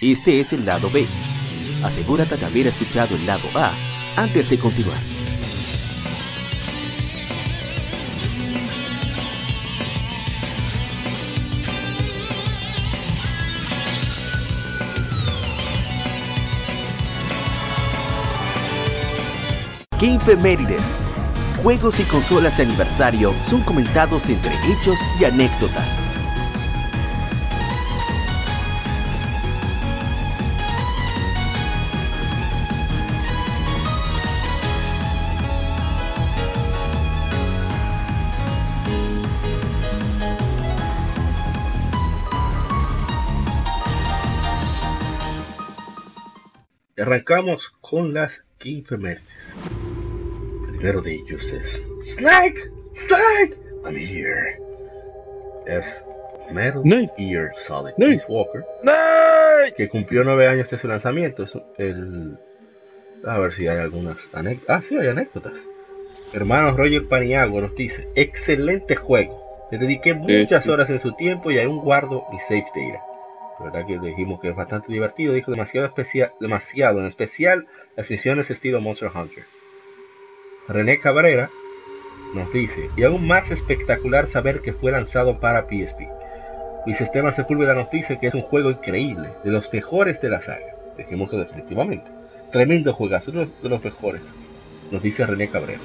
Este es el lado B. Asegúrate de haber escuchado el lado A antes de continuar. Gamefemérides. Juegos y consolas de aniversario son comentados entre hechos y anécdotas. Arrancamos con las Gamefemérides. Primero de ellos es Snake, Snake, I'm here. Es Metal Snake. Gear Solid Snake. Peace Walker, ¡Nay! que cumplió nueve años de su lanzamiento. Es el... A ver si hay algunas anécdotas. Ah, sí, hay anécdotas. Hermano Roger Paniagua nos dice, excelente juego. Le dediqué muchas horas en su tiempo y aún guardo mi save data. La verdad que dijimos que es bastante divertido. Dijo demasiado especial, demasiado, en especial las misiones estilo Monster Hunter. René Cabrera nos dice, y aún más espectacular saber que fue lanzado para PSP. Luis Esteban Sepúlveda nos dice que es un juego increíble, de los mejores de la saga. Dijimos que definitivamente. Tremendo juegazo, uno de los mejores. Nos dice René Cabrera.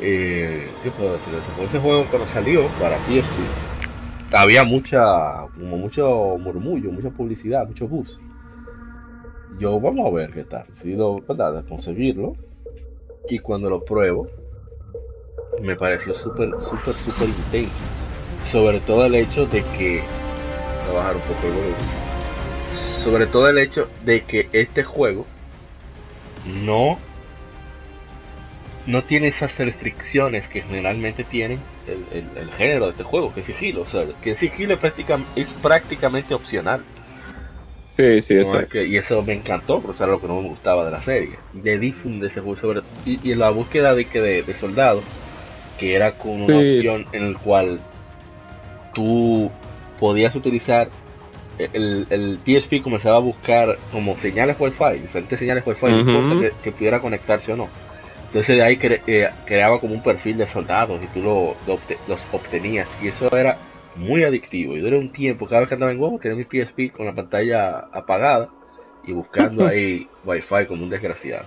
Eh, ¿Qué puedo decir de ese juego? Ese juego cuando salió para PSP había mucha, como mucho murmullo, mucha publicidad, mucho buzz. Yo vamos a ver qué tal. Decido, ¿verdad? conseguirlo. Y cuando lo pruebo, me pareció súper, súper, súper intenso. Sobre todo el hecho de que. Voy a bajar un poco el volumen. Sobre todo el hecho de que este juego no no tiene esas restricciones que generalmente tienen el, el- el género de este juego, que es sigilo. O sea, que el sigilo es, práctica- es prácticamente opcional. Sí, sí, ¿no? exacto. Es que- y eso me encantó, porque eso era lo que no me gustaba de la serie. De difunde ese juego sobre y, y la búsqueda de, que de, de soldados, que era con una Sí. opción en el cual tú podías utilizar el, el PSP comenzaba a buscar como señales Wi-Fi, diferentes señales Wi-Fi, que, que pudiera conectarse o no. Entonces de ahí cre- eh, creaba como un perfil de soldados y tú lo, lo obte- los obtenías. Y eso era muy adictivo. Y duré un tiempo, cada vez que andaba en huevo, tenía mi PSP con la pantalla apagada y buscando ahí Wi-Fi como un desgraciado.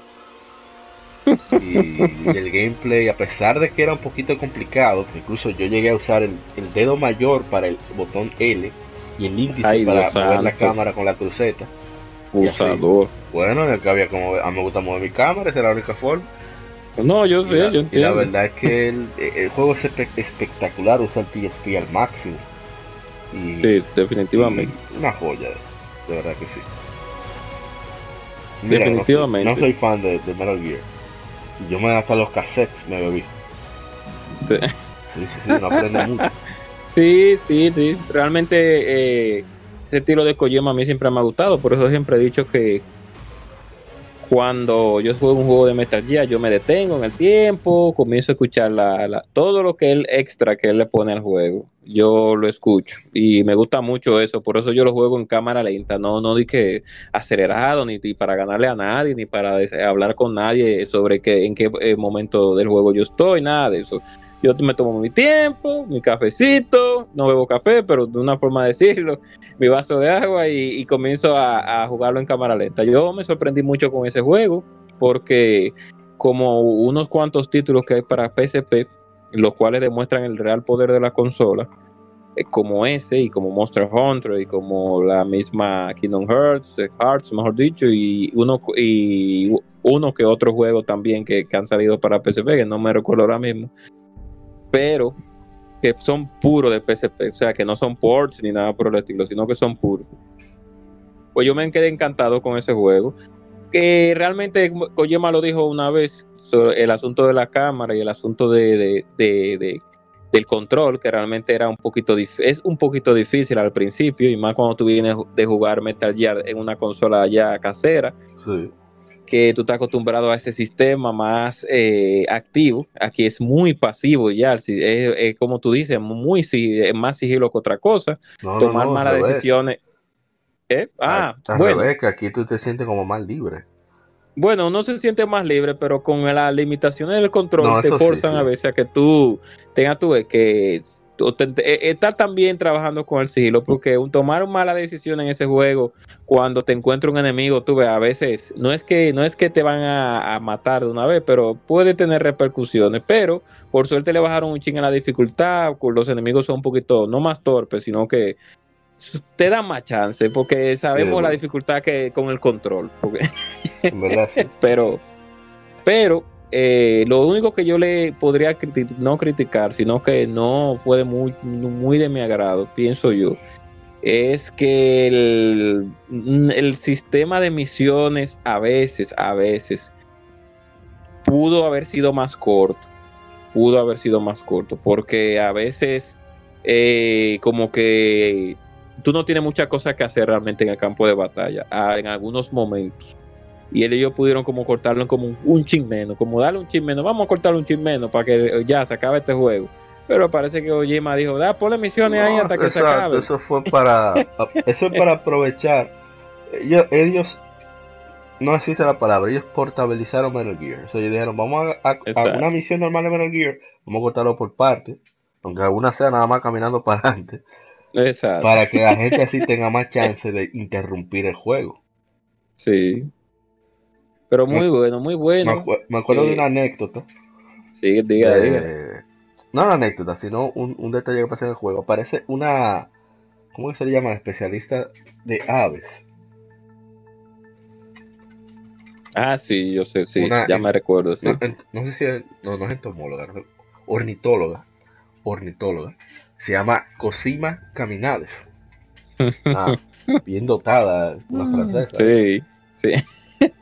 Y, y el gameplay, a pesar de que era un poquito complicado, incluso yo llegué a usar el, el dedo mayor para el botón L y el índice Ay, para mover la cámara con la cruceta. Usador. Bueno, en el que había como, a mí me gusta mover mi cámara, esa era la única forma. No, yo sé, la, yo y la entiendo. verdad es que el, el juego es espe- espectacular, usa el PSP al máximo. Y, Sí, definitivamente. y una joya, de verdad que sí. Mira, no soy- Definitivamente. No soy, fan de, de Metal Gear. Yo me hasta los cassettes me bebí. Sí. Sí, sí, sí, no aprende mucho. Sí, sí, sí. Realmente eh, ese estilo de Kojima a mí siempre me ha gustado. Por eso siempre he dicho que cuando yo juego un juego de Metal Gear, yo me detengo en el tiempo, comienzo a escuchar la, la- todo lo que él extra que él le pone al juego. Yo lo escucho y me gusta mucho eso. Por eso yo lo juego en cámara lenta. No, no di que acelerado, ni, ni para ganarle a nadie, ni para des- hablar con nadie sobre que, en qué eh, momento del juego yo estoy, nada de eso. Yo me tomo mi tiempo, mi cafecito, no bebo café, pero de una forma de decirlo, mi vaso de agua y, comienzo a, jugarlo en cámara lenta. Yo me sorprendí mucho con ese juego porque como unos cuantos títulos que hay para PSP, los cuales demuestran el real poder de la consola, eh, como ese y como Monster Hunter y como la misma Kingdom Hearts, eh, Hearts mejor dicho, y uno, y uno que otro juego también que han salido para PSP, que no me recuerdo ahora mismo pero que son puros de PSP, o sea, que no son ports ni nada por el estilo, sino que son puros. Pues yo me quedé encantado con ese juego, que realmente Kojima lo dijo una vez, sobre el asunto de la cámara y el asunto de, de- de- de- del control, que realmente era un poquito es un poquito difícil al principio, y más cuando tú vienes de jugar Metal Gear en una consola ya casera, Sí. Que tú estás acostumbrado a ese sistema más eh, activo. Aquí es muy pasivo ya, es, es como tú dices, muy si- es más sigilo que otra cosa. No, tomar no, malas decisiones. ¿Eh? Ah, bueno. revés, que aquí tú te sientes como más libre. Bueno, uno se siente más libre, pero con las limitaciones del control te sí, forzan sí. a veces a que tú tengas tu que te- eh, estar también trabajando con el sigilo, porque un, tomar mala decisión en ese juego cuando te encuentra un enemigo, tú ves, a veces no es que no es que te van a, a matar de una vez, pero puede tener repercusiones. Pero por suerte le bajaron un ching a la dificultad, los enemigos son un poquito no más torpes, sino que te dan más chance, porque sabemos la dificultad que con el control. Porque sí. pero, pero eh, lo único que yo le podría no criticar, sino que no fue muy, muy de mi agrado, pienso yo, es que el, sistema de misiones a veces, a veces, pudo haber sido más corto, pudo haber sido más corto, porque a veces eh, como que tú no tienes muchas cosas que hacer realmente en el campo de batalla, ah, en algunos momentos y él y yo pudieron como cortarlo como un, un chin menos, como darle un chin menos, vamos a cortarle un chin menos para que ya se acabe este juego. Pero parece que Ojima dijo, da, ponle misiones ahí hasta que se acabe. Eso fue para. Eso es para aprovechar. Ellos, ellos. No existe la palabra, ellos portabilizaron Metal Gear. O sea, ellos dijeron, vamos a, a- una misión normal de Metal Gear, vamos a cortarlo por partes, aunque alguna sea nada más caminando para adelante, Exacto. para que la gente así tenga más chance de interrumpir el juego. Sí. Pero muy Me- bueno, muy Me, bueno. acu- me acuerdo de Eh, una anécdota. Sí, diga, no una anécdota, sino un, un detalle que pasa en el juego. Aparece una. ¿Cómo que se le llama? Especialista de aves. Ah, sí, yo sé, sí, Una- ya me recuerdo, sí. No, sé si es, no, no es entomóloga, no, ornitóloga. Ornitóloga. Se llama Cosima Caminales. Ah, bien dotada, una francesa. Sí, sí.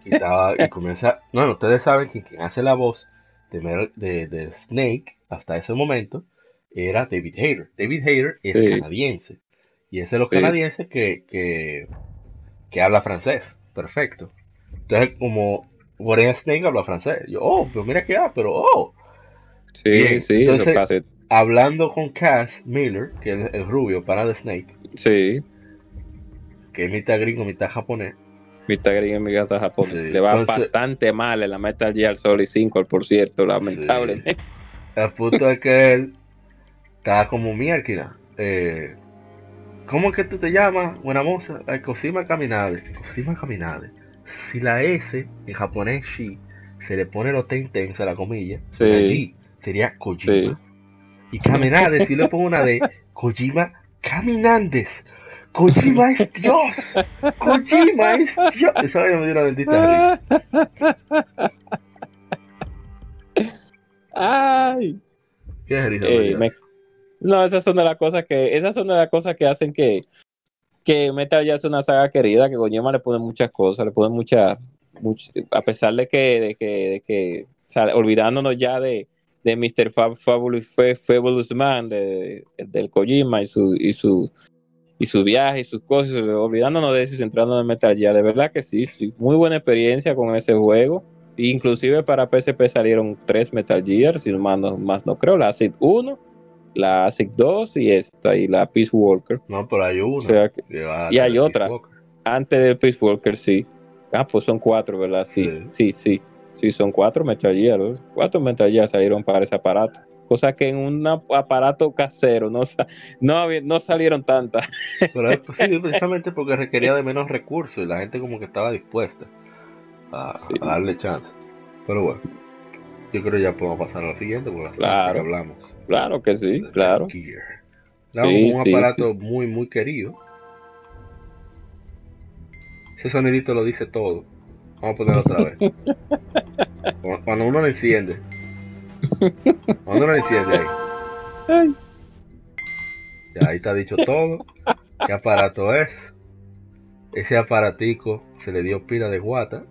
Y, comienza. No, no, ustedes saben que quien hace la voz de, de, de Snake hasta ese momento era David Hayter. David Hayter es Sí. canadiense. Y es de los Sí. canadienses que, que, que habla francés. Perfecto. Entonces, como Borea Snake habla francés. Yo, oh, pero mira que ah, pero oh. Sí, Bien, sí, entonces- pasa. Hablando con Cass Miller, que es el rubio para de Snake, Sí, que es mitad gringo, mitad japonés. Gringa y mitad japonés. Sí, Le va entonces- bastante mal en la Metal Gear Solid 5, por cierto, lamentablemente. El punto es que él está como mierda. Eh, ¿Cómo es que tú te llamas? Buena moza. Cosima Caminade. Cosima Caminade. Si la S en japonés shi se le pone los ten a la comilla, Sí. la G sería Kojima. Y Caminade, si le pongo una D, Kojima Caminandes. Kojima es Dios. Kojima es Dios. Esa vaina me dio una bendita risa. Ay. ¿Qué risa Eh, me No, esas son de las cosas que, esas son de las cosas que hacen que, que Metal Gear es una saga querida, que Kojima le pone muchas cosas, le pone muchas, much- a pesar de que, de que, de que olvidándonos ya de, de Mr. Fab, Fabulous, Fa- Fabulous Man, de, del Kojima y su, y su y su viaje y sus cosas, olvidándonos de eso y centrándonos en Metal Gear, de verdad que sí, sí, muy buena experiencia con ese juego. Inclusive para PSP salieron tres Metal Gear, si más no, más no creo, la ASIC 1, la ASIC 2 y esta, y la Peace Walker. No, pero hay una. O sea, que y hay otra. Antes del Peace Walker, sí. Ah, pues son cuatro, ¿verdad? Sí, sí, sí. Sí, son cuatro Metal Gear. Cuatro Metal Gear salieron para ese aparato. Cosa que en un aparato casero no, no, no salieron tantas. Pero es posible precisamente porque requería de menos recursos y la gente como que estaba dispuesta a, Sí. a darle chance. Pero bueno, yo creo que ya podemos pasar a lo siguiente porque Claro. que hablamos. Claro que sí, de claro. Sí, un sí, aparato muy, muy querido. Ese sonidito lo dice todo. Vamos a ponerlo otra vez. Cuando- Cuando uno lo enciende. Cuando uno lo enciende ahí. Ay. Ya ahí está dicho todo. ¿Qué aparato es? Ese aparatico se le dio pila de guata.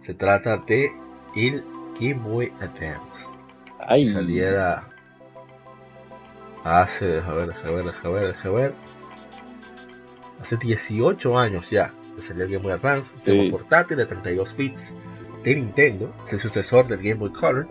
Se trata de el Game Boy Advance. Ay, Saliera hace, deja ver, deja ver, deja ver, deja ver. Hace 18 años ya que salió el Game Boy Advance, sistema Sí. portátil de 32 bits de Nintendo, es el sucesor del Game Boy Color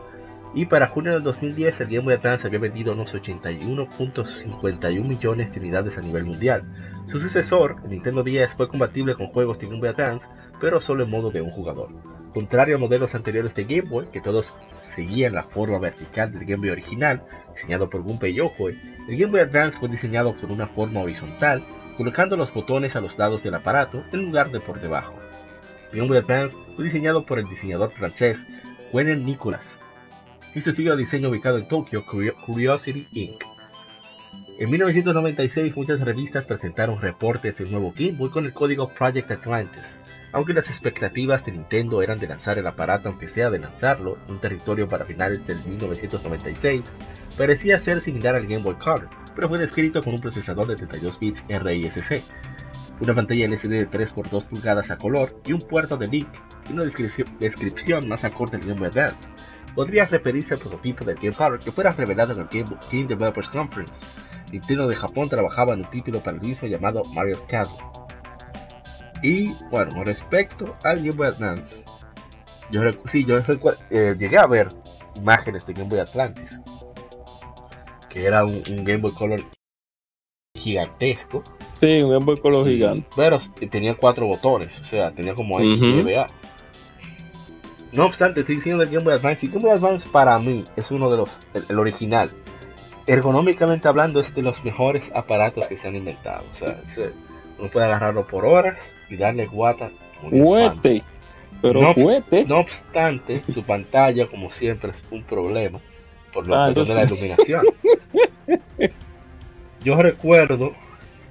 Y para junio del 2010 el Game Boy Advance había vendido unos 81.51 millones de unidades a nivel mundial. Su sucesor, el Nintendo 10, fue compatible con juegos de Game Boy Advance, pero solo en modo de un jugador. Contrario a modelos anteriores de Game Boy, que todos seguían la forma vertical del Game Boy original, diseñado por Gunpei Yokoi, el Game Boy Advance fue diseñado con una forma horizontal, colocando los botones a los lados del aparato en lugar de por debajo. El Game Boy Advance fue diseñado por el diseñador francés Wenen Nicolas, y su estudio de diseño ubicado en Tokio, Curiosity Inc. En 1996 muchas revistas presentaron reportes del nuevo Game Boy con el código Project Atlantis, aunque las expectativas de Nintendo eran de lanzar el aparato aunque sea de lanzarlo en un territorio para finales del 1996, parecía ser similar al Game Boy Color, pero fue descrito con un procesador de 32 bits RISC, una pantalla LCD de 3x2 pulgadas a color y un puerto de link y una descripción más acorde al Game Boy Advance podría referirse al prototipo del Game Power que fuera revelado en el Game, Game Developers Conference. Nintendo de Japón trabajaba en un título para el mismo llamado Mario's Castle. Y bueno, respecto al Game Boy Advance, yo, sí, yo eh, llegué a ver imágenes de Game Boy Atlantis, que era un, Game Boy Color gigantesco. Sí, un Game Boy Color gigante. Pero tenía cuatro botones, o sea, tenía como ahí uh no obstante, estoy diciendo el Game Boy Advance. Y Game Boy Advance para mí es uno de los, el, original. Ergonómicamente hablando, es de los mejores aparatos que se han inventado. O sea, uno puede agarrarlo por horas y darle guata. Fuete. Pero no, fuete. no obstante, su pantalla, como siempre, es un problema por lo ah, de la iluminación. yo recuerdo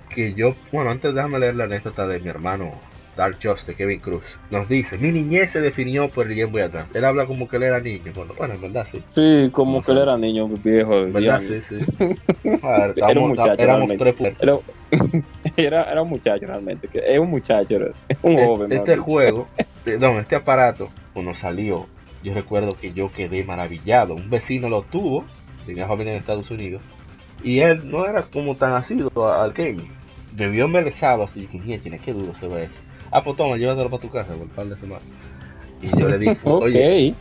que yo, bueno, antes déjame leer la anécdota de mi hermano Dark Just de Kevin Cruz, nos dice, mi niñez se definió por el Game Boy Advance. Él habla como que él era niño. Bueno, bueno en verdad sí. Sí, como que él era niño viejo. ¿Verdad? Sí, sí. Ver, era un muchacho, éramos tres era, era, era, un muchacho realmente. Es un muchacho, es un joven. Este juego, perdón, este aparato, cuando salió, yo recuerdo que yo quedé maravillado. Un vecino lo tuvo, tenía familia en Estados Unidos, y él no era como tan asiduo al gaming. Bebió embelesado así, dije, tiene que duro se ve eso ah, pues toma, llévatelo para tu casa por un par de semanas. Y yo le dije, oye,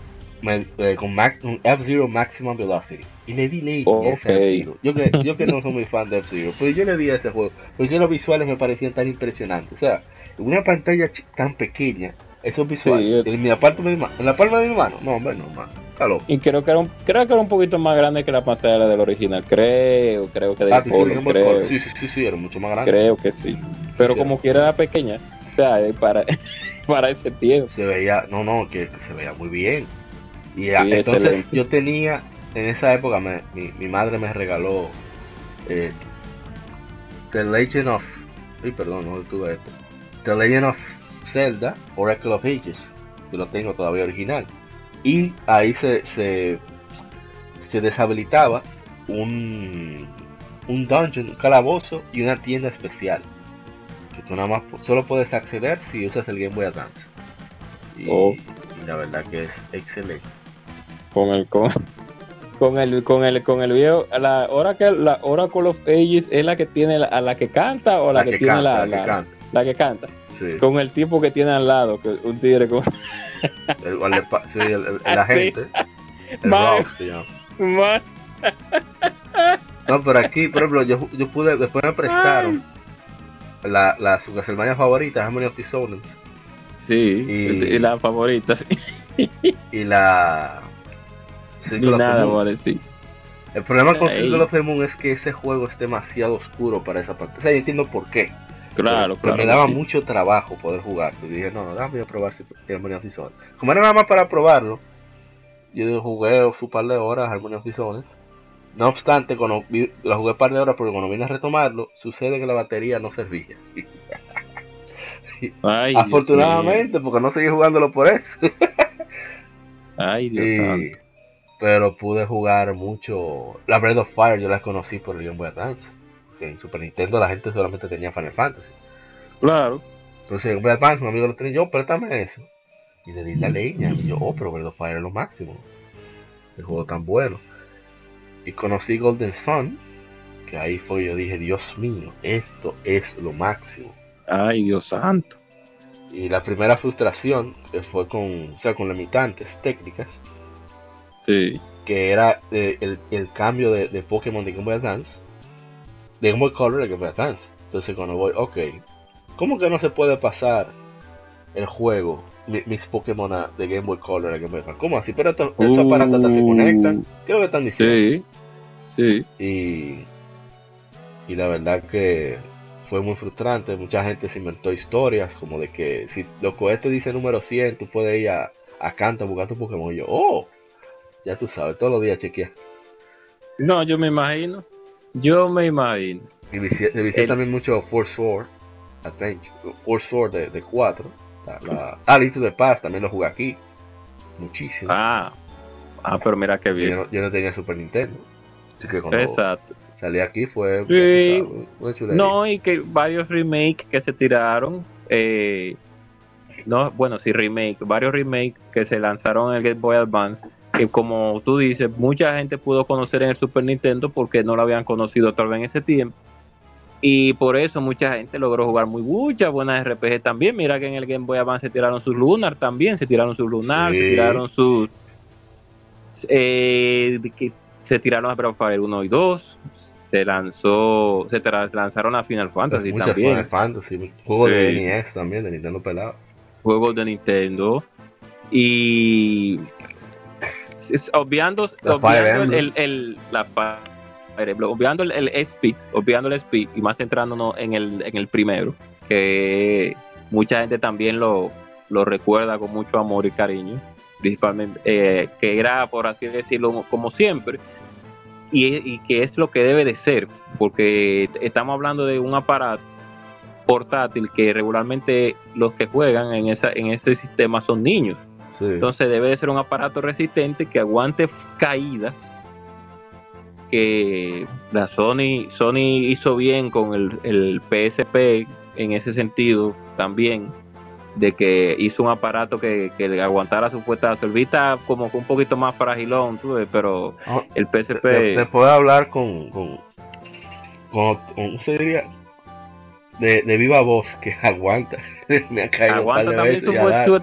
eh, con, F-Zero Maximum Velocity. Y le di ley a ese F-Zero. Yo que, yo que no soy muy fan de F-Zero, pero yo le di a ese juego, porque los visuales me parecían tan impresionantes. O sea, una pantalla tan pequeña, esos visuales, en, la palma de mi mano, en la palma de mi mano, no, hombre, no, man. Y creo que, era un, creo que era un poquito más grande que la pantalla del original. Creo, creo que de ah, sí, sí, sí, sí, era mucho más grande. Creo que sí. Pero como quiera era pequeña. Sea, para, para ese tiempo. Se veía, no, no, que, se veía muy bien. Y entonces yo tenía, en esa época, mi, madre me regaló eh, The Legend of. Ay, perdón, no tuve esto. The Legend of Zelda, Oracle of Ages. Que lo tengo todavía original. Y ahí se, se, se deshabilitaba un, un dungeon, un calabozo y una tienda especial que tú nada más solo puedes acceder si usas el Game Boy Advance. Y, oh. la verdad que es excelente. Con el con, con el con el con el video, la Oracle la Oracle of Ages es la que tiene la, a la que canta o la, que, tiene la, la, que canta. la que canta. Sí. Con el tipo que tiene al lado, que un tigre con el, el, sí, el, el agente. El Rock se llama. No, pero aquí, por ejemplo, yo, yo pude, después me prestaron la, la su Castlevania favorita, Harmony of the Souls. Sí, y, la favorita, sí. Y la. Circle nada, vale, sí. El problema con Circle of the Moon es que ese juego es demasiado oscuro para esa parte. O sea, yo entiendo por qué. Claro, pero, claro. me daba mucho trabajo poder jugar. Y dije, no, no, déjame probar Harmony of the Souls. Como era nada más para probarlo, yo jugué su par de horas Harmony of the Souls no obstante, cuando lo jugué un par de horas porque cuando vine a retomarlo, sucede que la batería no servía. Ay, Afortunadamente, porque no seguí jugándolo por eso. Ay, Dios Pero pude jugar mucho. La Breath of Fire yo la conocí por el Game Boy Advance. En Super Nintendo la gente solamente tenía Final Fantasy. Claro. Entonces en Game Boy Advance un amigo lo tenía yo, préstame eso. Y le di la leña. Y yo, oh, pero Breath of Fire es lo máximo. El juego tan bueno y conocí Golden Sun, que ahí fue yo dije, Dios mío, esto es lo máximo. Ay, Dios santo. Y la primera frustración que fue con, o sea, con limitantes técnicas. Sí. Que que era eh, el, el cambio de, de Pokémon de Game Boy Advance, de Game Boy Color a Game Boy Advance. Entonces cuando voy, ok, ¿cómo que no se puede pasar el juego, mi- mis Pokémon a- de Game Boy Color a Game Boy? ¿Cómo así? Pero esto- estos Uh. aparatos hasta se conectan. ¿Qué es lo que están diciendo? Sí, sí. Y, y la verdad que fue muy frustrante. Mucha gente se inventó historias como de que si loco este dice número 100, tú puedes ir a, a Canto a buscar tu Pokémon. Y yo, oh, ya tú sabes, todos los días chequear. No, yo me imagino. Yo me imagino. Y visité, visité El- también mucho Force Sword Adventure, Force Sword de, de 4. La, la, ah, Link to the Past también lo jugué aquí. Muchísimo. Ah, ah, pero mira qué yo, bien. no, yo no tenía Super Nintendo. Así que cuando Exacto. salí aquí fue Sí. sabes, una. No, y que varios remakes que se tiraron. eh, no, bueno, sí, remake. Varios remakes que se lanzaron en el Game Boy Advance. Que como tú dices, mucha gente pudo conocer en el Super Nintendo porque no lo habían conocido tal vez en ese tiempo. Y por eso mucha gente logró jugar muy muchas buenas RPG también. Mira que en el Game Boy Advance se tiraron sus Lunar también. Se tiraron sus Lunar, se tiraron sus. eh, se tiraron a Breath of Fire 1 y 2. Se lanzó. Se lanzaron a Final Fantasy Muchas también. Final Fantasy, juegos Sí. de NES también, de Nintendo pelado. juegos de Nintendo y es- obviando, La obviando Emblem. el, el- la Obviando el, el SP, obviando el SP y más centrándonos en el, en el primero, que mucha gente también lo, lo recuerda con mucho amor y cariño, principalmente, eh, que era, por así decirlo, como siempre, y, y que es lo que debe de ser, porque estamos hablando de un aparato portátil que regularmente los que juegan en esa en ese sistema son niños. Sí. Entonces debe de ser un aparato resistente que aguante caídas. Que la Sony Sony hizo bien con el, el PSP en ese sentido también de que hizo un aparato que, que aguantara su puestazo. El Vita como que un poquito más fragilón, tú ves, pero Ah, el PSP de- después de hablar con, con, con, con- ¿cómo se diría? De, de viva voz que aguanta. Me ha caído aguanta también su, su.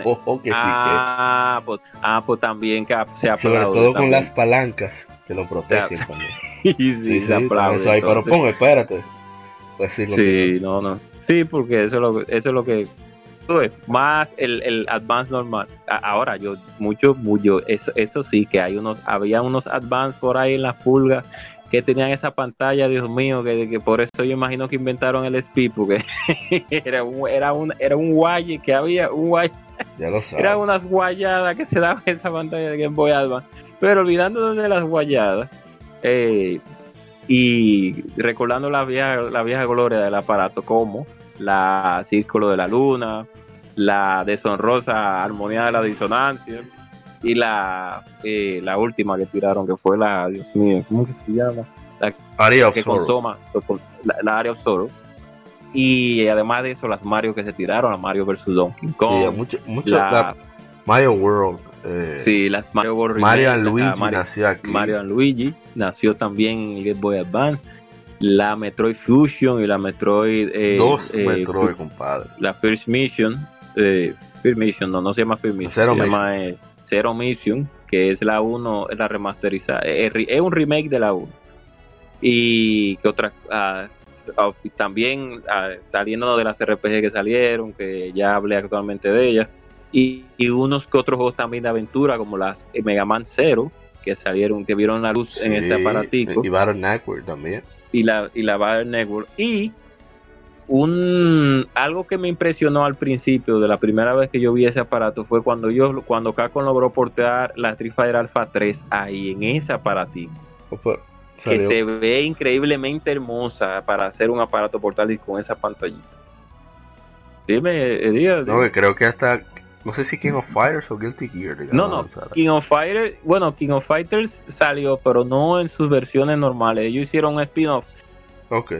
Ojo, que sí, Ah, pues, ah, pues también que se que- sobre todo con las palancas que lo protegen sea, también. sí, Sí, se aplaude. ahí, pero pongo, espérate. Pues sí, no, no. Sí, porque eso es lo, eso es lo que. Más el, el advance normal. Ahora, yo, mucho, mucho, eso, eso sí, que hay unos, había unos advance por ahí en las pulgas que tenían esa pantalla, Dios mío, que, que por eso yo imagino que inventaron el SPI, porque era un, era un, era un guaye que había, un guaye ya lo sabes. eran unas guayadas que se daban en esa pantalla de Game Boy Advance. Pero olvidándonos de las guayadas eh, y recordando la vieja, la vieja gloria del aparato, como la Círculo de la Luna, la deshonrosa Armonía de la Disonancia y la, eh, la última que tiraron, que fue la, Dios mío, ¿cómo que se llama? Area of que consoma la, la área of. Y además de eso, las Mario que se tiraron, la Mario vs. Donkey Sí, Kong. mucho, mucho la- la Mario World. Eh, Sí, las Mario World Mario Remake, Luigi la Mario, nació aquí. Mario and Luigi nació también en el Game Boy Advance. La Metroid Fusion y la Metroid. eh, Dos eh, Metroid, compadre. La First Mission. eh, First Mission, no, no se llama First Mission. Zero se llama eh, Zero Mission, que es la 1, es la remasterizada. re- es un remake de la 1. Y que otra. ah, ah, también ah, saliendo de las RPG que salieron, que ya hablé actualmente de ellas. Y, y unos que otros juegos también de aventura, como las eh, Mega Man Zero, que salieron, que vieron la luz en ese aparatico Y Battle Network también. y la, y la Battle Network. Y un algo que me impresionó al principio de la primera vez que yo vi ese aparato fue cuando yo cuando Capcom logró portear la Street Fighter Alpha 3 ahí en ese aparatico Fue- que se ve increíblemente hermosa para hacer un aparato portátil con esa pantallita. Dime, Edías. No, que creo que hasta. No sé si King of Fighters o Guilty Gear. No, no. King of Fighters, bueno, King of Fighters salió, pero no en sus versiones normales. Ellos hicieron un spin-off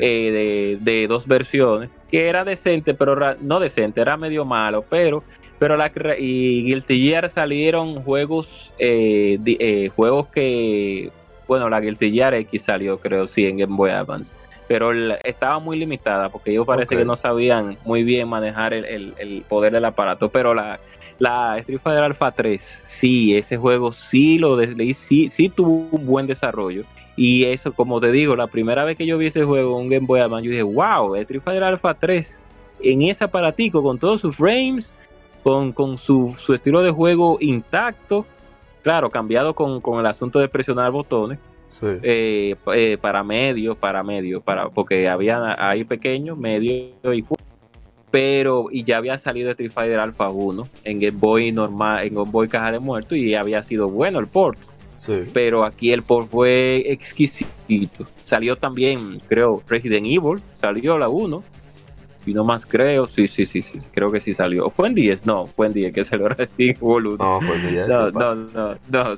eh, de, de dos versiones, que era decente, pero no decente, era medio malo, pero pero la y Guilty Gear salieron juegos eh, di- eh, juegos que bueno la Guilty Gear X salió creo sí en Game Boy Advance pero estaba muy limitada porque ellos parece que no sabían muy bien manejar el, poder del aparato, pero la, la Street Fighter Alpha 3, sí, ese juego sí lo sí, sí tuvo un buen desarrollo. Y eso, como te digo, la primera vez que yo vi ese juego, un Game Boy Advance, yo dije, wow, Street Fighter Alpha 3 en ese aparatico con todos sus frames, con, con su, su, estilo de juego intacto, claro, cambiado con, con el asunto de presionar botones eh, eh, para medio, para medio, para, porque había ahí pequeño, medio y pero y ya había salido Street Fighter Alpha 1 en Game Boy normal, en Game Boy caja de muerto y había sido bueno el port. Pero aquí el port fue exquisito. Salió también, creo, Resident Evil, salió la 1 y no más creo, sí, sí, sí, sí, creo que sí salió. ¿Fue en 10? No, fue en 10 que se lo recibió No, fue en 10. No, no, no, no,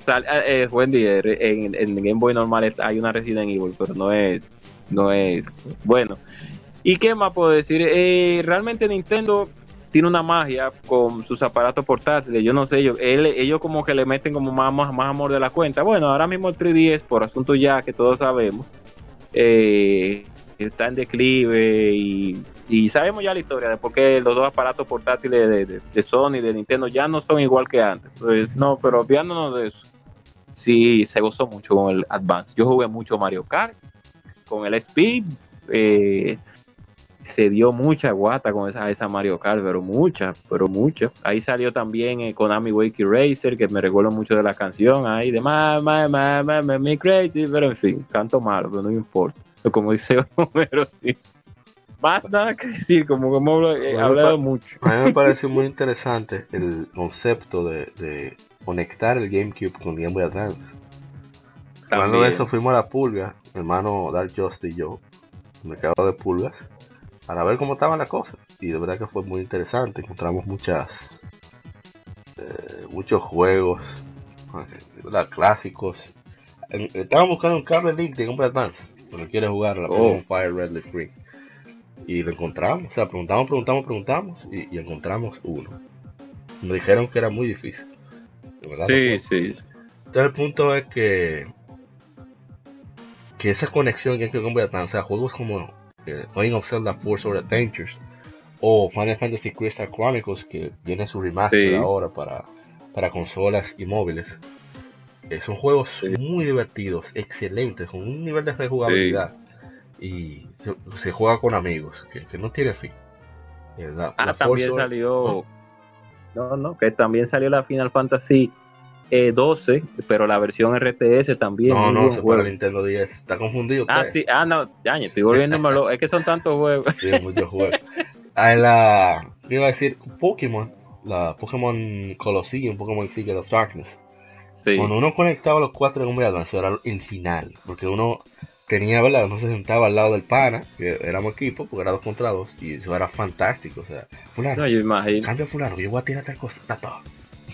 eh, fue en 10. En, en, Game Boy normal hay una Resident Evil, pero no es, no es, bueno. ¿Y qué más puedo decir? Eh, realmente Nintendo tiene una magia con sus aparatos portátiles. Yo no sé, ellos, ellos como que le meten como más, más, más amor de la cuenta. Bueno, ahora mismo el 3DS, por asunto ya que todos sabemos, eh, está en declive y, sabemos ya la historia de por qué los dos aparatos portátiles de, de, Sony y de Nintendo ya no son igual que antes. Pues no, pero olvidándonos de eso, sí se gozó mucho con el Advance. Yo jugué mucho Mario Kart, con el Speed, eh, se dio mucha guata con esa, esa Mario Kart, pero mucha, pero mucha. Ahí salió también eh, Konami Wakey Racer, que me recuerdo mucho de la canción ahí de ma, ma, ma, ma, me crazy, pero en fin, canto malo, pero no importa como dice Homero Más nada que decir, como que hemos hablado mucho. A mí me pareció muy interesante el concepto de, conectar el GameCube con Game Boy Advance. Cuando de eso fuimos a la pulga, mi hermano Dark Just y yo, mercado de pulgas, para ver cómo estaban las cosas. Y de verdad que fue muy interesante. Encontramos muchas eh, muchos juegos eh, clásicos. Estaban buscando un cable link de Game Boy Advance no quiere jugar la oh. Fire Red Free. Y lo encontramos, o sea, preguntamos, preguntamos, preguntamos y, encontramos uno. Nos dijeron que era muy difícil. sí, sí. Entonces el punto es que que esa conexión que hay que Advance, o sea, juegos como eh, of Zelda Force or Adventures o Final Fantasy Crystal Chronicles que viene su remaster ahora para, para consolas y móviles son juegos muy divertidos, excelentes, con un nivel de rejugabilidad. Y se, juega con amigos, que, no tiene fin. Eh, ah, también salió. ¿no? no, que también salió la Final Fantasy 12, eh, pero la versión RTS también. No, no, se para Nintendo 10. Está confundido. Ah, sí, ah, no, ya, estoy volviéndome Es que son tantos juegos. Sí, muchos juegos. Ah, la. Iba a decir Pokémon, la Pokémon Colosseum, Pokémon Secret of Darkness. Cuando uno conectaba los cuatro en un Advance era el final, porque uno tenía, ¿verdad? Uno se sentaba al lado del pana, que éramos equipo, porque era dos contra dos, y eso era fantástico, o sea, fulano, no, yo imagino. cambia fulano, yo voy a tirar tal cosa, todo.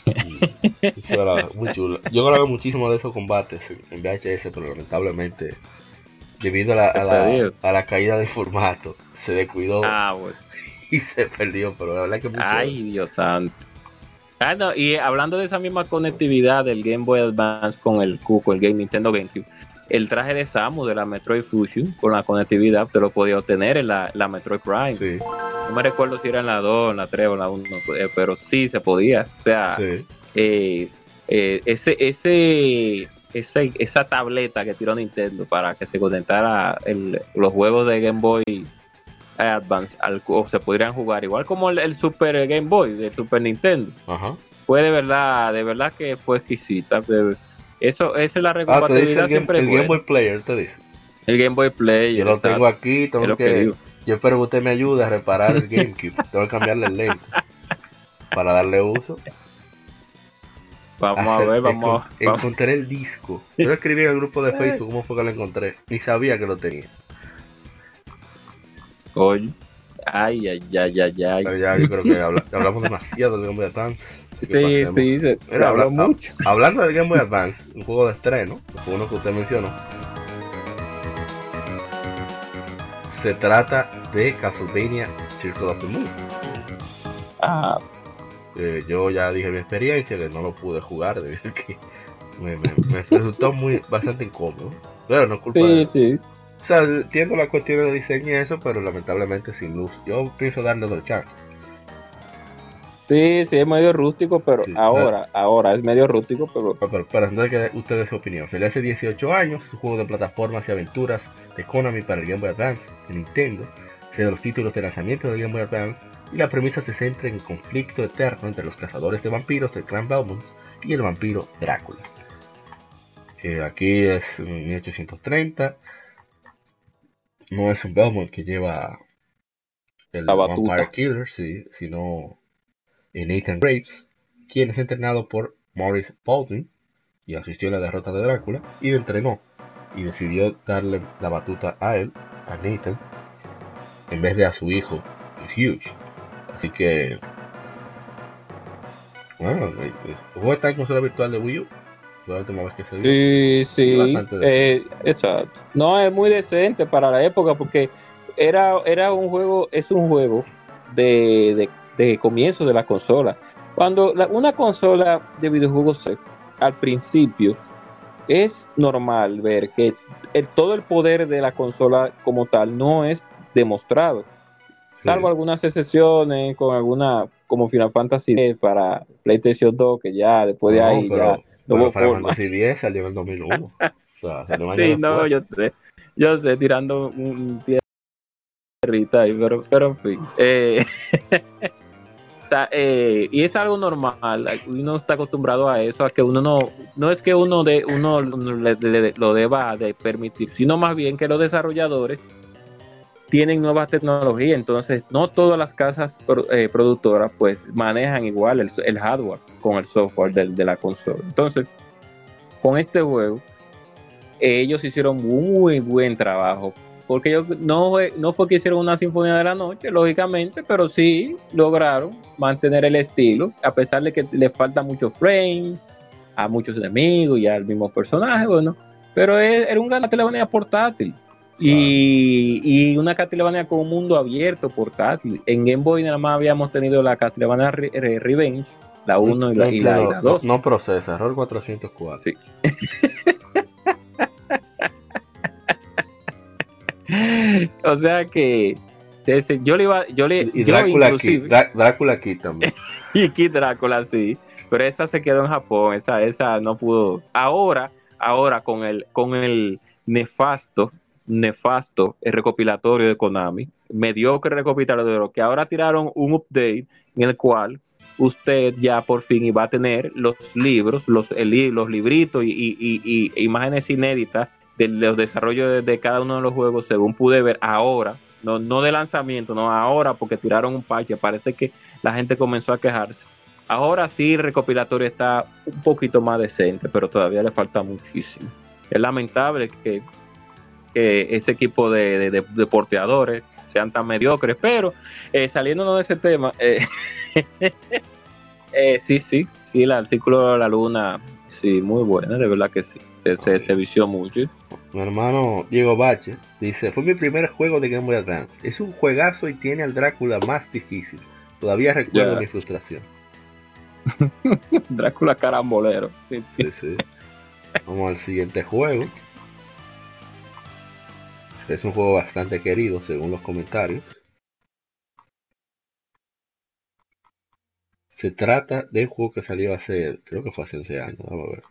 eso era muy chulo. Yo grabé muchísimo de esos combates en VHS, pero lamentablemente, debido a la, a la, caída del formato, se descuidó ah, y se perdió, pero la verdad que mucho... Ay, Dios santo. Ah, y hablando de esa misma conectividad del Game Boy Advance con el Cuco, el Game Nintendo GameCube, el traje de Samus de la Metroid Fusion con la conectividad te lo podía obtener en la, Metroid Prime. No me recuerdo si era en la 2, en la 3 o en la 1, eh, pero sí se podía. O sea, eh, eh, ese, ese, esa tableta que tiró Nintendo para que se conectara los juegos de Game Boy Advance al, o se podrían jugar igual como el, Super Game Boy de Super Nintendo. Fue de verdad, de verdad que fue exquisita. Eso, esa es la recompatibilidad ah, el Game, Boy Player, te dice. El Game Boy Player. Yo lo tengo aquí, tengo que, yo espero que usted me ayude a reparar el GameCube. tengo que cambiarle el lente para darle uso. Vamos a ver, vamos, a Encontré el disco. Yo escribí en el grupo de Facebook cómo fue que lo encontré. Ni sabía que lo tenía. Coño. Ay, ay, ay, ay, ay. ya, yo creo que hablamos demasiado del Game Boy Advance. Sí, sí, se, habló mucho. Hablando del Game Boy Advance, un juego de estreno, uno que usted mencionó. Se trata de Castlevania Circle of the Moon. Ah. Eh, yo ya dije mi experiencia, que no lo pude jugar, debido que me, me, resultó muy bastante incómodo. Pero no es culpa sí, Sí, O sea, entiendo la cuestión de diseño y eso, pero lamentablemente sin luz. Yo pienso darle otro chance. Sí, sí, es medio rústico, pero Sí, ahora, ahora es medio rústico, pero Pero, pero, pero que ustedes su opinión. Salió hace 18 años, un juego de plataformas y aventuras de Konami para el Game Boy Advance de Nintendo. Es de los títulos de lanzamiento del Game Boy Advance y la premisa se centra en el conflicto eterno entre los cazadores de vampiros del clan Belmont y el vampiro Drácula. Eh, aquí es en 1830. No es un Belmont que lleva el La. Vampire Killer, sí, sino Nathan Graves, quien es entrenado por Maurice Baldwin y asistió a la derrota de Drácula y lo entrenó y decidió darle la batuta a él, a Nathan, en vez de a su hijo, Hugh. Así que, bueno, juego está en consola virtual de Wii U. La última vez que se dio. sí, sí, eh, exacto. No es muy decente para la época porque era, era un juego, es un juego de, de, de comienzo de la consola. Cuando la- una consola de videojuegos al principio es normal ver que el, todo el poder de la consola como tal no es demostrado. Sí. Salvo algunas excepciones con alguna como Final Fantasy para PlayStation 2 que ya después de No, ahí pero, ya no hubo Final forma. Fantasy X salió en el 2001. o sea, salió un año Sí, no, después. yo sé, yo sé, tirando un tierrita ahí, pero, pero en fin. Eh, o sea, eh, y es algo normal, uno está acostumbrado a eso, a que uno no, no es que uno de uno le- le- lo deba de permitir, sino más bien que los desarrolladores tienen nuevas tecnologías, entonces no todas las casas eh, productoras pues manejan igual el, hardware con el software del- de la consola. Entonces, con este juego, ellos hicieron muy buen trabajo. Porque ellos no, no fue que hicieron una sinfonía de la noche, lógicamente, pero sí lograron mantener el estilo, a pesar de que le falta mucho frame, a muchos enemigos y al mismo personaje, bueno. Pero es- era un Castlevania portátil. Y, y una Castlevania con un mundo abierto portátil. En Game Boy nada más habíamos tenido la Castlevania Re- Re- Revenge, la 1 y la, y la, y la no, 2. no procesa, error 404. Sí. o sea que yo le iba, yo le, Y yo Drácula aquí, Drá- Drácula aquí también. y Kid Drácula sí, pero esa se quedó en Japón, esa, esa no pudo. Ahora, ahora con el, con el nefasto, nefasto el recopilatorio de Konami, mediocre recopilatorio, que ahora tiraron un update en el cual usted ya por fin iba a tener los libros, los, el los libritos y, y- y- imágenes inéditas de los desarrollos de, de cada uno de los juegos, según pude ver ahora, no, no de lanzamiento, no ahora, porque tiraron un parche, parece que la gente comenzó a quejarse. Ahora sí, el recopilatorio está un poquito más decente, pero todavía le falta muchísimo. Es lamentable que, que ese equipo de, de- de- de porteadores sean tan mediocres, pero eh, saliéndonos de ese tema, eh, eh, sí, sí, sí, el círculo de la luna, sí, muy buena, de verdad que sí, se, se, se vició mucho. Mi hermano Diego Bache dice, fue mi primer juego de Game Boy Advance. Es un juegazo y tiene al Drácula más difícil. Todavía recuerdo mi frustración. Drácula carambolero. Sí. Sí, sí. Vamos al siguiente juego. Es un juego bastante querido según los comentarios. Se trata de un juego que salió hace, creo que fue hace 11 años, vamos a ver.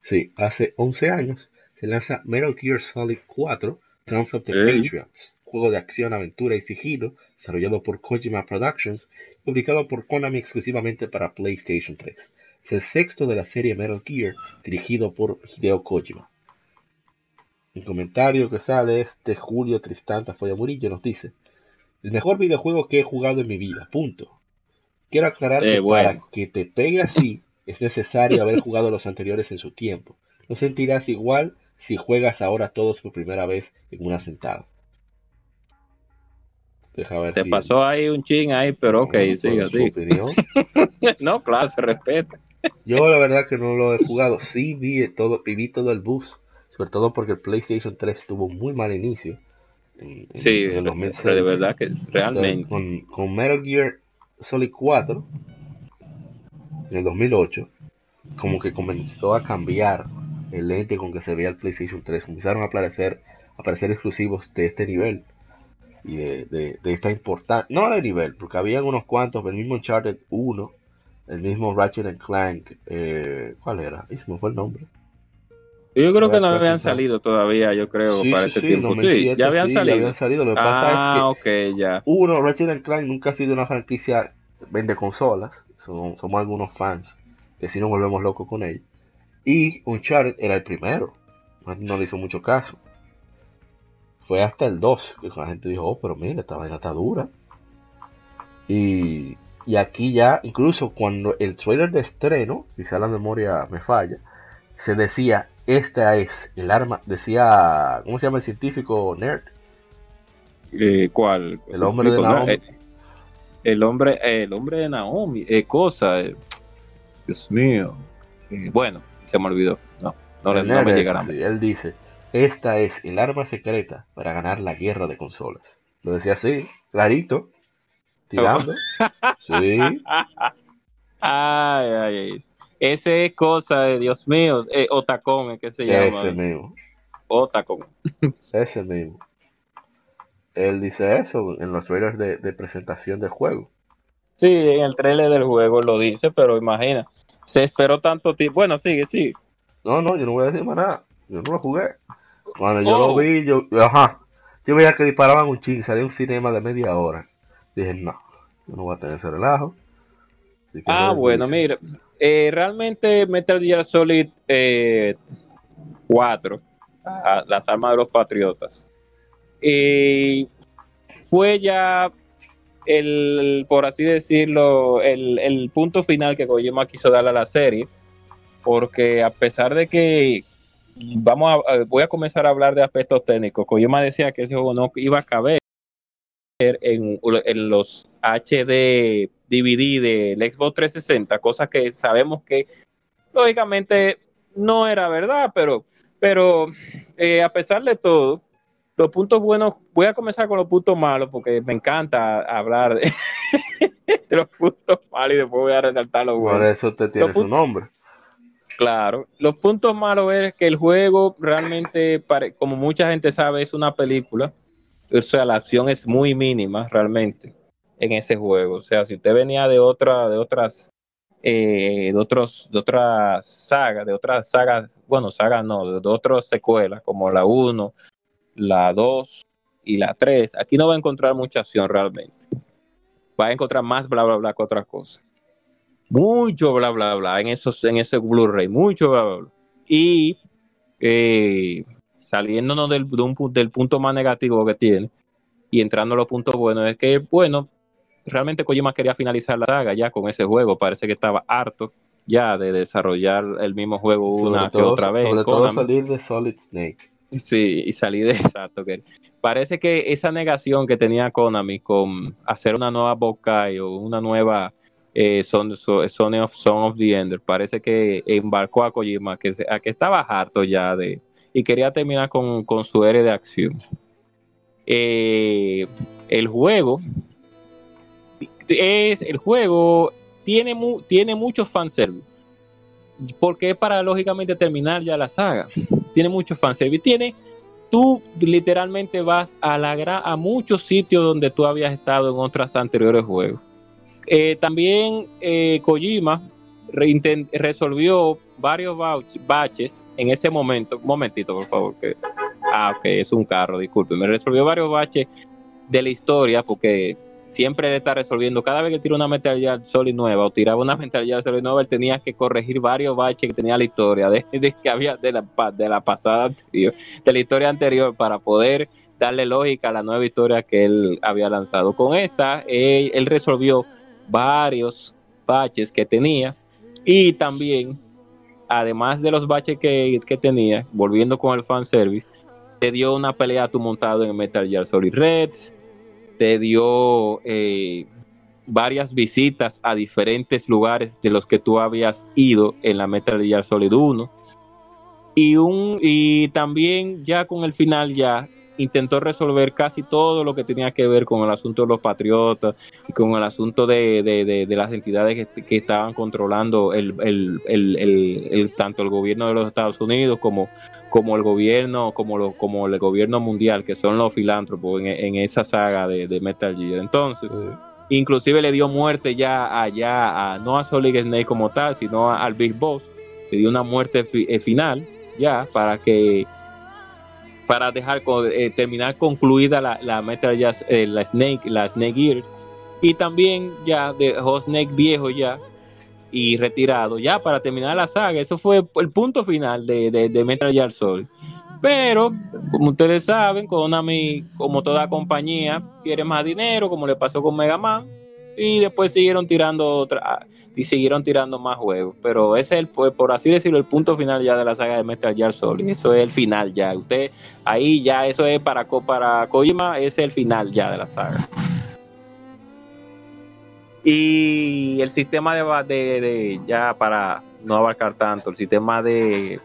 Sí, hace 11 años se lanza Metal Gear Solid 4, Guns of the. Patriots, juego de acción, aventura y sigilo, desarrollado por Kojima Productions, publicado por Konami exclusivamente para PlayStation 3. Es el sexto de la serie Metal Gear, dirigido por Hideo Kojima. Un comentario que sale es de Julio Tristán Tafoya Murillo, nos dice, el mejor videojuego que he jugado en mi vida, punto. Quiero aclarar Eh, que bueno. para que te pegue así, es necesario haber jugado los anteriores en su tiempo. No sentirás igual si juegas ahora todos por primera vez en una sentada. Deja ver Se si- pasó ahí un ching ahí, pero ok, No, sigue así. No, claro, se respeta. Yo la verdad que no lo he jugado. Sí vi todo, viví todo el bus. Sobre todo porque el PlayStation 3 tuvo un muy mal inicio. en- en Sí, el de, 2006. de verdad que realmente. Con, con Metal Gear Solid 4, en el 2008, como que comenzó a cambiar el lente con que se veía el PlayStation 3. Comenzaron a aparecer aparecer exclusivos de este nivel y de, esta importancia, no de nivel, porque habían unos cuantos, el mismo Uncharted 1, el mismo Ratchet Clank, eh, ¿cuál era? Ese fue el nombre. Yo creo que no habían salido todavía, yo creo, para ese tiempo. sí, ya habían salido. habían salido. Lo que pasa es que, ah, ya. uno, Ratchet Clank nunca ha sido una franquicia vende consolas, somos, somos algunos fans que si nos volvemos locos con él. Y Uncharted era el primero, no le hizo mucho caso. Fue hasta el 2 que la gente dijo, oh, pero mira, esta vaina está dura. Y, y aquí ya, incluso cuando el trailer de estreno, quizá la memoria me falla, se decía, esta es el arma, decía, ¿cómo se llama el científico nerd? Eh, ¿Cuál? El hombre de Naomi. Eh, el hombre, el hombre de Naomi, eh, cosa, eh, Dios mío. bueno, se me olvidó. No, no, le, no me llegará. él dice, esta es el arma secreta para ganar la guerra de consolas. Lo decía así, clarito, tirando. sí. Ay, ay, ay. Ese es cosa de Dios mío, eh, Otacón es que se llama. Ese mismo. Otacón. Ese mismo. Él dice eso en los trailers de, presentación del juego. Sí, en el trailer del juego lo dice, pero imagina, se esperó tanto tiempo. Bueno, sigue, sí. No, no, yo no voy a decir más nada. Yo no lo jugué. Cuando yo lo oh. vi, yo, ajá. Yo veía que disparaban un ching, salía un cinema de media hora. Dije, no, yo no voy a tener ese relajo. Ah, bueno, mira, eh, realmente Metal Gear Solid 4, eh, las armas de los patriotas, y fue ya el, por así decirlo, el, punto final que Kojima quiso darle a la serie, porque a pesar de que vamos a, voy a comenzar a hablar de aspectos técnicos, Kojima decía que ese juego no iba a caber en, en los HD DVD del Xbox 360, cosas que sabemos que lógicamente no era verdad, pero, pero eh, a pesar de todo, los puntos buenos, voy a comenzar con los puntos malos porque me encanta hablar de, los puntos malos y después voy a resaltar los buenos. Por eso te tiene su nombre. Claro, los puntos malos es que el juego realmente, como mucha gente sabe, es una película. O sea, la acción es muy mínima realmente en ese juego. O sea, si usted venía de otra, de otras, eh, de otros, de otras sagas, de otras sagas, bueno, sagas no, de, otras secuelas, como la 1, la 2 y la 3, aquí no va a encontrar mucha acción realmente. Va a encontrar más bla bla bla que otras cosas. Mucho bla bla bla en esos, en ese Blu-ray, mucho bla bla bla. Y eh, saliéndonos del punto más negativo que tiene y entrando a los puntos buenos, es que, bueno, realmente Kojima quería finalizar la saga ya con ese juego. Parece que estaba harto ya de desarrollar el mismo juego una que otra vez. Sobre todo salir de Solid Snake. Sí, y salir de exacto. Que parece que esa negación que tenía Konami con hacer una nueva Bokai o una nueva eh, Son, of, Son of the Ender, parece que embarcó a Kojima, que, a que estaba harto ya de y quería terminar con, su héroe de acción. Eh, el juego es el juego tiene, tiene muchos fanservice. Porque es para lógicamente terminar ya la saga. Tiene muchos fanservice. Tiene, tú literalmente vas a la a muchos sitios donde tú habías estado en otros anteriores juegos. Eh, también eh, Kojima resolvió varios baches en ese momento. Momentito, por favor. Que, ah, ok, es un carro, disculpe. Me resolvió varios baches de la historia porque siempre él está resolviendo. Cada vez que tira una Metal Gear Solid nueva o tiraba una Metal Gear Solid nueva, él tenía que corregir varios baches que tenía la historia de, que había de la, de la pasada anterior, de la historia anterior para poder darle lógica a la nueva historia que él había lanzado. Con esta, él, resolvió varios baches que tenía y también, además de los baches que, que tenía, volviendo con el fanservice, te dio una pelea tu montado en Metal Gear Solid Reds, te dio eh, varias visitas a diferentes lugares de los que tú habías ido en la Metal Gear Solid 1. Y, un, y también ya con el final ya intentó resolver casi todo lo que tenía que ver con el asunto de los patriotas y con el asunto de, las entidades que, estaban controlando el, tanto el gobierno de los Estados Unidos como, como el gobierno, como lo, como el gobierno mundial, que son los filántropos en, esa saga de, Metal Gear. Entonces, inclusive le dio muerte ya allá a no a Solid Snake como tal, sino al Big Boss, le dio una muerte eh, final ya para que para dejar eh, terminar concluida la, la Metal Gear, eh, la Snake, la Snake Gear y también ya dejó Snake viejo ya y retirado ya para terminar la saga. Eso fue el punto final de, de, Metal Gear Solid. Pero, como ustedes saben, Konami, como toda compañía, quiere más dinero, como le pasó con Mega Man, y después siguieron tirando otra, y siguieron tirando más juegos. Pero ese es el, pues, por así decirlo, el punto final ya de la saga de Metal Gear Solid. Eso es el final ya. Usted, ahí ya, eso es para, para Kojima, ese es el final ya de la saga. Y el sistema de, ya para no abarcar tanto, el sistema de,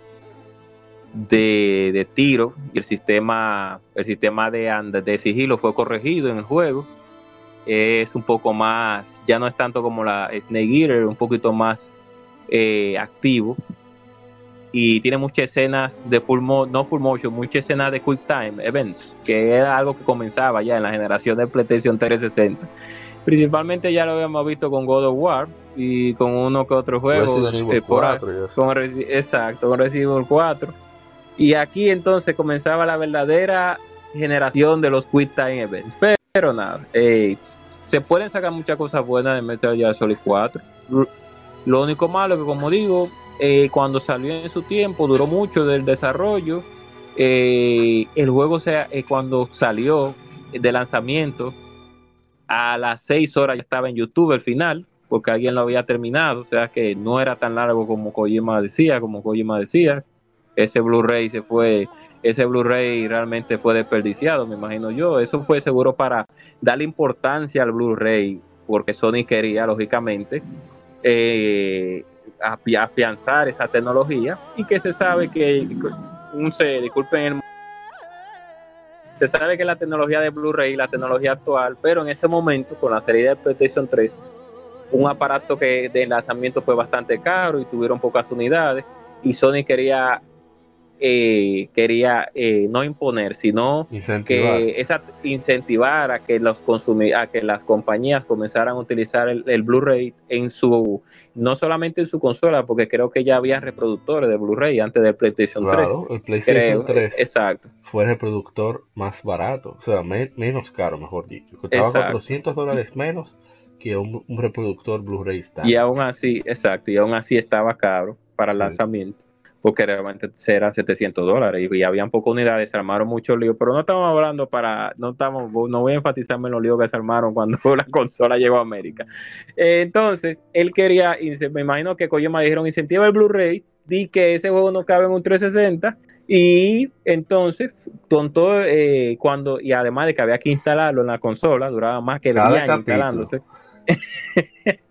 de, tiro y el sistema, el sistema de, de sigilo fue corregido en el juego. Es un poco más, ya no es tanto como la Snake Eater, un poquito más eh, activo. Y tiene muchas escenas de full no full motion, muchas escenas de quick time events, que era algo que comenzaba ya en la generación de PlayStation 360 Principalmente ya lo habíamos visto con God of War y con uno que otro juego. Eh, por, exacto, con Resident Evil 4. Y aquí entonces comenzaba la verdadera generación de los Quick Time Events. Pero, nada, eh, se pueden sacar muchas cosas buenas de Metal Gear Solid 4. Lo único malo que, como digo, eh, cuando salió en su tiempo, duró mucho del desarrollo. el juego, sea, cuando salió de lanzamiento, a las 6 horas ya estaba en YouTube el final, porque alguien lo había terminado, o sea que no era tan largo como Kojima decía, como Kojima decía. Ese Blu-ray se fue, ese Blu-ray realmente fue desperdiciado, me imagino yo. Eso fue seguro para darle importancia al Blu-ray, porque Sony quería, lógicamente, eh, afianzar esa tecnología y que se sabe que, un se disculpen el se sabe que la tecnología de Blu-ray, la tecnología actual, pero en ese momento, con la serie de PlayStation 3, un aparato que de lanzamiento fue bastante caro y tuvieron pocas unidades, y Sony quería eh, quería eh, no imponer, sino que esa, incentivar a que los a que las compañías comenzaran a utilizar el, Blu-ray en su, no solamente en su consola, porque creo que ya había reproductores de Blu-ray antes del PlayStation claro, 3. el PlayStation 3 exacto. fue el reproductor más barato, o sea, menos caro, mejor dicho. Costaba 400 dólares menos que un, reproductor Blu-ray Y aún así, exacto, y aún así estaba caro para el lanzamiento porque realmente eran 700 dólares y, habían pocas unidades, se armaron muchos líos, pero no estamos hablando para, no estamos, no voy a enfatizarme en los líos que se armaron cuando la consola llegó a América. entonces, él quería, me imagino que Kojima dijeron, incentiva el Blu-ray, di que ese juego no cabe en un 360, y entonces, con todo, eh, cuando, y además de que había que instalarlo en la consola, duraba más que 10 años instalándose.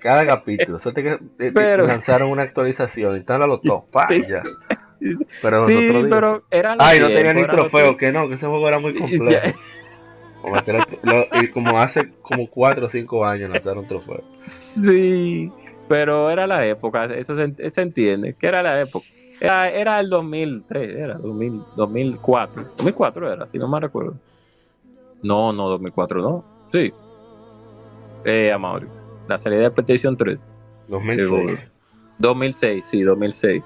Cada capítulo. Suerte que eh, lanzaron una actualización. Instala top. Sí. Ya. Pero, sí, pero era Ay, no tenía ni trofeo, que no, que ese juego era muy complejo. y como hace como 4 o 5 años lanzaron trofeo. Sí, pero era la época, eso se, entiende, que era la época. Era, era el 2003, era 2000, 2004. 2004 era, si no me recuerdo. No, no, 2004 no. Sí. Eh, Amaury la salida de PlayStation 3. 2006. 2006, sí, 2006.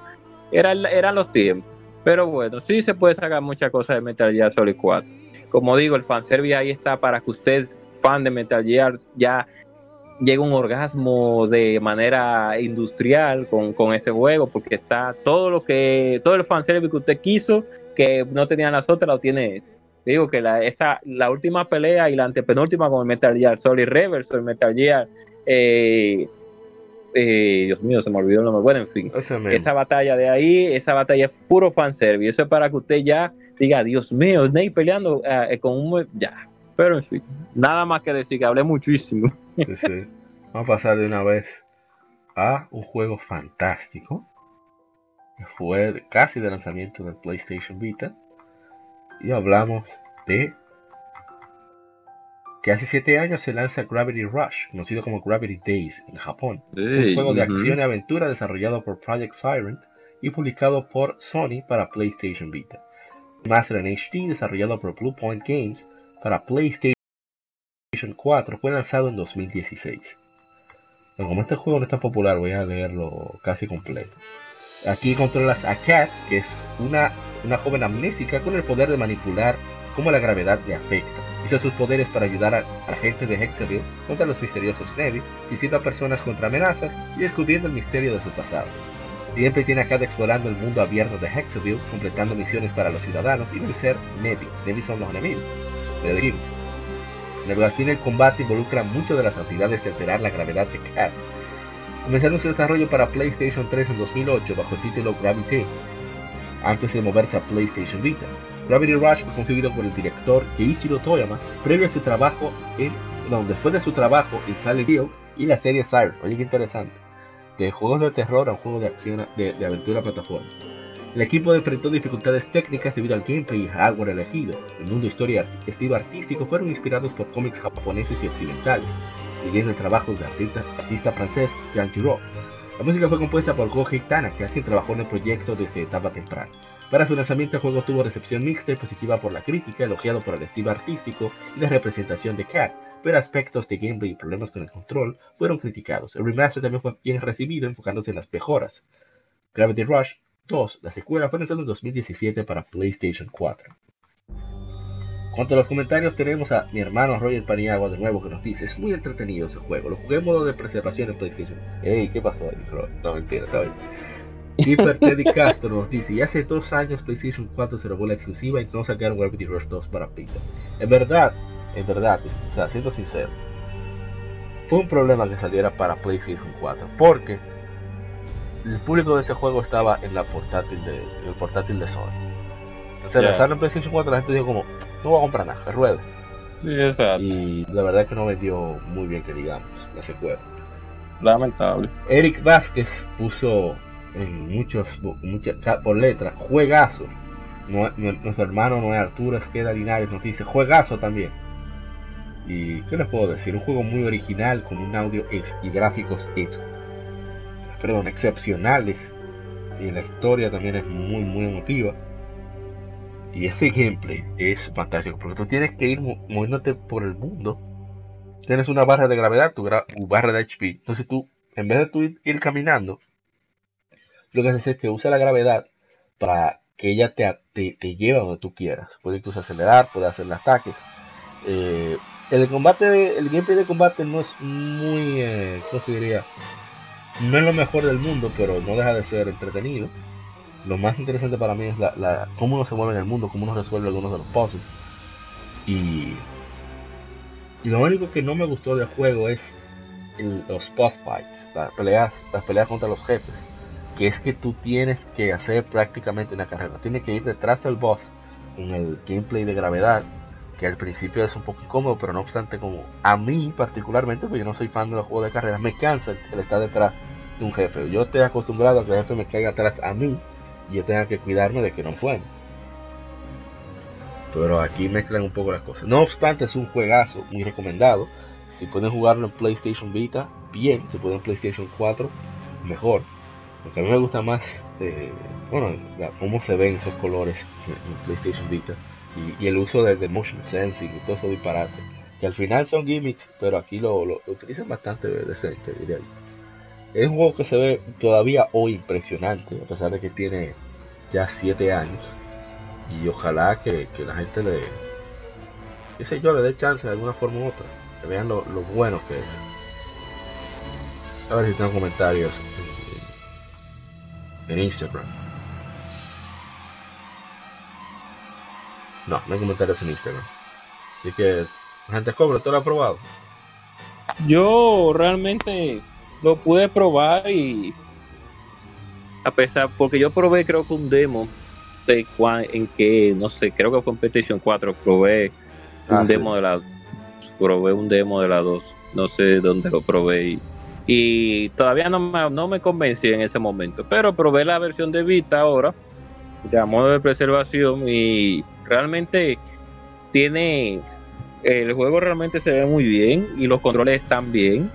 Era, eran los tiempos. Pero bueno, sí se puede sacar muchas cosas de Metal Gear Solid 4. Como digo, el fanservice ahí está para que usted, fan de Metal Gear, ya llegue a un orgasmo de manera industrial con, con, ese juego, porque está todo lo que, todo el fanservice que usted quiso, que no tenían las otras, lo tiene Digo que la, esa, la última pelea y la antepenúltima con el Metal Gear Solid Reverse, el Metal Gear eh, eh, Dios mío, se me olvidó el nombre. Bueno, en fin, esa batalla de ahí, esa batalla es puro fanservice. Eso es para que usted ya diga, Dios mío, Snake peleando eh, con un. Ya, pero en fin, nada más que decir que hablé muchísimo. Sí, sí. Vamos a pasar de una vez a un juego fantástico que fue casi de lanzamiento del PlayStation Vita. Y hablamos de que hace 7 años se lanza Gravity Rush, conocido como Gravity Days en Japón. es un juego de acción y aventura desarrollado por Project Siren y publicado por Sony para PlayStation Vita. Master en HD, desarrollado por Blue Point Games para PlayStation 4, fue lanzado en 2016. como este juego no está popular, voy a leerlo casi completo. Aquí controlas a Kat, que es una, una joven amnésica con el poder de manipular cómo la gravedad le afecta. Usa sus poderes para ayudar a, la gente de Hexaville contra los misteriosos Navy, visita a personas contra amenazas y descubriendo el misterio de su pasado. Siempre tiene a Kat explorando el mundo abierto de Hexaville, completando misiones para los ciudadanos y vencer Navy. Navy son los enemigos. Pero dijimos. La navegación y el combate involucran mucho de las habilidades de alterar la gravedad de Kat, Comenzaron su desarrollo para PlayStation 3 en 2008 bajo el título Gravity, antes de moverse a PlayStation Vita. Gravity Rush fue concebido por el director Keiichiro Toyama previo a su trabajo en, no, después de su trabajo en Silent Hill y la serie Siren. Oye, qué interesante. De juegos de terror a un juego de acción de, de aventura plataforma. El equipo enfrentó dificultades técnicas debido al gameplay y hardware elegido. El mundo, historia y estilo artístico fueron inspirados por cómics japoneses y occidentales, siguiendo el trabajo del artista, artista francés Jean Giraud. La música fue compuesta por Gohei Tanaka, quien trabajó en el proyecto desde etapa temprana. Para su lanzamiento el juego tuvo recepción mixta y positiva por la crítica, elogiado por el estilo artístico y la representación de Cat, pero aspectos de gameplay y problemas con el control fueron criticados. El remaster también fue bien recibido, enfocándose en las mejoras. Gravity Rush 2, la secuela, fue lanzada en 2017 para PlayStation 4. Cuanto a los comentarios, tenemos a mi hermano Roger Paniagua de nuevo que nos dice: Es muy entretenido ese juego. Lo jugué en modo de preservación en PlayStation. Ey, ¿qué pasó No, mentira, está bien. Hyper Teddy Castro nos dice: Y hace dos años PlayStation 4 se robó la exclusiva y no sacaron Gravity Rush 2 para Pita. En verdad, en verdad, o sea, siendo sincero, fue un problema que saliera para PlayStation 4 porque el público de ese juego estaba en la portátil de, el portátil de Sony. Entonces, yeah. lanzaron en PlayStation 4, la gente dijo como, no voy a comprar nada, ruedo. Sí, exacto. Y la verdad es que no vendió muy bien, que digamos, la secuela. Lamentable. Eric Vázquez puso en muchos, muchas, por letra, juegazo. nuestro hermano no es Arturo Esqueda Linares nos dice, juegazo también. Y qué les puedo decir, un juego muy original con un audio y gráficos perdón, excepcionales. Y la historia también es muy muy emotiva. Y ese gameplay es fantástico porque tú tienes que ir moviéndote por el mundo. Tienes una barra de gravedad, tu, barra de HP. Entonces tú, en vez de tú ir, caminando, lo que haces es que usa la gravedad para que ella te, te, lleve a donde tú quieras. Puedes incluso acelerar, puedes hacer ataques. Eh, el combate, el gameplay de combate no es muy, eh, ¿cómo se diría? No es lo mejor del mundo, pero no deja de ser entretenido lo más interesante para mí es la, cómo uno se mueve en el mundo, cómo uno resuelve algunos de los puzzles. Y, y lo único que no me gustó del juego es los boss fights, las peleas, las peleas contra los jefes. Que es que tú tienes que hacer prácticamente una carrera. Tienes que ir detrás del boss con el gameplay de gravedad. Que al principio es un poco incómodo, pero no obstante, como a mí particularmente, porque yo no soy fan de los juegos de carrera, me cansa el estar detrás de un jefe. Yo estoy acostumbrado a que el jefe me caiga atrás a mí y yo tenga que cuidarme de que no suene. Pero aquí mezclan un poco las cosas. No obstante, es un juegazo muy recomendado. Si pueden jugarlo en PlayStation Vita, bien. Si pueden en PlayStation 4, mejor. Porque a mí me gusta más, eh, bueno, cómo se ven esos colores en PlayStation Vita. Y, el uso de, motion sensing y todo eso disparate. Que al final son gimmicks, pero aquí lo, lo, utilizan bastante decente, diría yo. Es un juego que se ve todavía hoy impresionante, a pesar de que tiene ya 7 años. Y ojalá que, la gente le, qué yo, le dé chance de alguna forma u otra. Que vean lo, bueno que es. A ver si tengo comentarios en, Instagram. No, no hay comentarios en Instagram. Así que, gente cobra, ¿tú lo has probado? Yo realmente lo pude probar y a pesar, porque yo probé creo que un demo de en que, no sé, creo que fue en PlayStation 4, probé un ah, demo de la probé un demo de la 2, no sé dónde lo probé y, todavía no me, no me convencí en ese momento, pero probé la versión de Vita ahora, de modo de preservación y realmente tiene el juego realmente se ve muy bien y los controles están bien.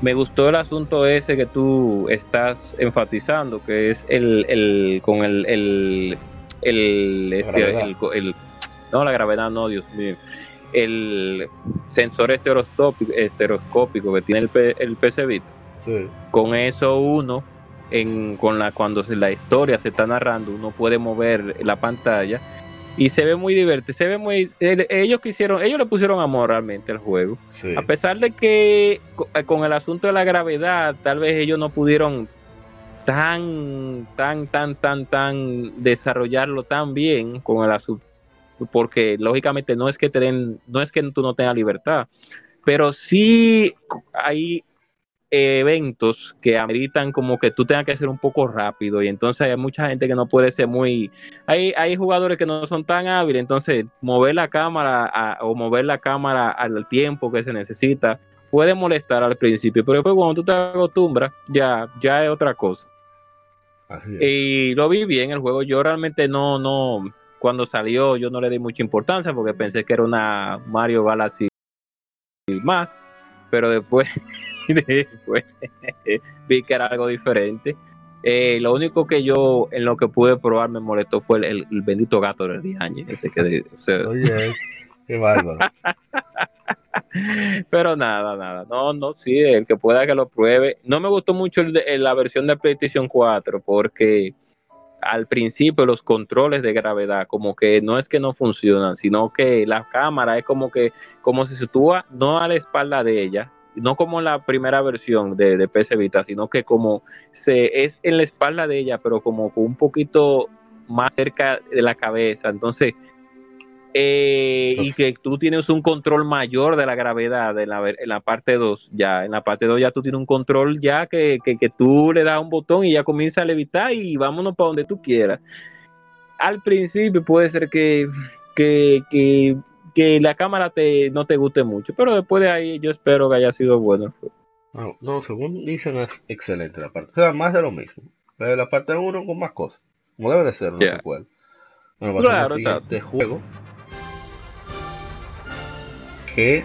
Me gustó el asunto ese que tú estás enfatizando, que es el, el con el, el, el, este, el, no la gravedad, no, Dios mío, el sensor estereoscópico, que tiene el, el PC Vita. Con eso uno, en, con la, cuando la historia se está narrando, uno puede mover la pantalla y se ve muy divertido, se ve muy ellos quisieron, ellos le pusieron amor realmente al juego. A pesar de que eh, con el asunto de la gravedad, tal vez ellos no pudieron tan tan tan tan tan desarrollarlo tan bien con el asunto porque lógicamente no es que te den, no es que tú no tengas libertad, pero sí hay eventos que ameritan como que tú tengas que ser un poco rápido y entonces hay mucha gente que no puede ser muy hay, hay jugadores que no son tan hábiles entonces mover la cámara o mover la cámara al tiempo que se necesita puede molestar al principio pero después cuando tú te acostumbras ya ya es otra cosa. Y lo vi bien el juego yo realmente no no cuando salió yo no le di mucha importancia porque pensé que era una Mario Galaxy más pero después después vi que era algo diferente. Eh, lo único que yo en lo que pude probar me molestó fue el, bendito gato del Diagne. Ese que, Oye, qué bárbaro. Pero nada, nada. No, no, sí, el que pueda que lo pruebe. No me gustó mucho la versión de PlayStation 4 porque al principio los controles de gravedad como que no es que no funcionan, sino que la cámara es como que como se sitúa no a la espalda de ella, no como la primera versión de, de PC Vita, sino que como se es en la espalda de ella, pero como un poquito más cerca de la cabeza. Entonces, eh, y que tú tienes un control mayor de la gravedad en la, en la parte 2, ya, en la parte 2 ya tú tienes un control ya que, que, que, tú le das un botón y ya comienza a levitar y vámonos para donde tú quieras. Al principio puede ser que, que, que que la cámara te, no te guste mucho, pero después de ahí yo espero que haya sido bueno. No, no según dicen es excelente la parte, o sea, más de lo mismo, pero la parte 1 con más cosas, como debe de ser, no sé cuál. Bueno, claro, a juego que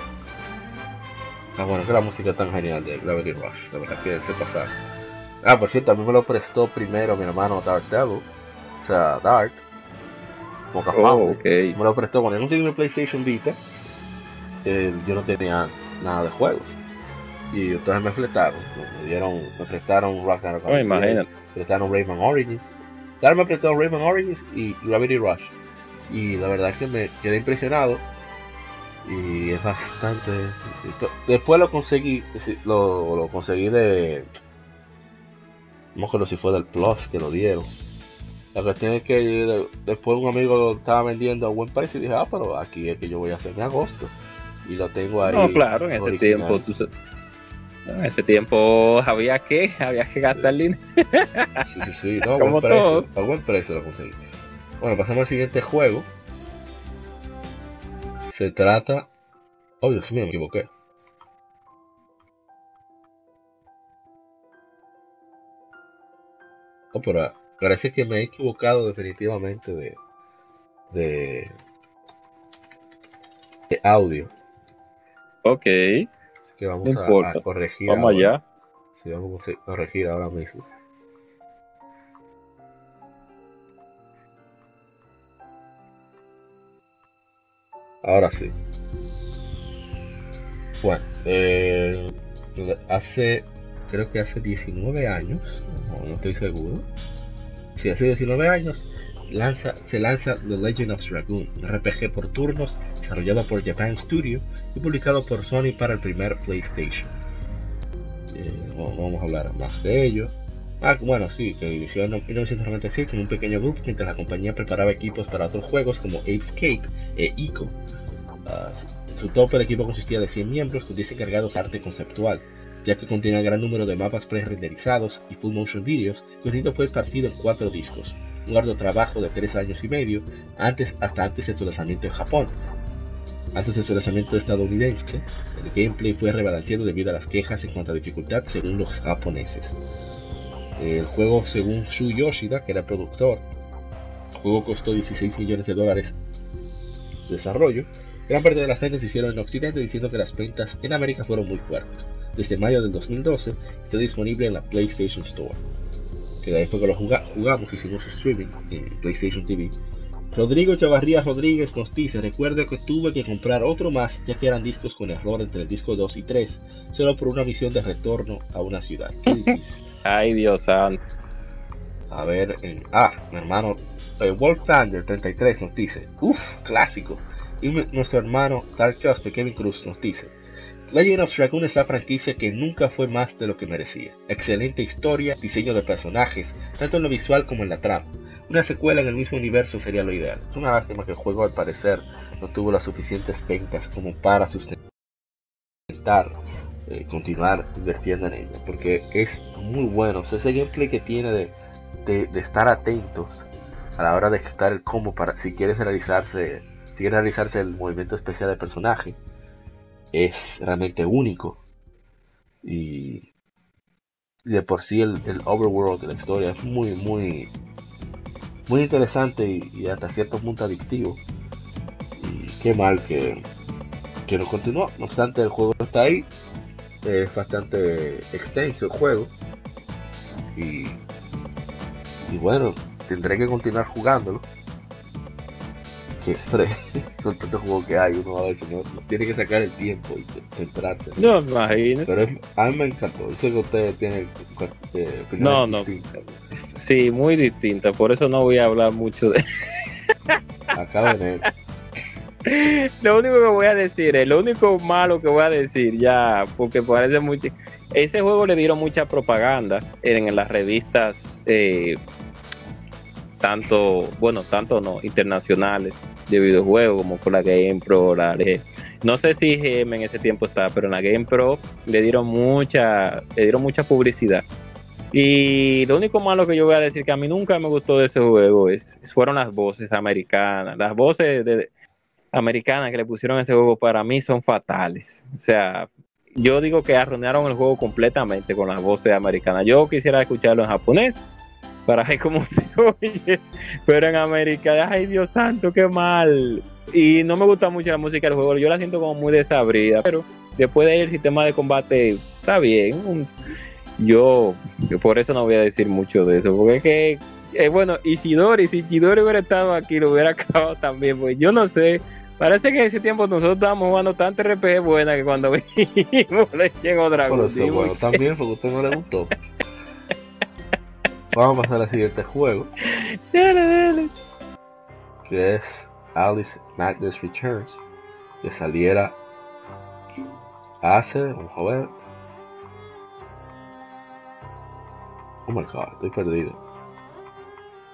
Ah, bueno, que la música tan genial de Gravity Rush, la verdad que se pasar. Ah, por cierto, a mí me lo prestó primero mi hermano Dark Devil, o sea, Dark, Oh, okay. Me lo prestó cuando yo conseguí PlayStation Vita. Eh, yo no tenía nada de juegos. Y entonces me fletaron. Me dieron, me prestaron Ragnarok. Oh, imagínate. Me prestaron Rayman Origins. Claro, me prestó Rayman Origins y Gravity Rush. Y la verdad es que me quedé impresionado. Y es bastante. Después lo conseguí. Lo, lo conseguí de. No me acuerdo si fue del Plus que lo dieron. La cuestión es que después un amigo lo estaba vendiendo a buen precio y dije, ah, pero aquí es que yo voy a hacer en agosto. Y lo tengo ahí. No, claro, en ese tiempo en ese tiempo había que, había que gastar dinero. Sí, sí, sí, no, a buen precio, a buen precio lo conseguí. Bueno, pasamos al siguiente juego. Se trata. Oh, Dios mío, me equivoqué. Oh, pero Parece que me he equivocado definitivamente de, de, audio. Ok. Así que vamos a, corregir. Vamos allá. Sí, vamos a corregir ahora mismo. Ahora sí. Bueno, eh, hace, creo que hace 19 años, no estoy seguro, si hace 19 años, lanza, se lanza The Legend of Dragoon, un RPG por turnos desarrollado por Japan Studio y publicado por Sony para el primer PlayStation. Eh, vamos a hablar más de ello. Ah, bueno, sí, que inició en 1996 en un pequeño grupo mientras la compañía preparaba equipos para otros juegos como Apescape e Ico. Ah, su tope el equipo consistía de 100 miembros con 10 encargados de arte conceptual, ya que contiene un gran número de mapas pre-renderizados y full motion videos, el fue esparcido en cuatro discos, un arduo trabajo de tres años y medio, antes, hasta antes de su lanzamiento en Japón. Antes de su lanzamiento estadounidense, el gameplay fue rebalanceado debido a las quejas en cuanto a dificultad según los japoneses. El juego, según Shu Yoshida, que era productor, el juego costó 16 millones de dólares de desarrollo. Gran parte de las ventas se hicieron en Occidente, diciendo que las ventas en América fueron muy fuertes. desde mayo del 2012 está disponible en la PlayStation Store. Que de ahí fue que lo jugamos, hicimos streaming en PlayStation TV. Rodrigo Chavarría Rodríguez nos dice, recuerdo que tuve que comprar otro más ya que eran discos con error entre el disco 2 y 3, solo por una misión de retorno a una ciudad. Ay Dios santo. A ver, ah, mi hermano eh, Wolf Thunder 33 nos dice, uff, clásico. Y nuestro hermano Dark Justice Kevin Cruz nos dice, Legend of Dragoon es la franquicia que nunca fue más de lo que merecía. Excelente historia, diseño de personajes, tanto en lo visual como en la trama. Una secuela en el mismo universo sería lo ideal. Es una lástima que el juego al parecer no tuvo las suficientes ventas como para sustentar, eh, continuar invirtiendo en ella, porque es muy bueno. ese gameplay que tiene de, de, estar atentos a la hora de ejecutar el combo para si quieres realizarse, si quiere realizarse el movimiento especial del personaje, es realmente único. Y de por sí el, el overworld de la historia es muy, muy, muy interesante y, hasta cierto punto adictivo. Y qué mal que, que no continuó. No obstante, el juego está ahí. Es bastante extenso el juego. Y, y bueno, tendré que continuar jugándolo. Que estrés con tantos juegos que hay, uno a veces no, tiene que sacar el tiempo y centrarse. No, imagino. Pero a mí me encantó. Yo sé que ustedes tienen eh, no, no. Sí, muy distinta, por eso no voy a hablar mucho de. Acá de Lo único que voy a decir, es lo único malo que voy a decir ya, porque parece muy. Ese juego le dieron mucha propaganda en, las revistas, eh, tanto, bueno, tanto no, internacionales de videojuegos, como por la Game Pro, la no sé si GM en ese tiempo estaba, pero en la Game Pro le dieron mucha, le dieron mucha publicidad y lo único malo que yo voy a decir que a mí nunca me gustó de ese juego es, fueron las voces americanas. Las voces de, americanas que le pusieron ese juego para mí son fatales. O sea, yo digo que arruinaron el juego completamente con las voces americanas. Yo quisiera escucharlo en japonés para ver cómo se oye, pero en América, ay Dios santo, qué mal. Y no me gusta mucho la música del juego, yo la siento como muy desabrida, pero después de ahí el sistema de combate está bien. Yo, por eso no voy a decir mucho de eso, porque es que, eh, bueno, Isidori, si Isidori hubiera estado aquí, lo hubiera acabado también, pues yo no sé. Parece que en ese tiempo nosotros estábamos jugando tanto RPG buena que cuando vimos le llegó Dragon. Bueno, bueno, también porque a usted no le gustó. Vamos a pasar al siguiente juego. Dale, dale. Que es Alice Madness Returns. Que saliera hace, vamos a ver, Oh my god, estoy perdido.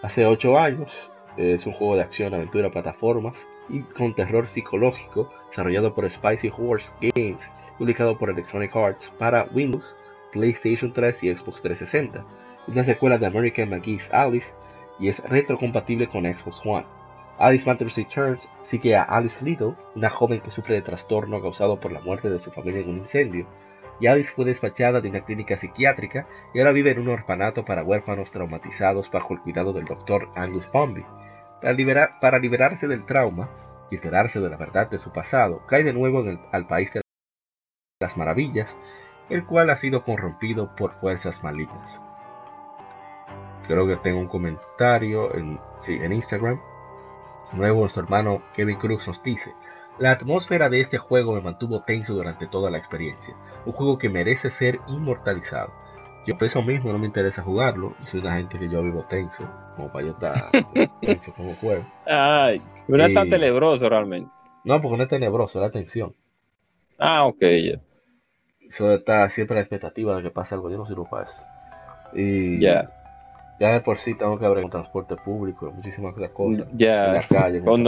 Hace 8 años es un juego de acción, aventura, plataformas y con terror psicológico desarrollado por Spicy Horse Games publicado por Electronic Arts para Windows, PlayStation 3 y Xbox 360. Es la secuela de American McGee's Alice y es retrocompatible con Xbox One. Alice Matters Returns sigue a Alice Little, una joven que sufre de trastorno causado por la muerte de su familia en un incendio Alice fue despachada de una clínica psiquiátrica y ahora vive en un orfanato para huérfanos traumatizados bajo el cuidado del doctor Angus Pomby. Para, para liberarse del trauma y enterarse de la verdad de su pasado, cae de nuevo al país de las maravillas, el cual ha sido corrompido por fuerzas malignas. Creo que tengo un comentario en, en Instagram. Nuevo nuestro hermano Kevin Cruz nos dice, la atmósfera de este juego me mantuvo tenso durante toda la experiencia, un juego que merece ser inmortalizado. Yo por eso mismo no me interesa jugarlo, y soy una gente que yo vivo tenso, como para yo estar tenso como juego. Ay, no es tan tenebroso realmente. No, porque no es tenebroso, es la tensión. Ah, ok, ya. Eso está siempre la expectativa de que pase algo, yo no sirvo para eso. Y ya ya de por sí tengo que abrir un transporte público, muchísimas otras cosas. Ya, en la calle, con,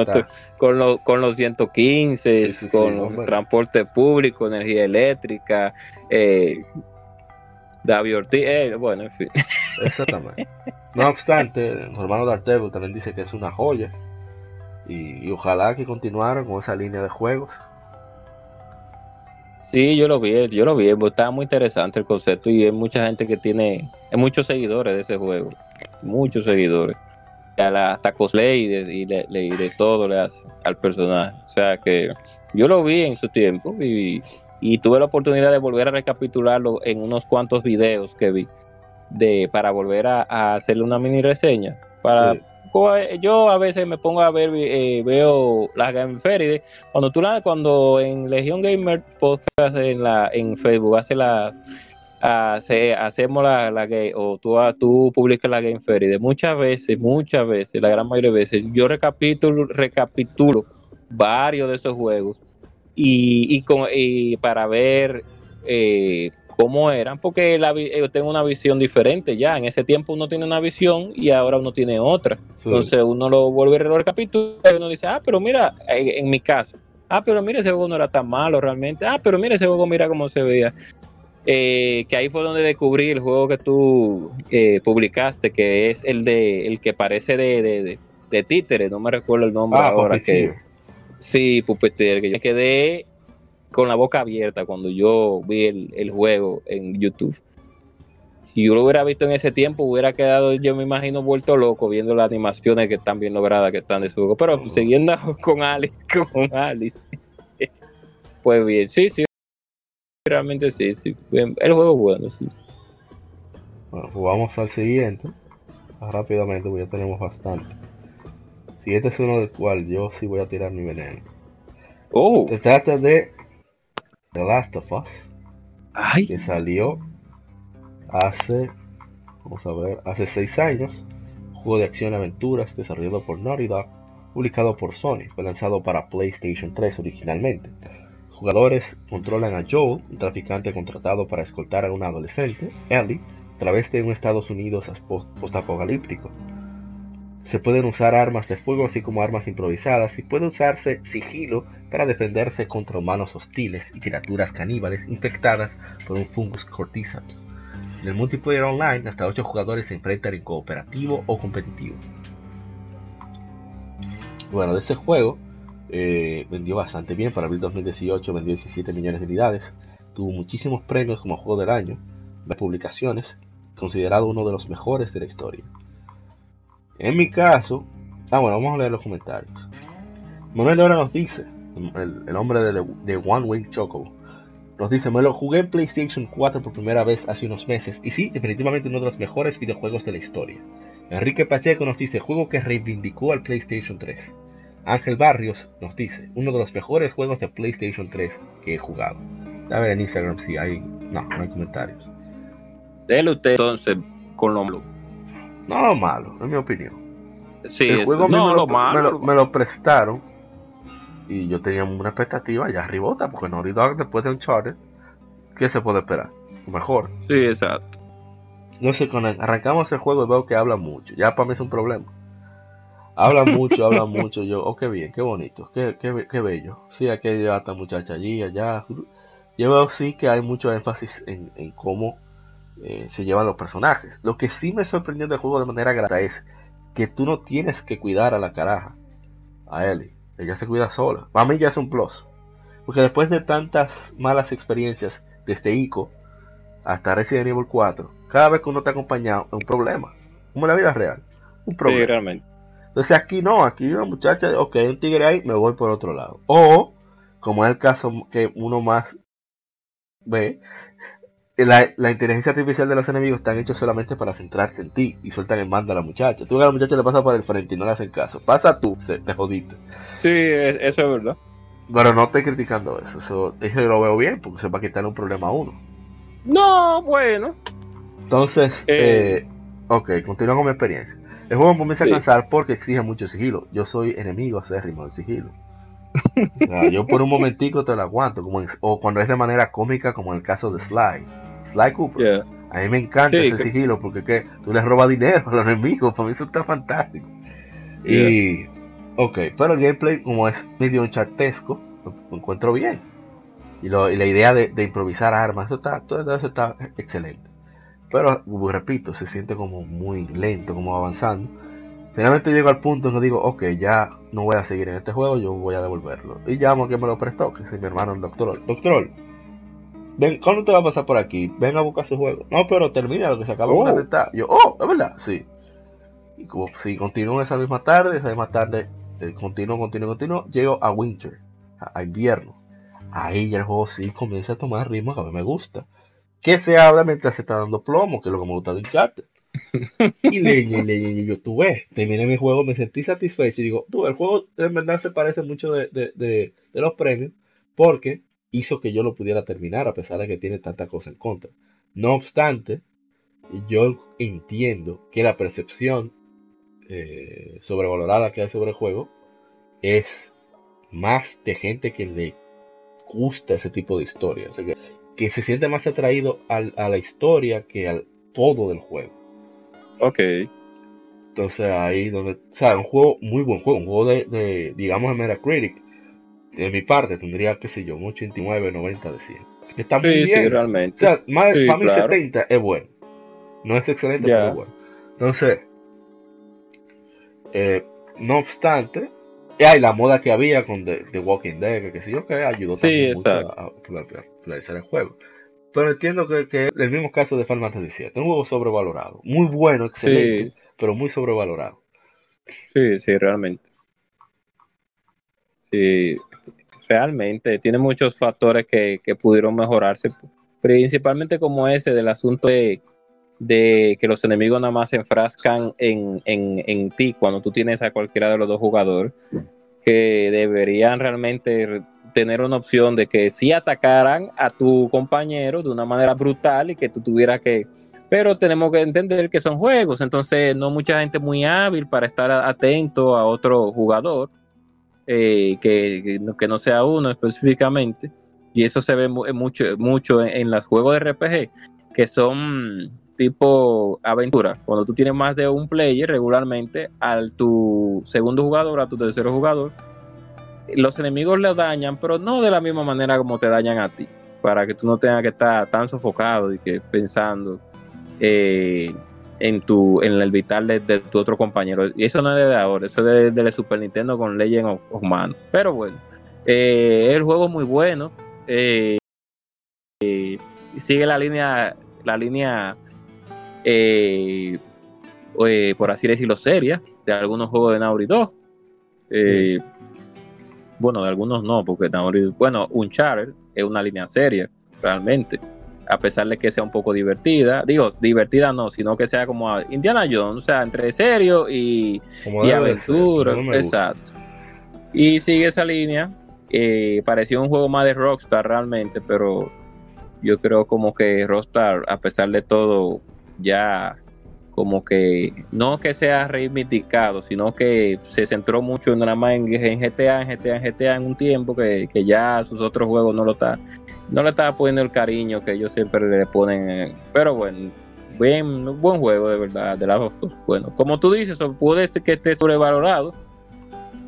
con, con, los 115, con el transporte público, energía eléctrica, eh, David Ortiz, eh, bueno, en fin. Exactamente. No obstante, mi hermano Darteville también dice que es una joya. Y, y ojalá que continuaran con esa línea de juegos. Sí, yo lo vi, yo lo vi, está muy interesante el concepto y hay mucha gente que tiene, hay muchos seguidores de ese juego, muchos seguidores. hasta cosplay y de, y, de, todo le hace al personaje. O sea que yo lo vi en su tiempo y y tuve la oportunidad de volver a recapitularlo en unos cuantos videos que vi de para volver a, hacerle una mini reseña para yo a veces me pongo a ver eh, veo las Game Feride cuando tú la cuando en Legion Gamer podcast en la en Facebook hace la hace, hacemos la, la o tú, tú publicas la Game Feride muchas veces muchas veces la gran mayoría de veces yo recapitulo recapitulo varios de esos juegos. Y, y, con, y para ver eh, cómo eran, porque la, yo tengo una visión diferente ya. En ese tiempo uno tiene una visión y ahora uno tiene otra. Entonces uno lo vuelve a recapitular y uno dice, ah, pero mira, en, mi caso, ah, pero mira, ese juego no era tan malo realmente. Ah, pero mira, ese juego, mira cómo se veía. Eh, que ahí fue donde descubrí el juego que tú eh, publicaste, que es el de el que parece de, de, de, títere, no me recuerdo el nombre ah, ahora. Que, sí, Puppeteer, que yo quedé con la boca abierta cuando yo vi el, juego en YouTube. Si yo lo hubiera visto en ese tiempo, hubiera quedado, yo me imagino, vuelto loco viendo las animaciones que están bien logradas que están de su juego. Pero siguiendo con Alice, con Alice. pues bien, sí, sí. Realmente sí, sí. El juego es bueno, sí. Bueno, jugamos al siguiente. Rápidamente, porque ya tenemos bastante. Siguiente es uno del cual yo sí voy a tirar mi veneno. Oh. Se trata de The Last of Us. Que salió hace, vamos a ver, hace 6 años. Juego de acción y aventuras desarrollado por Naughty Dog, publicado por Sony. Fue lanzado para PlayStation 3 originalmente. Jugadores controlan a Joel, un traficante contratado para escoltar a una adolescente, Ellie, a través de un Estados Unidos postapocalíptico. Se pueden usar armas de fuego así como armas improvisadas y puede usarse sigilo para defenderse contra humanos hostiles y criaturas caníbales infectadas por un fungus cordyceps. En el multiplayer online hasta 8 jugadores se enfrentan en cooperativo o competitivo. Bueno, de ese juego eh, vendió bastante bien, para abril 2018 vendió 17 millones de unidades, tuvo muchísimos premios como juego del año, de publicaciones, considerado uno de los mejores de la historia. En mi caso, ah bueno, vamos a leer los comentarios. Manuel ahora nos dice, el, hombre de, One Wing Choco, nos dice, me lo jugué en PlayStation 4 por primera vez hace unos meses y sí, definitivamente uno de los mejores videojuegos de la historia. Enrique Pacheco nos dice, juego que reivindicó al PlayStation 3. Ángel Barrios nos dice, uno de los mejores juegos de PlayStation 3 que he jugado. A ver en Instagram si hay... No, no hay comentarios. Dele usted entonces con lo no lo malo, en mi opinión. Sí, el juego no, me, lo, malo, me, lo, prestaron y yo tenía una expectativa ya arribota, porque no Dog después de Uncharted, ¿qué se puede esperar? Mejor. Sí, exacto. No sé, con arrancamos el juego y veo que habla mucho. Ya para mí es un problema. Habla mucho, habla mucho. Yo, oh, qué bien, qué bonito, qué, qué, qué bello. Sí, aquí hay esta muchacha allí, allá. Yo veo sí que hay mucho énfasis en, en cómo eh, se llevan los personajes. Lo que sí me sorprendió del juego de manera grata es que tú no tienes que cuidar a la caraja, a Ellie. Ella se cuida sola. Para mí ya es un plus. Porque después de tantas malas experiencias desde ICO hasta Resident Evil 4, cada vez que uno está acompañado es un problema. Como en la vida real. Un problema. realmente. Entonces aquí no, aquí una muchacha, ok, un tigre ahí, me voy por otro lado. O, como es el caso que uno más ve, la, inteligencia artificial de los enemigos están hechos solamente para centrarte en ti y sueltan el mando a la muchacha. Tú a la muchacha le pasa por el frente y no le hacen caso. Pasa tú, se, te jodiste. Sí, eso es verdad. Pero no estoy criticando eso. Eso, eso lo veo bien porque se va a quitar un problema a uno. No, bueno. Entonces, eh, eh ok, continúo con mi experiencia. El juego comienza a cansar porque exige mucho sigilo. Yo soy enemigo acérrimo del sigilo. O sea, yo por un momentico te lo aguanto, como o cuando es de manera cómica, como en el caso de Sly. Sly Cooper. A mí me encanta ese sigilo porque que tú le robas dinero a los enemigos, para mí eso está fantástico. Y, ok, pero el gameplay, como es medio chartesco, lo, encuentro bien. Y, lo, y la idea de, improvisar armas, eso está, todo eso está excelente. Pero, repito, se siente como muy lento, como avanzando. Finalmente llego al punto que digo, ok, ya no voy a seguir en este juego, yo voy a devolverlo. Y llamo a quien me lo prestó, que es mi hermano el doctor. Doctor, ven, ¿cuándo te va a pasar por aquí? Ven a buscar su juego. No, pero termina lo que se acaba oh. de Yo, oh, ¿es verdad? Sí. Y como si continúo esa misma tarde, esa misma tarde, eh, continúo, continúo, llego a winter, a, invierno. ahí ya el juego sí comienza a tomar ritmo que a mí me gusta. Que se habla mientras se está dando plomo, que es lo que me gusta de Uncharted. Y y leña y yo tuve, terminé mi juego, me sentí satisfecho y digo, tú, el juego en verdad se parece mucho de, de, de, los premios porque hizo que yo lo pudiera terminar a pesar de que tiene tanta cosa en contra. No obstante, yo entiendo que la percepción eh, sobrevalorada que hay sobre el juego es más de gente que le gusta ese tipo de historia. que, se siente más atraído a la historia que al todo del juego. Ok. Entonces ahí donde, o sea, un juego, muy buen juego, un juego de, de digamos, de Metacritic, de mi parte tendría, qué sé yo, un 89, 90 de 100. Está muy bien. Sí, realmente. O sea, más, para mí 70 es bueno. No es excelente, pero es bueno. Entonces, eh, no obstante, hay la moda que había con The, Walking Dead, que, sí, yo que ayudó sí, mucho a, finalizar el juego. Pero entiendo que, que el mismo caso de Final Fantasy VII, un juego sobrevalorado. Muy bueno, excelente, pero muy sobrevalorado. Sí, sí, realmente. Sí, realmente. Tiene muchos factores que, pudieron mejorarse, principalmente como ese del asunto de, que los enemigos nada más se enfrascan en, en, ti cuando tú tienes a cualquiera de los dos jugadores, que deberían realmente tener una opción de que si atacaran a tu compañero de una manera brutal y que tú tuvieras que... Pero tenemos que entender que son juegos, entonces no mucha gente muy hábil para estar atento a otro jugador eh, que, que, no sea uno específicamente. Y eso se ve mucho, mucho en, los juegos de RPG, que son tipo aventura. Cuando tú tienes más de un player regularmente, al tu segundo jugador, a tu tercer jugador, los enemigos le dañan, pero no de la misma manera como te dañan a ti. Para que tú no tengas que estar tan sofocado y que pensando. Eh, en tu en el vital de, tu otro compañero. Y eso no es de ahora, eso es de, Super Nintendo con Legend of, Man. Pero bueno, eh, el juego es muy bueno. Eh, eh, sigue la línea, la línea, por así decirlo, seria de algunos juegos de Naughty 2. Bueno, de algunos no, porque bueno, Uncharted es una línea seria, realmente a pesar de que sea un poco divertida. Digo, divertida no, sino que sea como Indiana Jones, o sea, entre serio y, aventura. exacto. Y sigue esa línea. Eh, pareció un juego más de Rockstar realmente, pero yo creo como que Rockstar, a pesar de todo, ya como que no que sea reivindicado, sino que se centró mucho en nada más en, GTA, en GTA, en GTA en un tiempo que, que ya sus otros juegos no lo está no le estaba poniendo el cariño que ellos siempre le ponen. Pero bueno, bien, buen juego de verdad, de la Bueno, como tú dices, puede que esté sobrevalorado,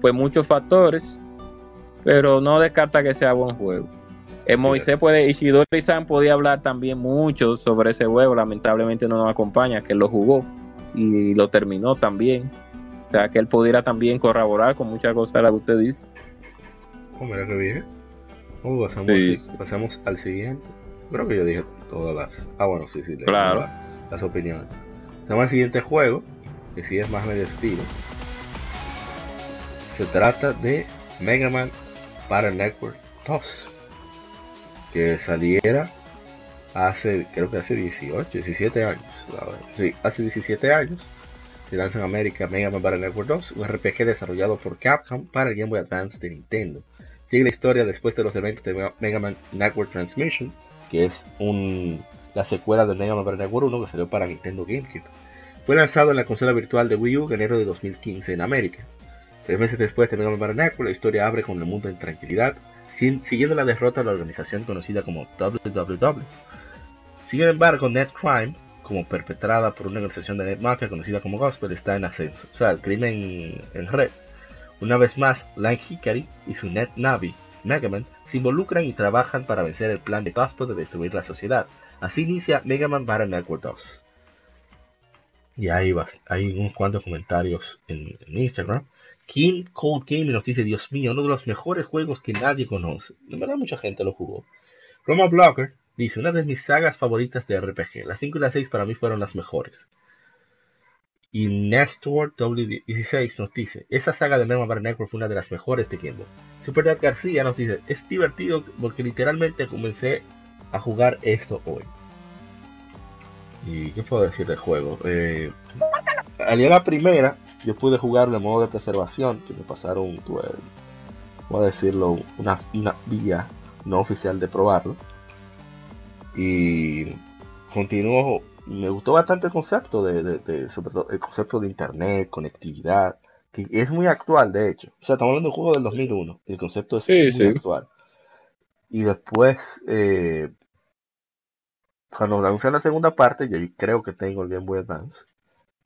pues muchos factores, pero no descarta que sea buen juego. Eh, Moisés puede, Ishidori San podía hablar también mucho sobre ese juego, lamentablemente no nos acompaña, que lo jugó y lo terminó también. O sea, que él pudiera también corroborar con muchas cosas de las que usted dice. Oh, mira que bien. Uh, pasamos, al siguiente. Creo que yo dije todas las. Ah, bueno, sí, sí. Claro. Las, opiniones. Pasamos al siguiente juego, que sí es más medio estilo. Se trata de Mega Man para Network 2. Que saliera hace, creo que hace 18, 17 años. Sí, hace 17 años. Se lanza en América Mega Man para Network 2, un RPG desarrollado por Capcom para el Game Boy Advance de Nintendo. Sigue la historia después de los eventos de Mega Man Network Transmission, que es un, la secuela de Mega Man Network 1 que salió para Nintendo GameCube. Fue lanzado en la consola virtual de Wii U en enero de 2015 en América. Tres meses después de Mega Man Network, la historia abre con el mundo en tranquilidad, siguiendo la derrota de la organización conocida como WWW. Sin embargo, Net Crime, como perpetrada por una organización de Net Mafia conocida como Gospel, está en ascenso. O sea, el crimen en red una vez más, Line Hikari y su Net Navi, Megaman, se involucran y trabajan para vencer el plan de Gospel de destruir la sociedad. Así inicia Mega Man Battle Network 2. Y ahí va, hay unos cuantos comentarios en, Instagram. King Cold Gaming nos dice, Dios mío, uno de los mejores juegos que nadie conoce. De verdad mucha gente lo jugó. Roma Blocker dice, una de mis sagas favoritas de RPG. Las 5 y las 6 para mí fueron las mejores. Y Nestor W16 nos dice, esa saga de Man Network fue una de las mejores de Game Boy. Super García nos dice, es divertido porque literalmente comencé a jugar esto hoy. ¿Y qué puedo decir del juego? Eh, a la primera, yo pude jugarlo en modo de preservación, que me pasaron, tuve, a decirlo, una, una vía no oficial de probarlo. Y continuó, me gustó bastante el concepto de, el concepto de internet, conectividad, que es muy actual de hecho. O sea, estamos hablando de un juego del 2001, el concepto es muy actual. Y después, eh, cuando anuncié la segunda parte, yo creo que tengo el Game Boy Advance,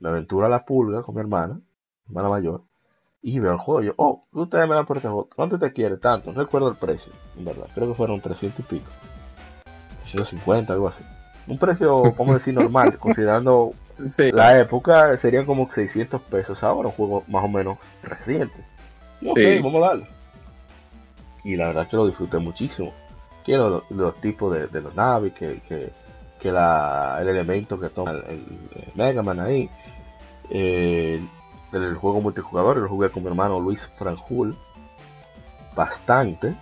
me aventura la pulga con mi hermana, hermana mayor, y veo el juego. Yo, oh, ustedes me dan por este juego. ¿Cuánto te quiere? Tanto. No recuerdo el precio, en verdad. Creo que fueron 300 y pico. 350, algo así. Un precio, como decir, normal, considerando la época, serían como 600 pesos ahora, un juego más o menos reciente. ok, vamos a darle. Y la verdad que lo disfruté muchísimo. Quiero los, tipos de, los naves, que, que, que la, el elemento que toma el, el Mega Man ahí. Eh, el juego multijugador, lo jugué con mi hermano Luis Franjul bastante.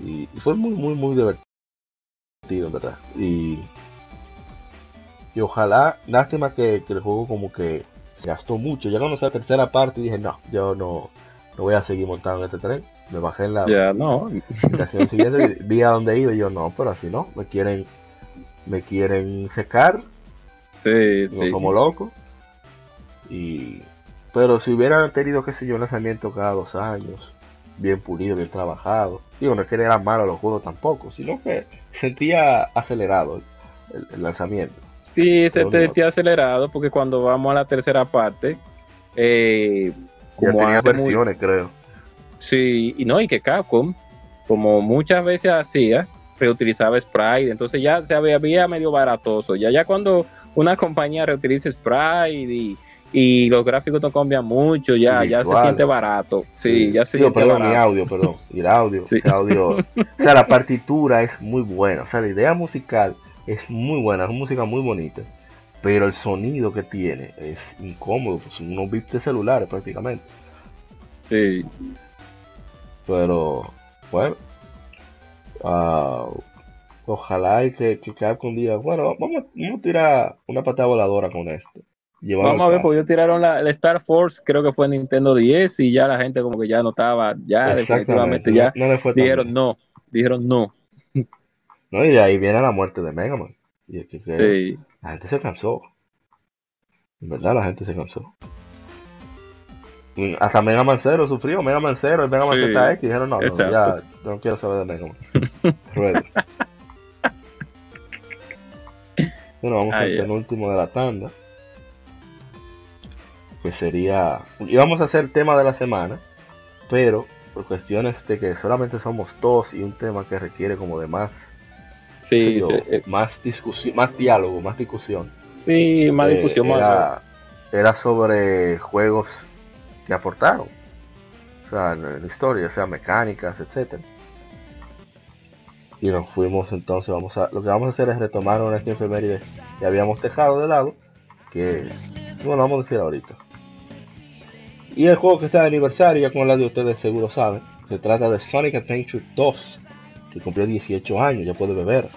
Y, fue muy muy muy divertido en verdad. Y, y ojalá, lástima que, el juego como que se gastó mucho, ya cuando sea la tercera parte dije no, yo no, no voy a seguir montando en este tren, me bajé en la ya no. siguiente, vi a dónde iba y yo no, pero así no, me quieren me quieren secar, sí, no somos locos y, pero si hubieran tenido, qué sé yo, un lanzamiento cada dos años, bien pulido, bien trabajado, digo, no es que eran malos los juegos tampoco, sino que sentía acelerado el, lanzamiento. Sí, se sentía acelerado porque cuando vamos a la tercera parte, eh, como ya tenía versiones, creo. Sí, y no, y que Capcom, como muchas veces hacía, reutilizaba Sprite, entonces ya se había, medio baratoso. Ya, ya cuando una compañía reutiliza Sprite y, y los gráficos no cambian mucho, ya, ya se siente barato. Sí, ya se siente perdón, Mi audio, perdón, y el audio, audio. O sea, la partitura es muy buena, o sea, la idea musical es muy buena, es una música muy bonita, pero el sonido que tiene es incómodo, pues unos bits de celulares prácticamente. Sí. Pero, bueno, uh, ojalá y que, que un día, bueno, vamos, vamos a tirar una patada voladora con esto. Vamos a ver, porque ellos tiraron la, Star Force, creo que fue Nintendo 10 y ya la gente como que ya no estaba, ya definitivamente ya dijeron no, dijeron no. No, y de ahí viene la muerte de Mega Man. Y es que, sí. La gente se cansó. En verdad la gente se cansó. hasta Mega Man 0 sufrió, Mega Man 0, el Mega Man ZX, dijeron no, no, ya no quiero saber de Mega Man. bueno, vamos al penúltimo de la tanda pues sería, íbamos a hacer tema de la semana, pero por cuestiones de que solamente somos dos y un tema que requiere como de más, sí, eh. más discusión, más diálogo, más discusión. Sí, más eh, discusión. Era, era, sobre juegos que aportaron, o sea, en, la historia, o sea, mecánicas, etcétera. Y nos fuimos entonces, vamos a, lo que vamos a hacer es retomar una efeméride que habíamos dejado de lado, que, bueno, vamos a decir ahorita. Y el juego que está de aniversario, ya como la de ustedes seguro saben, se trata de Sonic Adventure 2, que cumplió 18 años, ya puede beber.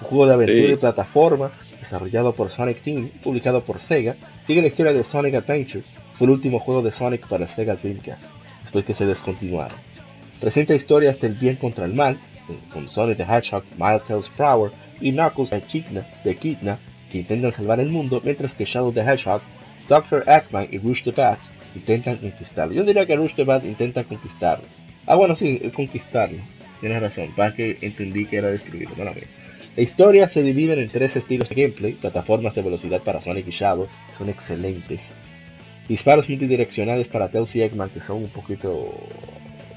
Un juego de aventura y plataformas, desarrollado por Sonic Team, publicado por Sega, sigue la historia de Sonic Adventure, fue el último juego de Sonic para Sega Dreamcast, después que se descontinuaron. Presenta historias del bien contra el mal, con Sonic the Hedgehog, Miles Prower y Knuckles de Kidna, de Kidna, que intentan salvar el mundo, mientras que Shadow the Hedgehog, Dr. Eggman y Rush the Bat intentan conquistarlo. Yo diría que Bat intenta conquistarlo. Ah, bueno, sí, conquistarlo. Tienes razón, para que entendí que era destruirlo, no la La historia se divide en tres estilos de gameplay, plataformas de velocidad para Sonic y Shadow, son excelentes. Disparos multidireccionales para Tails y Eggman, que son un poquito...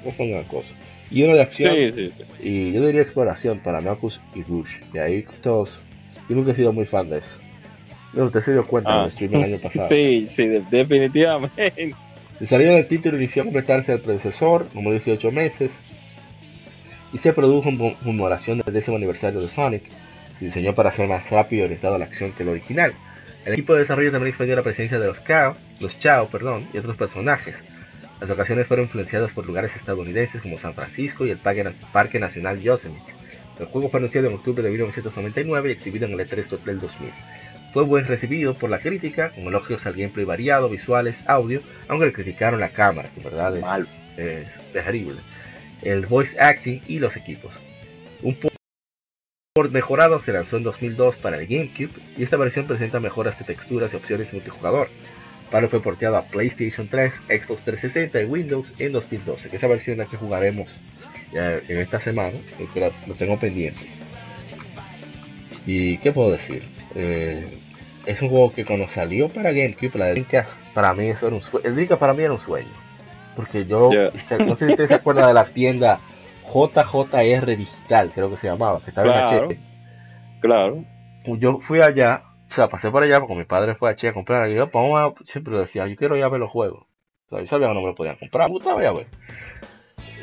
no son una cosa. Y uno de acción, y yo diría exploración para Knuckles y Rush. Y ahí todos... Yo nunca he sido muy fan de eso. No, usted se dio cuenta ah. del stream el año pasado. Sí, sí, definitivamente. El salido del título inició a completarse el predecesor, como 18 meses, y se produjo en conmemoración del décimo aniversario de Sonic. Se diseñó para ser más rápido y orientado a la acción que el original. El equipo de desarrollo también expandió la presencia de los Chao, los Chao, perdón, y otros personajes. Las ocasiones fueron influenciadas por lugares estadounidenses como San Francisco y el Parque Nacional Yosemite. El juego fue anunciado en octubre de 1999 y exhibido en el E3 del 2000. Fue buen recibido por la crítica, con elogios al gameplay variado, visuales, audio, aunque le criticaron la cámara, que en verdad es, es terrible, el voice acting y los equipos. Un port mejorado se lanzó en 2002 para el GameCube y esta versión presenta mejoras de texturas y opciones multijugador. Para fue porteado a PlayStation 3, Xbox 360 y Windows en 2012, que esa versión es la que jugaremos en esta semana, que lo tengo pendiente. ¿Y qué puedo decir? Eh, es un juego que cuando salió para GameCube, la Dreamcast, para mí eso era un sueño. El Dreamcast para mí era un sueño. Porque yo, no sé si ustedes se acuerdan de la tienda JJR Digital, creo que se llamaba, que estaba claro, en. Claro. Yo fui allá, o sea, pasé por allá porque mi padre fue a Che a comprar. Y yo, pues, siempre decía, yo quiero ir a ver los juegos. O sea, yo sabía que no me lo podían comprar, a ver.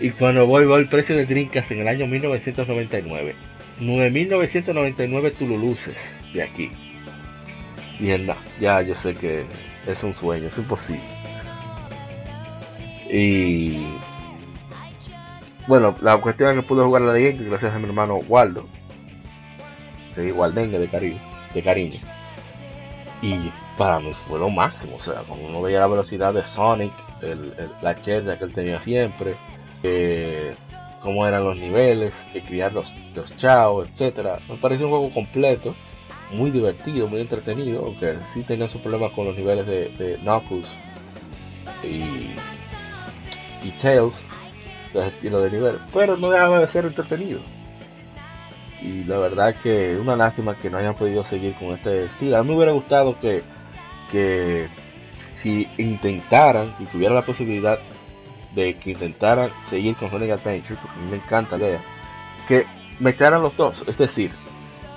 Y cuando voy, voy el precio de Dreamcast en el año 1999. 9.999 Tululuces de aquí. Y ya yo sé que es un sueño, es imposible. Y bueno, la cuestión es que pude jugar la de gracias a mi hermano Waldo, de Waldengue de cariño. Y para mí fue lo máximo, o sea, como uno veía la velocidad de Sonic, la chercha que él tenía siempre, eh, cómo eran los niveles, criar los, los chao, etcétera. Me pareció un juego completo, muy divertido, muy entretenido, aunque sí tenía sus problemas con los niveles de, de Knuckles y, Tails, ese estilo de nivel, pero no dejaba de ser entretenido. Y la verdad que es una lástima que no hayan podido seguir con este estilo. A mí me hubiera gustado que, que si intentaran y tuvieran la posibilidad de que intentaran seguir con Sonic Adventure, porque a mí me encanta leer, que mezclaran los dos, es decir,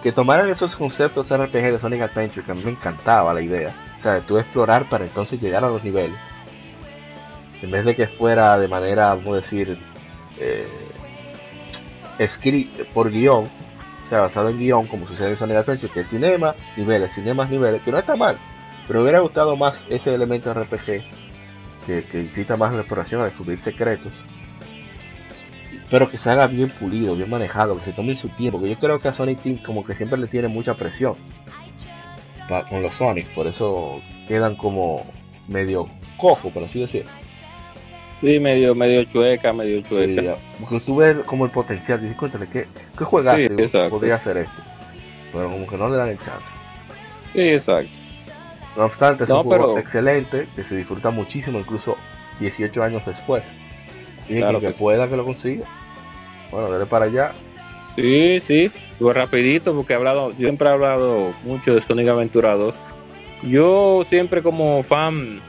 que tomaran esos conceptos RPG de Sonic Adventure, que a mí me encantaba la idea, o sea, de tú explorar para entonces llegar a los niveles, en vez de que fuera de manera, vamos a decir, eh, por guion, o sea, basado en guion, como sucede en Sonic Adventure, que es cinema, niveles, cinemas, niveles, que no está mal, pero me hubiera gustado más ese elemento RPG que, incita más la exploración a descubrir secretos. Pero que se haga bien pulido, bien manejado, que se tome su tiempo. Que yo creo que a Sonic Team como que siempre le tiene mucha presión con los Sonic, por eso quedan como medio cojo, por así decirlo. Sí, medio, medio chueca, medio chueca. porque tú ves como el potencial, dices, cuéntale, ¿qué, qué juegazo podría hacer esto? Pero como que no le dan el chance. Sí, exacto. No obstante, es un juego excelente, que se disfruta muchísimo, incluso 18 años después. Así que, que, pueda que lo consiga. Bueno, dale para allá. Sí, sí, fue rapidito porque he hablado, siempre he hablado mucho de Sonic Aventura 2. Yo siempre como fan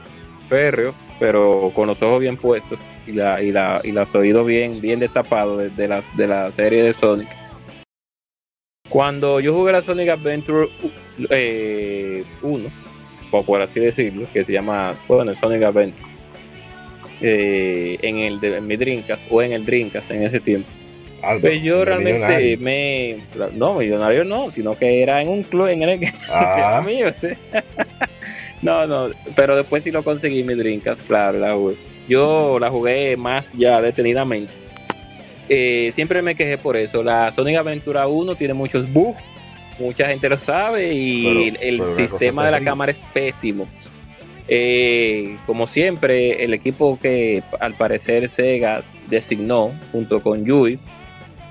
férreo, pero con los ojos bien puestos y la y la y los oídos bien bien destapados de, la, de la serie de Sonic. Cuando yo jugué la Sonic Adventure 1, eh, por así decirlo, que se llama, bueno, Sonic Adventure, eh, en el de en mi Dreamcast o en el Dreamcast en ese tiempo. pues yo realmente me. No, millonario no, sino que era en un club en el que ah. mío, no, no, pero después sí lo conseguí mi Dreamcast, claro, la jugué. Yo la jugué más ya detenidamente. Eh, siempre me quejé por eso. La Sonic Aventura 1 tiene muchos bugs mucha gente lo sabe y el sistema de la cámara es pésimo. Eh, como siempre, el equipo que al parecer Sega designó junto con Yui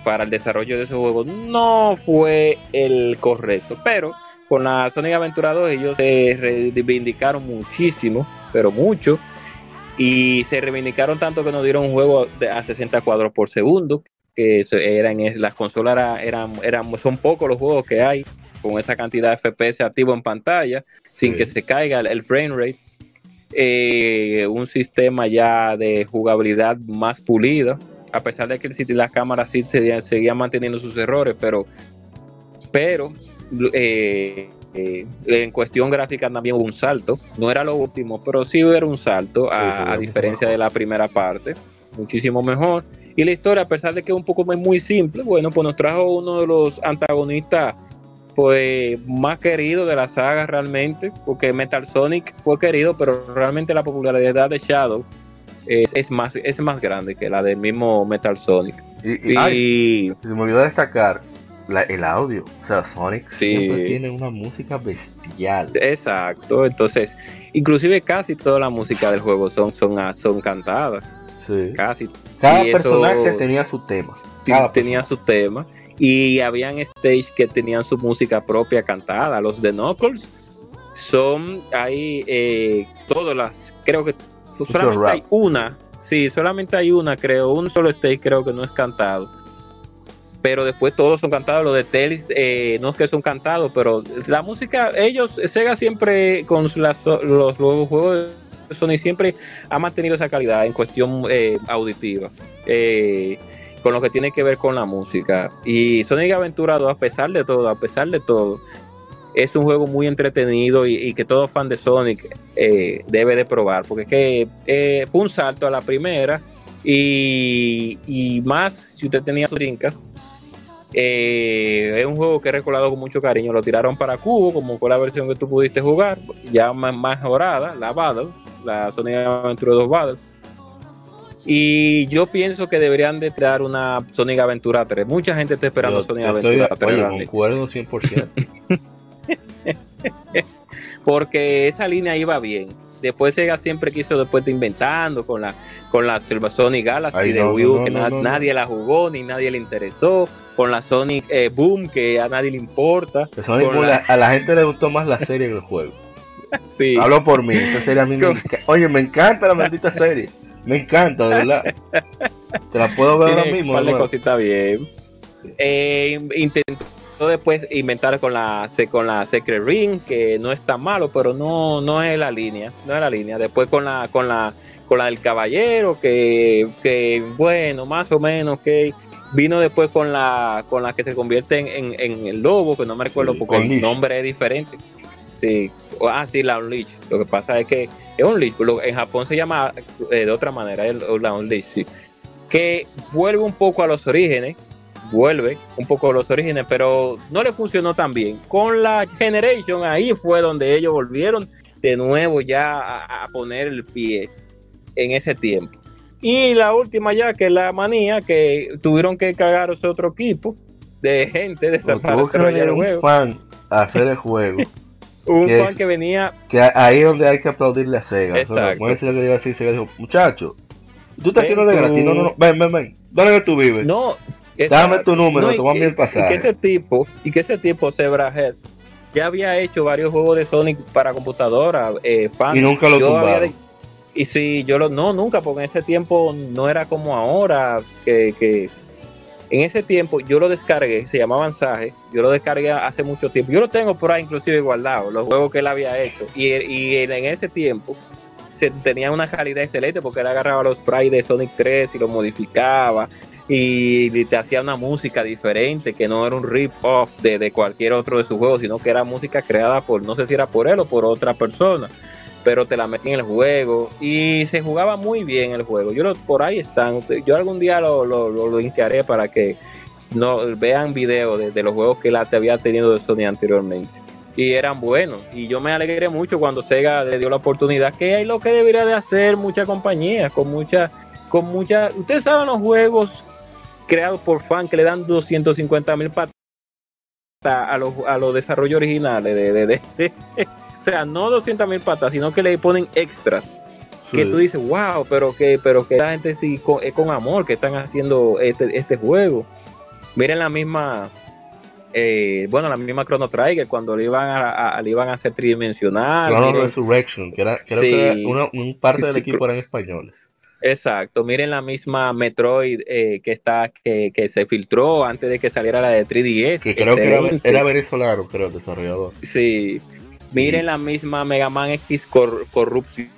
para el desarrollo de ese juego no fue el correcto, pero con la Sonic Aventura 2 ellos se reivindicaron muchísimo, pero mucho, y se reivindicaron tanto que nos dieron un juego a 60 cuadros por segundo, que eran las consolas eran, eran, son pocos los juegos que hay con esa cantidad de FPS activo en pantalla sin que se caiga el, frame rate eh, un sistema ya de jugabilidad más pulida a pesar de que las cámaras sí seguían, manteniendo sus errores pero pero eh, eh, en cuestión gráfica también hubo un salto. No era lo último pero sí hubo un salto a diferencia de la primera parte muchísimo mejor. Y la historia, a pesar de que es un poco muy simple, bueno, pues nos trajo uno de los antagonistas pues más querido de la saga realmente, porque Metal Sonic fue querido, pero realmente la popularidad de Shadow es, más, es más grande que la del mismo Metal Sonic. Y, se me olvidó destacar el audio. O sea, Sonic siempre tiene una música bestial. Exacto. Entonces, inclusive casi toda la música del juego son, son, son cantadas. Sí. Casi. Cada personaje tenía su tema. tenía su tema. Y habían stage que tenían su música propia cantada. Los de Knuckles son ahí eh, todas las, creo que solamente hay una, sí, solamente hay una, creo, un solo stage creo que no es cantado pero después todos son cantados. Los de Telis eh, no es que son cantados, pero la música, ellos, Sega siempre con los, los, juegos de Sony siempre ha mantenido esa calidad en cuestión eh, auditiva. Eh, con lo que tiene que ver con la música. Y Sonic Aventura 2, a pesar de todo, a pesar de todo, es un juego muy entretenido y, que todo fan de Sonic debe de probar, porque es que fue un salto a la primera y, y más si usted tenía brincas eh, es un juego que he recordado con mucho cariño. Lo tiraron para Cubo, como fue la versión que tú pudiste jugar, ya más mejorada, la Battle, la Sonic Aventura 2 Battle. Y yo pienso que deberían de traer una Sonic Aventura 3. Mucha gente está esperando Sonic Aventura 3. concuerdo 100%. Porque esa línea iba bien. Después Sega siempre quiso después de inventando con la con la Sonic Galaxy de Wii U que nadie la jugó ni nadie le interesó con la Sonic eh, Boom, que a nadie le importa. a la gente le gustó más la serie que el juego. sí. Hablo por mí, esa serie a mí me Oye, me encanta la maldita serie. Me encanta, de verdad. Te la puedo ver ahora mismo. Vale, cosita bien. Eh, intentó después inventar con la con la Secret Ring, que no es tan malo, pero no, no es la línea. No es la línea. Después con la, con la, con la del caballero, que, que bueno, más o menos, que Vino después con la con la que se convierte en, en, el lobo, que no me recuerdo porque el nombre es diferente. Sí, ah, sí, la Unleash. Lo que pasa es que es un leash. En Japón se llama eh, de otra manera, el, la Unleash, sí. Que vuelve un poco a los orígenes, vuelve un poco a los orígenes, pero no le funcionó tan bien. Con la Generation, ahí fue donde ellos volvieron de nuevo ya a poner el pie en ese tiempo. Y la última ya, que es la manía, que tuvieron que cagar ese otro equipo de gente de desarrollar un fan a hacer el juego. un fan que venía. Que ahí es donde hay que aplaudirle a Sega. Exacto. que así, Sega dijo, muchacho, tú estás haciendo de gratis. No, no, no, ven, ven, ven. ¿Dónde tú vives? No. Dame tu número, no, el pasaje. Y que ese tipo, y que ese tipo, Zebrahead, ya había hecho varios juegos de Sonic para computadora. Eh, fan. Y nunca lo tumbaron. Y si yo lo, no, nunca, porque en ese tiempo no era como ahora, que, que en ese tiempo yo lo descargué, se llamaba Mensaje, yo lo descargué hace mucho tiempo. Yo lo tengo por ahí inclusive guardado, los juegos que él había hecho. Y, y en ese tiempo se tenía una calidad excelente porque él agarraba los sprites de Sonic 3 y los modificaba y te hacía una música diferente que no era un rip-off de, de cualquier otro de sus juegos, sino que era música creada por, no sé si era por él o por otra persona pero te la metí en el juego y se jugaba muy bien el juego. Yo lo, por ahí están, yo algún día lo, lo, lo linkearé para que no vean videos de, los juegos que la te había tenido de Sony anteriormente. Y eran buenos. Y yo me alegré mucho cuando Sega le dio la oportunidad, que es lo que debería de hacer muchas compañías, con mucha, con mucha, ustedes saben los juegos creados por fans que le dan 250 mil patas a los, a los desarrollos originales de, de, de o sea, no 200 mil patas, sino que le ponen extras. Que tú dices, wow, pero que, pero que la gente sí con, es con amor que están haciendo este, este juego. Miren la misma, eh, bueno, la misma Chrono Trigger cuando le iban a, le iban a hacer tridimensional. Chrono Resurrection, que era, creo que un parte del equipo eran españoles. Exacto, miren la misma Metroid eh, que está que, que, se filtró antes de que saliera la de 3DS. Que creo que era, era venezolano, creo, el desarrollador. Sí, Miren la misma Mega Man X Corrupción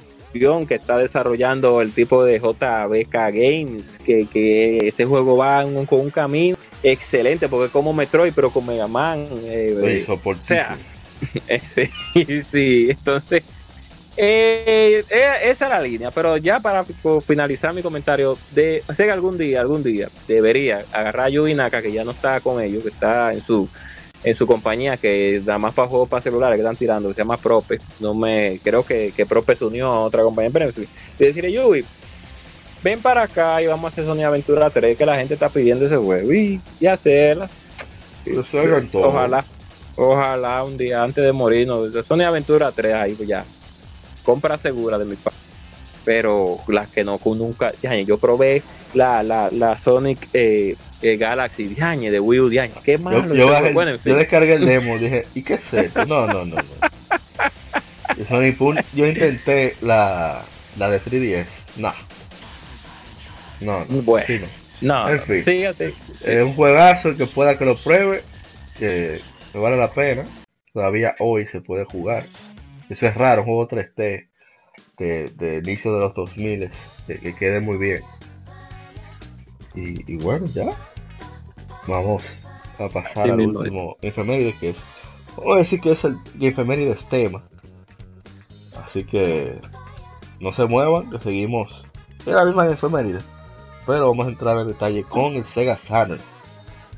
que está desarrollando el tipo de JBK Games, que, que ese juego va con un camino excelente, porque es como Metroid, pero con Mega Man. Eh, o sea, sí, sí, entonces... Eh, eh, esa es la línea, pero ya para finalizar mi comentario, de Sega algún día, algún día debería agarrar a Yubi Naka, que ya no está con ellos, que está en su en su compañía que nada más para juegos para celulares que están tirando, que se llama Prope. No me, creo que, que Prope se unió a otra compañía. Pero, y decirle, Yubi, ven para acá y vamos a hacer Sony Aventura 3, que la gente está pidiendo ese juego y, y hacerla. Ojalá, ojalá un día antes de morirnos, Sony Aventura 3 ahí pues ya. Compra segura de mi parte. Pero las que no nunca, ya, yo probé la, la, la Sonic eh, eh, Galaxy, de Wii U, qué malo. Yo, yo, descargué el demo, dije, ¿y qué es esto? No, no, no. no. Sonic yo intenté la, la de 3DS, no. No, no. Bueno. no. en fin. Sí, así, Es un juegazo que pueda que lo pruebe, que vale la pena. Todavía hoy se puede jugar. Eso es raro, un juego 3D de, de inicio de los 2000 que, que quede muy bien. Y, bueno, ya. Vamos a pasar al último efeméride que es. Vamos a decir que es el efeméride tema. Así que no se muevan, que seguimos en la misma efeméride. Pero vamos a entrar en detalle con el Sega Saturn.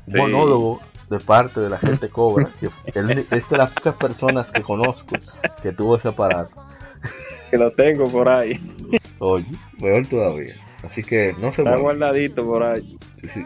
Un monólogo de parte de la gente Cobra, que es de las pocas personas que conozco que tuvo ese aparato. Que lo tengo por ahí. Oye, mejor todavía. Así que no se Está guardadito por ahí. Sí, sí.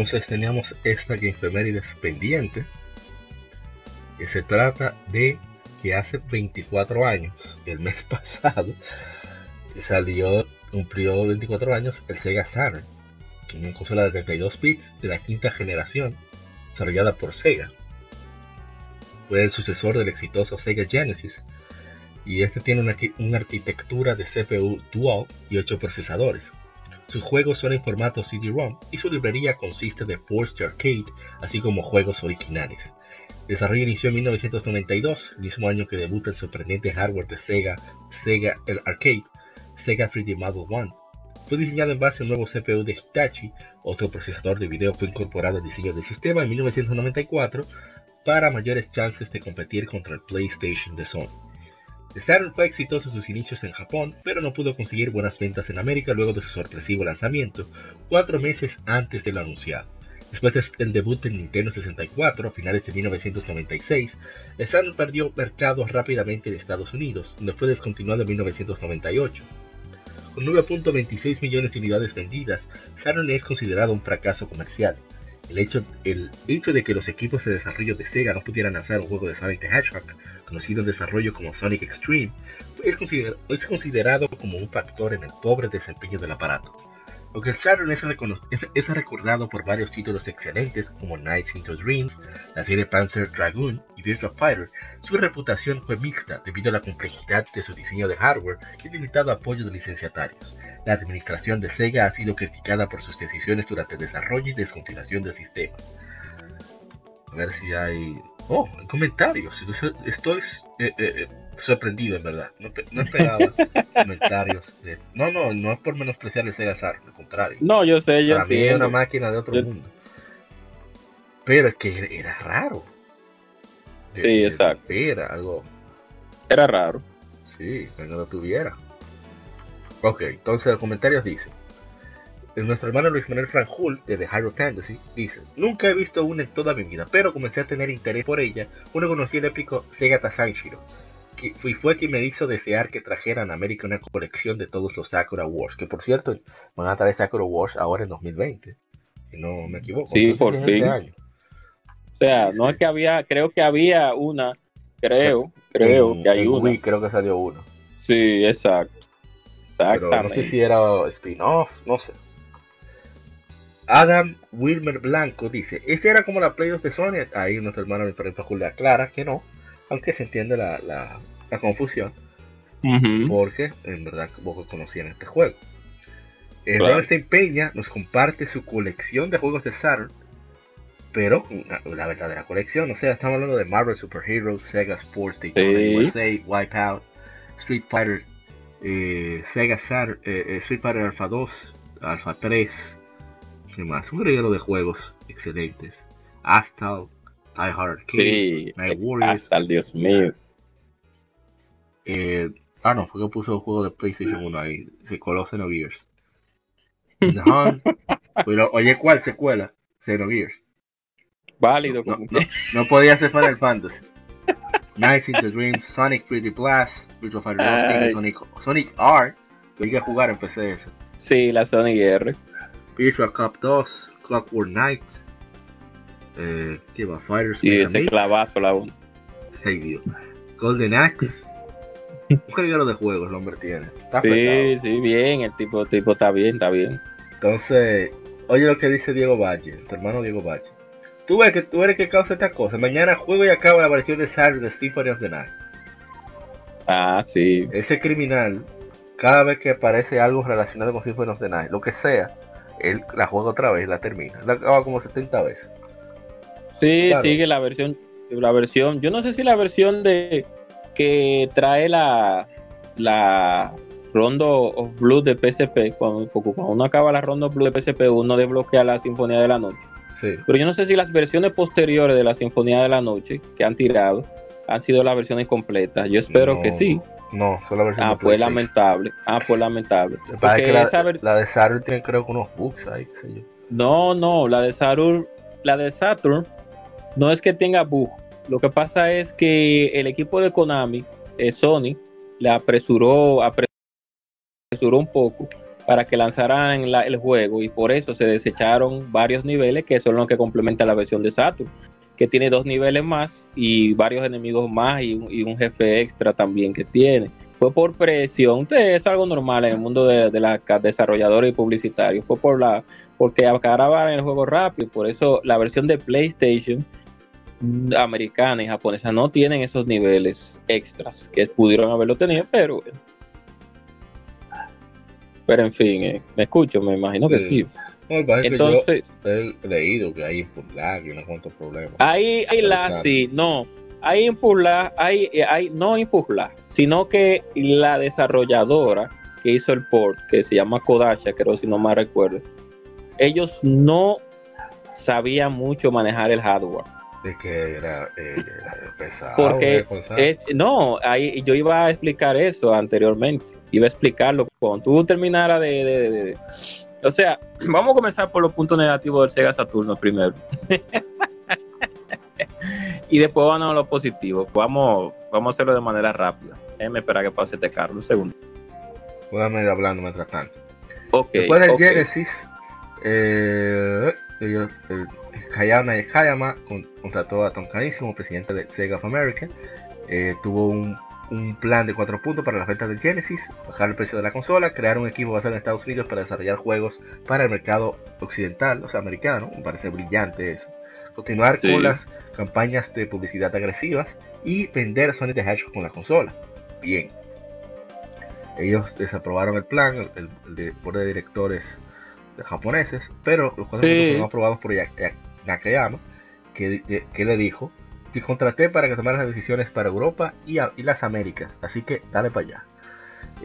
Entonces teníamos esta que efemérides pendiente, que se trata de que hace 24 años, el mes pasado, salió, cumplió 24 años el Sega Saturn, una consola de 32 bits de la quinta generación, desarrollada por Sega. Fue el sucesor del exitoso Sega Genesis, y este tiene una, una arquitectura de CPU dual y 8 procesadores, sus juegos son en formato CD-ROM y su librería consiste de ports arcade, así como juegos originales. El desarrollo inició en 1992, el mismo año que debuta el sorprendente hardware de Sega, Sega el Arcade, Sega 3D Model 1. Fue diseñado en base a un nuevo CPU de Hitachi, otro procesador de video fue incorporado al diseño del sistema en 1994 para mayores chances de competir contra el PlayStation de Sony. Saturn fue exitoso en sus inicios en Japón, pero no pudo conseguir buenas ventas en América luego de su sorpresivo lanzamiento, cuatro meses antes de lo anunciado. Después del debut en Nintendo 64 a finales de 1996, The Saturn perdió mercado rápidamente en Estados Unidos, donde fue descontinuado en 1998. Con 9.26 millones de unidades vendidas, Saturn es considerado un fracaso comercial. El hecho, el hecho de que los equipos de desarrollo de Sega no pudieran lanzar un juego de Sonic the Hedgehog conocido en desarrollo como Sonic Extreme, es, considerado como un factor en el pobre desempeño del aparato. Aunque Saturn es, es, recordado por varios títulos excelentes como Nights into Dreams, la serie Panzer Dragoon y Virtua Fighter, su reputación fue mixta debido a la complejidad de su diseño de hardware y el limitado apoyo de licenciatarios. La administración de Sega ha sido criticada por sus decisiones durante el desarrollo y descontinuación del sistema. A ver si hay Oh, en comentarios. Estoy eh, eh, sorprendido, en verdad. No, esperaba comentarios. No, no, no es por menospreciar el Sega Saturn, al contrario. No, yo sé, yo Para es una máquina de otro mundo. Pero es que era raro. sí, exacto. Era algo. Era raro. Sí, que no lo tuviera. Ok, entonces los comentarios dicen. Nuestro hermano Luis Manuel Franjul, de The Hyrule Fantasy, dice: Nunca he visto una en toda mi vida, pero comencé a tener interés por ella cuando conocí el épico Sega Tasanshiro. Y fue quien me hizo desear que trajeran a América una colección de todos los Sakura Wars. Que por cierto, van a traer Sakura Wars ahora en 2020. Si no me equivoco. Sí, por fin. Este año. O sea, no es que había, creo que había una, creo, creo que hay una. creo que salió uno. Sí, exacto. Exactamente. no sé si era spin-off, no sé. Adam Wilmer Blanco dice, este era como la Play 2 de Sony, ahí nuestro hermano diferente Julia Clara que no, aunque se entiende la, la, confusión, porque en verdad pocos conocían este juego. El claro. Peña nos comparte su colección de juegos de Saturn, pero la, verdadera colección, o sea, estamos hablando de Marvel Super Heroes, Sega Sports, Daytona USA, Wipeout, Street Fighter, eh, Sega Saturn, eh, eh, Street Fighter Alpha 2, Alpha 3, ¿qué más? Un regalo de juegos excelentes. Astal, Die Hard sí, Night Warriors. Astal, Dios mío. Eh, ah, no, fue que puso el juego de PlayStation 1 ahí. Se coló Xenogears. The Pero, oye, ¿cuál secuela? Xenogears. Válido. No, no, no, podía ser Final Fantasy. Nights into Dreams, Sonic 3D Blast, Virtual Fighter Lost, Sonic, Sonic R. Que jugar en PC eso. Sí, la Sonic R. Virtual Cup 2, Clockwork Knight, eh, ¿qué va? Fighters. Sí, ese clavazo la 1. Golden Axe. Un regalo de juegos el hombre tiene. Está sí, sí, bien, el tipo, tipo está bien, está bien. Entonces, oye lo que dice Diego Valle, tu hermano Diego Valle. Tú ves que tú eres que causa esta cosa. Mañana juego y acaba la versión de Saturday de Symphony of the Night. Ah, sí. Ese criminal, cada vez que aparece algo relacionado con Symphony of the Night, lo que sea, él la juega otra vez, la termina. La acaba como 70 veces. Sí, sigue la versión, la versión, yo no sé si la versión de que trae la la Rondo of Blue de PSP, cuando, cuando uno acaba la Rondo of Blue de PSP, uno desbloquea la Sinfonía de la Noche. Sí. Pero yo no sé si las versiones posteriores de la Sinfonía de la Noche que han tirado han sido las versiones completas. Yo espero que sí. No, son las versiones Ah, pues lamentable. Ah, pues lamentable. la, la, de Saturn tiene creo que unos bugs ahí, qué sé yo. No, no, la de Saturn, la de Saturn no es que tenga bug. Lo que pasa es que el equipo de Konami, eh, Sony, le apresuró, apresuró un poco para que lanzaran el juego y por eso se desecharon varios niveles que son los que complementan la versión de Saturn que tiene dos niveles más y varios enemigos más y un, jefe extra también que tiene. Fue por presión, es algo normal en el mundo de, de los desarrolladores y publicitarios. Fue por la, porque acababan el juego rápido, por eso la versión de PlayStation americana y japonesa no tienen esos niveles extras que pudieron haberlo tenido, pero pero en fin, eh, me escucho, me imagino que sí. Entonces, he leído que hay lag y unos cuantos problemas. Hay, hay lag, sí, no. Hay input lag, hay, eh, hay, no input lag, sino que la desarrolladora que hizo el port, que se llama Kodacha, creo si no me recuerdo, ellos no sabían mucho manejar el hardware de que era, eh, pesado. Porque no, ahí yo iba a explicar eso anteriormente. Iba a explicarlo cuando tú terminaras de, O sea, vamos a comenzar por los puntos negativos del Sega Saturno primero. y después vamos a lo positivo. Vamos, vamos a hacerlo de manera rápida. Déjame esperar que pase este carro un segundo. Podemos ir hablando mientras tanto. Okay, después del Genesis, eh, ellos, eh, Hayama contrató a Tom Kalinske como presidente de Sega of America. Eh, tuvo un, plan de cuatro puntos para las ventas del Genesis, bajar el precio de la consola, crear un equipo basado en Estados Unidos para desarrollar juegos para el mercado occidental, o sea, americano. Me parece brillante eso. Continuar con las campañas de publicidad agresivas y vender Sonic the Hedgehog con la consola. Bien. Ellos desaprobaron el plan, el, el, de, de directores japoneses, pero los cuatro puntos fueron aprobados por Nakayama, que, que le dijo, te contraté para que tomaras las decisiones para Europa y, las Américas, así que dale para allá.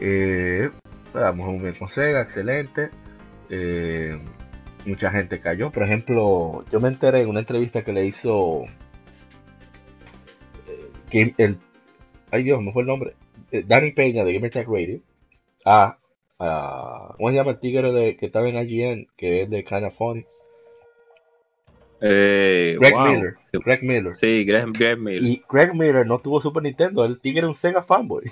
Eh, vamos muy bien con Sega, excelente. Eh, mucha gente cayó. Por ejemplo, yo me enteré en una entrevista que le hizo eh, el ay Dios, me fue el nombre, eh, Danny Peña de Gamer Tech Radio, a, a, ¿cómo se llama el tigre de, que estaba en IGN, que es de Kinda Funny? Eh, Greg wow. Miller. Sí, Greg Miller. sí, Greg, Greg Miller. Y Greg Miller no tuvo Super Nintendo, el tigre era un Sega fanboy.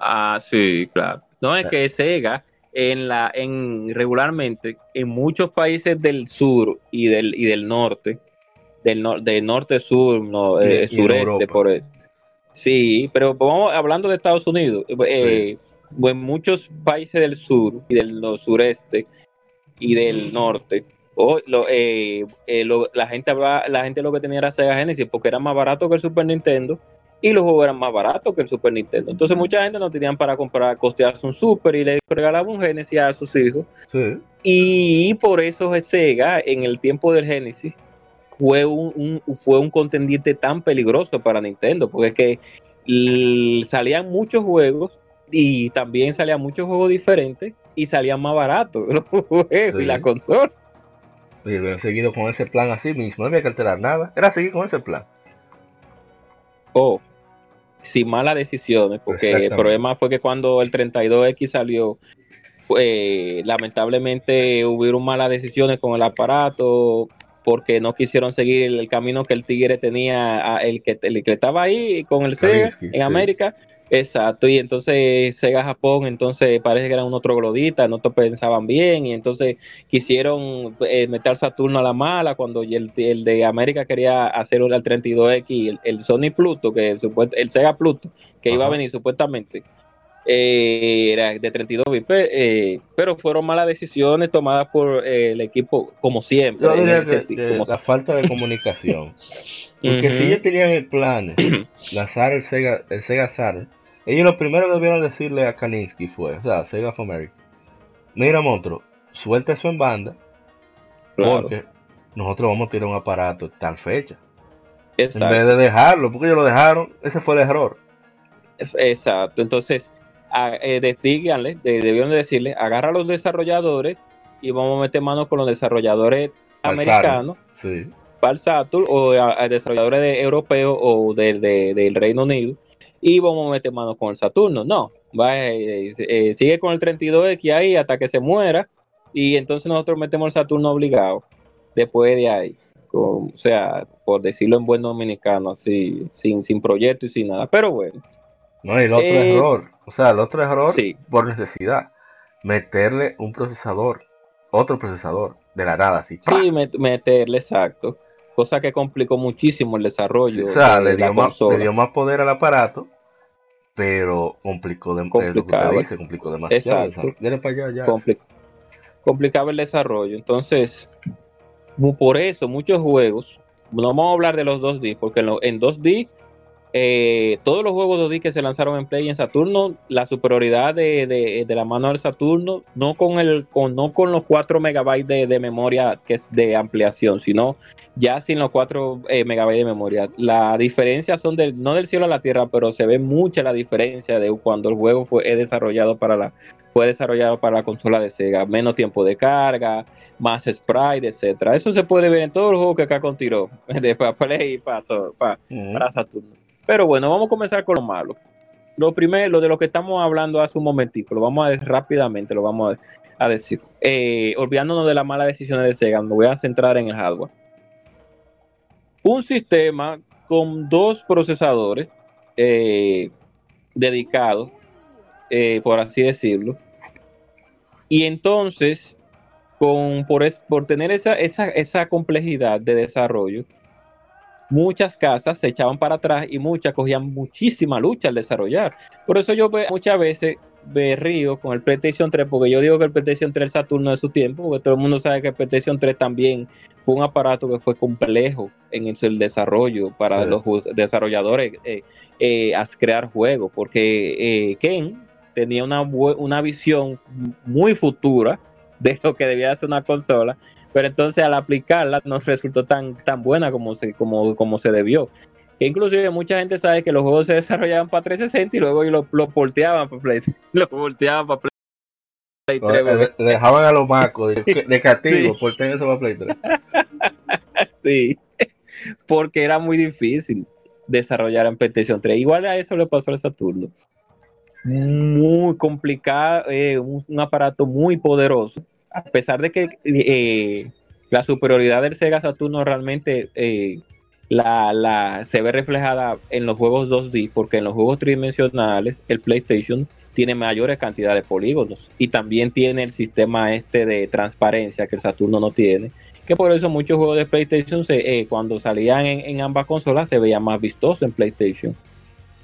Ah, sí, claro. No es que Sega en la en regularmente en muchos países del sur y del y del norte, del, nor- del norte sur, no, Y- eh, y sureste por eso. Sí, pero vamos hablando de Estados Unidos, eh, en muchos países del sur y del sureste y del norte, o lo, eh, eh, lo- la gente hablaba- la gente lo que tenía era Sega Genesis porque era más barato que el Super Nintendo y los juegos eran más baratos que el Super Nintendo. Entonces mucha gente no tenían para comprar, costearse un Super y le regalaba un Genesis a sus hijos. Sí. Y por eso Sega en el tiempo del Genesis fue un, un- fue un contendiente tan peligroso para Nintendo, porque es que salían muchos juegos y también salían muchos juegos diferentes y salían más baratos los juegos Sí. y la consola. Oye, seguido con ese plan así mismo, no había que alterar nada, era seguir con ese plan. Oh, sin malas decisiones, porque el problema fue que cuando el 32X salió, fue, lamentablemente hubieron malas decisiones con el aparato, porque no quisieron seguir el, el camino que el Tigre tenía, el que, el que estaba ahí con el Sega en sí. América. Exacto, y entonces Sega Japón, entonces parece que eran unos trogloditas, no te pensaban bien, y entonces quisieron eh, meter Saturno a la mala cuando el, el de América quería hacer el 32X, y el, el Sony Pluto, que supuest- el Sega Pluto, que iba a venir supuestamente, eh, era de 32 bits, eh, pero fueron malas decisiones tomadas por eh, el equipo, como siempre. En sentido, como la falta de comunicación. Porque si ellos tenían el plan lanzar el Sega, el Sega Saturn, ellos lo primero que debieron decirle a Kalinsky fue, o sea, Sega of America, mira monstruo, suelta eso en banda, Claro, porque nosotros vamos a tirar un aparato tal fecha. exacto. En vez de dejarlo, porque ellos lo dejaron, ese fue el error. Exacto, entonces a- eh, de- debieron de decirle, agarra a los desarrolladores y vamos a meter manos con los desarrolladores americanos, Sí, para el Saturn, o a, a desarrolladores de europeos o de- de- del Reino Unido, y vamos a meter manos con el Saturno. No, va, eh, eh, sigue con el 32X ahí hasta que se muera, y entonces nosotros metemos el Saturno obligado, después de ahí. Con- o sea, por decirlo en buen dominicano, así, sin, sin proyecto y sin nada. Pero bueno, no, y el otro Eh, error, o sea, el otro error sí. por necesidad, meterle un procesador, otro procesador, de la nada, así. ¡pra! Sí, met- meterle exacto. Cosa que complicó muchísimo el Sí, desarrollo o sea, de le la dio, más, consola. le dio más poder al aparato, pero complicó, de, es lo que usted Complicaba. dice, complicó demasiado. Exacto. Viene para allá ya. Compli- complicaba el desarrollo. Entonces, por eso muchos juegos, no vamos a hablar de los 2D, porque en, lo- en 2D, eh, todos los juegos 2D que se lanzaron en Play y en Saturno, la superioridad de, de- de la mano del Saturno, no con el con, no con los 4 megabytes de, de memoria que es de ampliación, sino ya sin los 4 eh, megabytes de memoria. La diferencia son del, no del cielo a la tierra, pero se ve mucha la diferencia de cuando el juego fue es desarrollado para la fue desarrollado para la consola de Sega, menos tiempo de carga, más sprite, etcétera. Eso se puede ver en todos los juegos que acá tiró de para Play y para, para Saturno. Pero bueno, vamos a comenzar con lo malo. Lo primero, lo de lo que estamos hablando hace un momentito, lo vamos a decir rápidamente, lo vamos a, decir. Eh, olvidándonos de las malas decisiones de Sega, me voy a centrar en el hardware. Un sistema con dos procesadores eh, dedicados, eh, por así decirlo, y entonces, con, por, por tener esa, esa, esa complejidad de desarrollo, muchas casas se echaban para atrás y muchas cogían muchísima lucha al desarrollar. Por eso yo ve- muchas veces me río con el PlayStation 3, porque yo digo que el PlayStation 3 Saturno de su tiempo, porque todo el mundo sabe que el PlayStation 3 también fue un aparato que fue complejo en el, desarrollo para Sí. los desarrolladores eh, eh, a crear juegos, porque eh, Ken tenía una, una visión muy futura de lo que debía ser una consola, pero entonces al aplicarla no resultó tan, tan buena como se, como, como se debió. E inclusive mucha gente sabe que los juegos se desarrollaban para 360 y luego lo, lo porteaban para Play, lo volteaban para Play, Play 3, Le- bebé. le dejaban a los macos de, de castigo Sí. por tener eso para Play 3. Sí, porque era muy difícil. desarrollar en PlayStation 3. Igual a eso le pasó al Saturno. Muy complicado, eh, un, aparato muy poderoso. A pesar de que eh, la superioridad del Sega Saturno realmente eh, la, se ve reflejada en los juegos 2D, porque en los juegos tridimensionales el PlayStation tiene mayores cantidades de polígonos y también tiene el sistema este de transparencia que Saturno no tiene que por eso muchos juegos de PlayStation eh, cuando salían en, ambas consolas se veían más vistosos en PlayStation.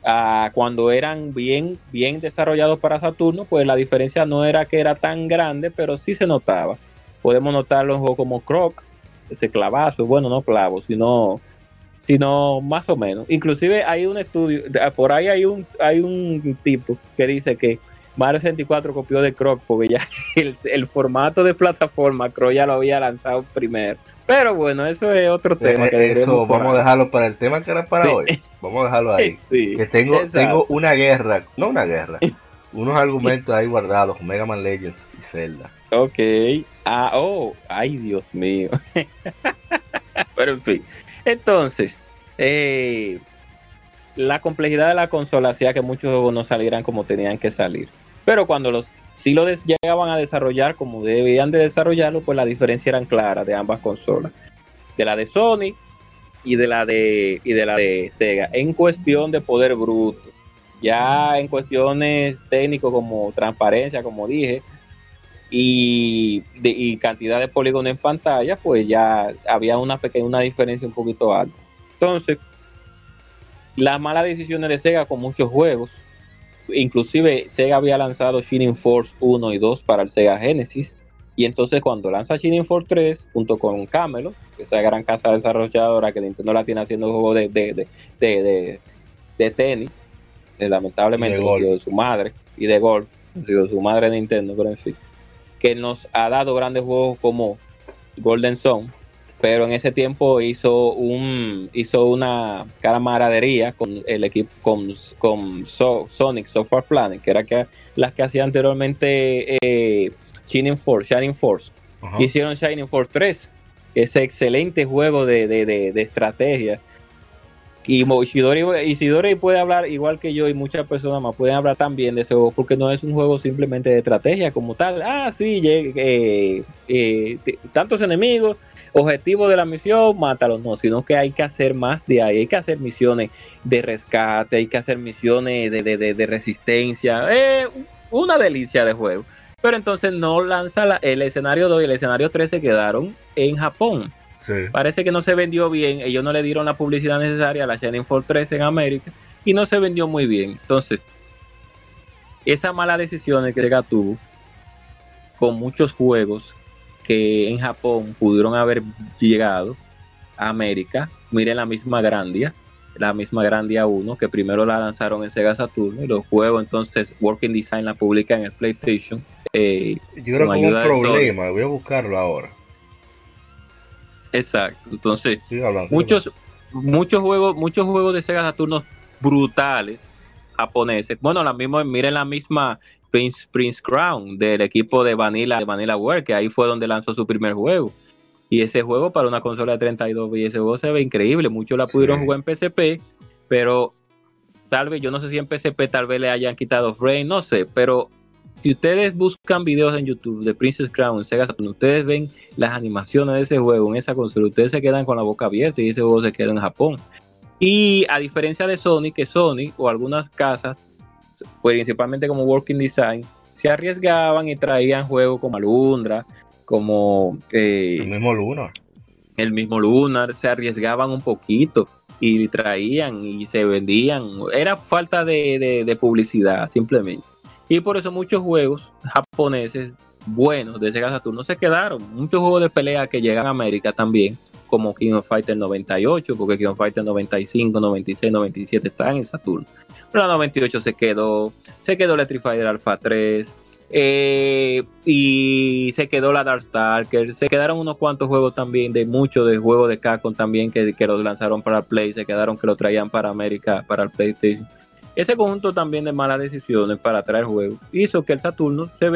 Ah, cuando eran bien, bien desarrollados para Saturno, pues la diferencia no era que era tan grande, pero sí se notaba. Podemos notarlo en juegos como Croc, ese clavazo, bueno, no clavo, sino, sino más o menos. Inclusive hay un estudio, por ahí hay un, hay un tipo que dice que Mario 64 copió de Croc porque ya el, formato de plataforma Croc ya lo había lanzado primero. Pero bueno, eso es otro tema. que eso vamos a dejarlo para el tema que era para hoy. Vamos a dejarlo ahí. que tengo, tengo una guerra, no una guerra, unos argumentos ahí guardados, Mega Man Legends y Zelda. Ok. Ah, oh, ay Dios mío. Pero en fin. Entonces, eh, la complejidad de la consola hacía que muchos juegos no salieran como tenían que salir. Pero cuando los sí lo llegaban a desarrollar como debían de desarrollarlo, pues la diferencia eran clara de ambas consolas. De la de Sony y de la de, y de la de Sega. En cuestión de poder bruto. Ya en cuestiones técnicas como transparencia, como dije, y, de, cantidad de polígonos en pantalla, pues ya había una pequeña una diferencia un poquito alta. Entonces, las malas decisiones de Sega con muchos juegos inclusive Sega había lanzado Shining Force 1 y 2 para el Sega Genesis. Y entonces cuando lanza Shining Force 3 junto con Camelot, que es la gran casa desarrolladora que Nintendo la tiene haciendo juegos de, de, de, de, tenis, eh, lamentablemente de, su madre, y de golf, de su madre Nintendo, pero en fin, que nos ha dado grandes juegos como Golden Zone, pero en ese tiempo hizo un hizo una camaradería con el equipo con, con Sonic Software Planet que era que las que hacía anteriormente eh, Shining Force Shining Force. Hicieron Shining Force 3 ese excelente juego de, de, de, estrategia. Y Isidori, puede hablar igual que yo y muchas personas más pueden hablar también de ese juego porque no es un juego simplemente de estrategia como tal. Ah sí eh, eh, tantos enemigos objetivo de la misión, mátalos, no, sino que hay que hacer más de ahí, hay que hacer misiones de rescate, hay que hacer misiones de, de, de, resistencia, eh, una delicia de juego. Pero entonces no lanza el escenario 2 y el escenario 3 se quedaron en Japón. Parece que no se vendió bien, ellos no le dieron la publicidad necesaria a la Shining Force 3 en América y no se vendió muy bien. Entonces, esa mala decisión que Sega tuvo con muchos juegos que en Japón pudieron haber llegado a América. Miren la misma Grandia, la misma Grandia 1, que primero la lanzaron en Sega Saturn y los juegos entonces Working Design la publica en el PlayStation. Eh, Yo creo que un problema, voy a buscarlo ahora. Exacto, entonces muchos, muchos juegos, muchos juegos de Sega Saturn brutales japoneses. Bueno, la misma, miren la misma Prince, Prince Crown del equipo de Vanilla, de Vanilla World, que ahí fue donde lanzó su primer juego. Y ese juego para una consola de 32 y ese juego se ve increíble. Muchos la pudieron jugar en PSP, pero tal vez, yo no sé si en PSP tal vez le hayan quitado frame, no sé, pero si ustedes buscan videos en YouTube de Princess Crown, Sega Saturn, ustedes ven las animaciones de ese juego en esa consola, ustedes se quedan con la boca abierta y ese juego se queda en Japón. Y a diferencia de Sony, que Sony o algunas casas principalmente como Working Design, se arriesgaban y traían juegos como Alundra, como... Eh, el mismo Lunar. El mismo Lunar, se arriesgaban un poquito y traían y se vendían. Era falta de, publicidad, simplemente. Y por eso muchos juegos japoneses buenos de Sega Saturn no se quedaron. Muchos juegos de pelea que llegan a América también, como King of Fighters 98, porque King of Fighters 95, 96, 97 están en Saturn la 98 se quedó, se quedó Electrifier Alpha 3, eh, y se quedó la Dark Stalker, se quedaron unos cuantos juegos también, de muchos de juegos de Capcom también que, que los lanzaron para Play, se quedaron que lo traían para América, para el PlayStation. Ese conjunto también de malas decisiones para traer juegos hizo que el Saturno se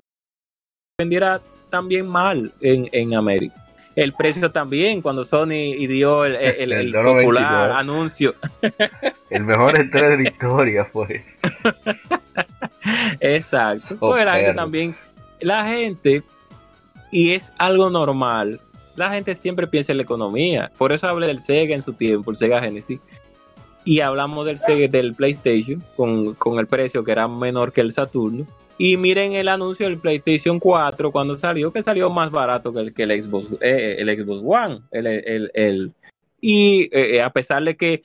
vendiera también mal en, en América. El precio también, cuando Sony dio el, el, popular anuncio. El mejor entrega de historia pues. Exacto. Pues la gente también, la gente, y es algo normal, la gente siempre piensa en la economía. Por eso hablé del Sega en su tiempo, el Sega Genesis. Y hablamos del Sega del PlayStation con, con el precio que era menor que el Saturno y miren el anuncio del PlayStation 4 cuando salió, que salió más barato que el, que el Xbox, eh, el Xbox One. El, y eh, a pesar de que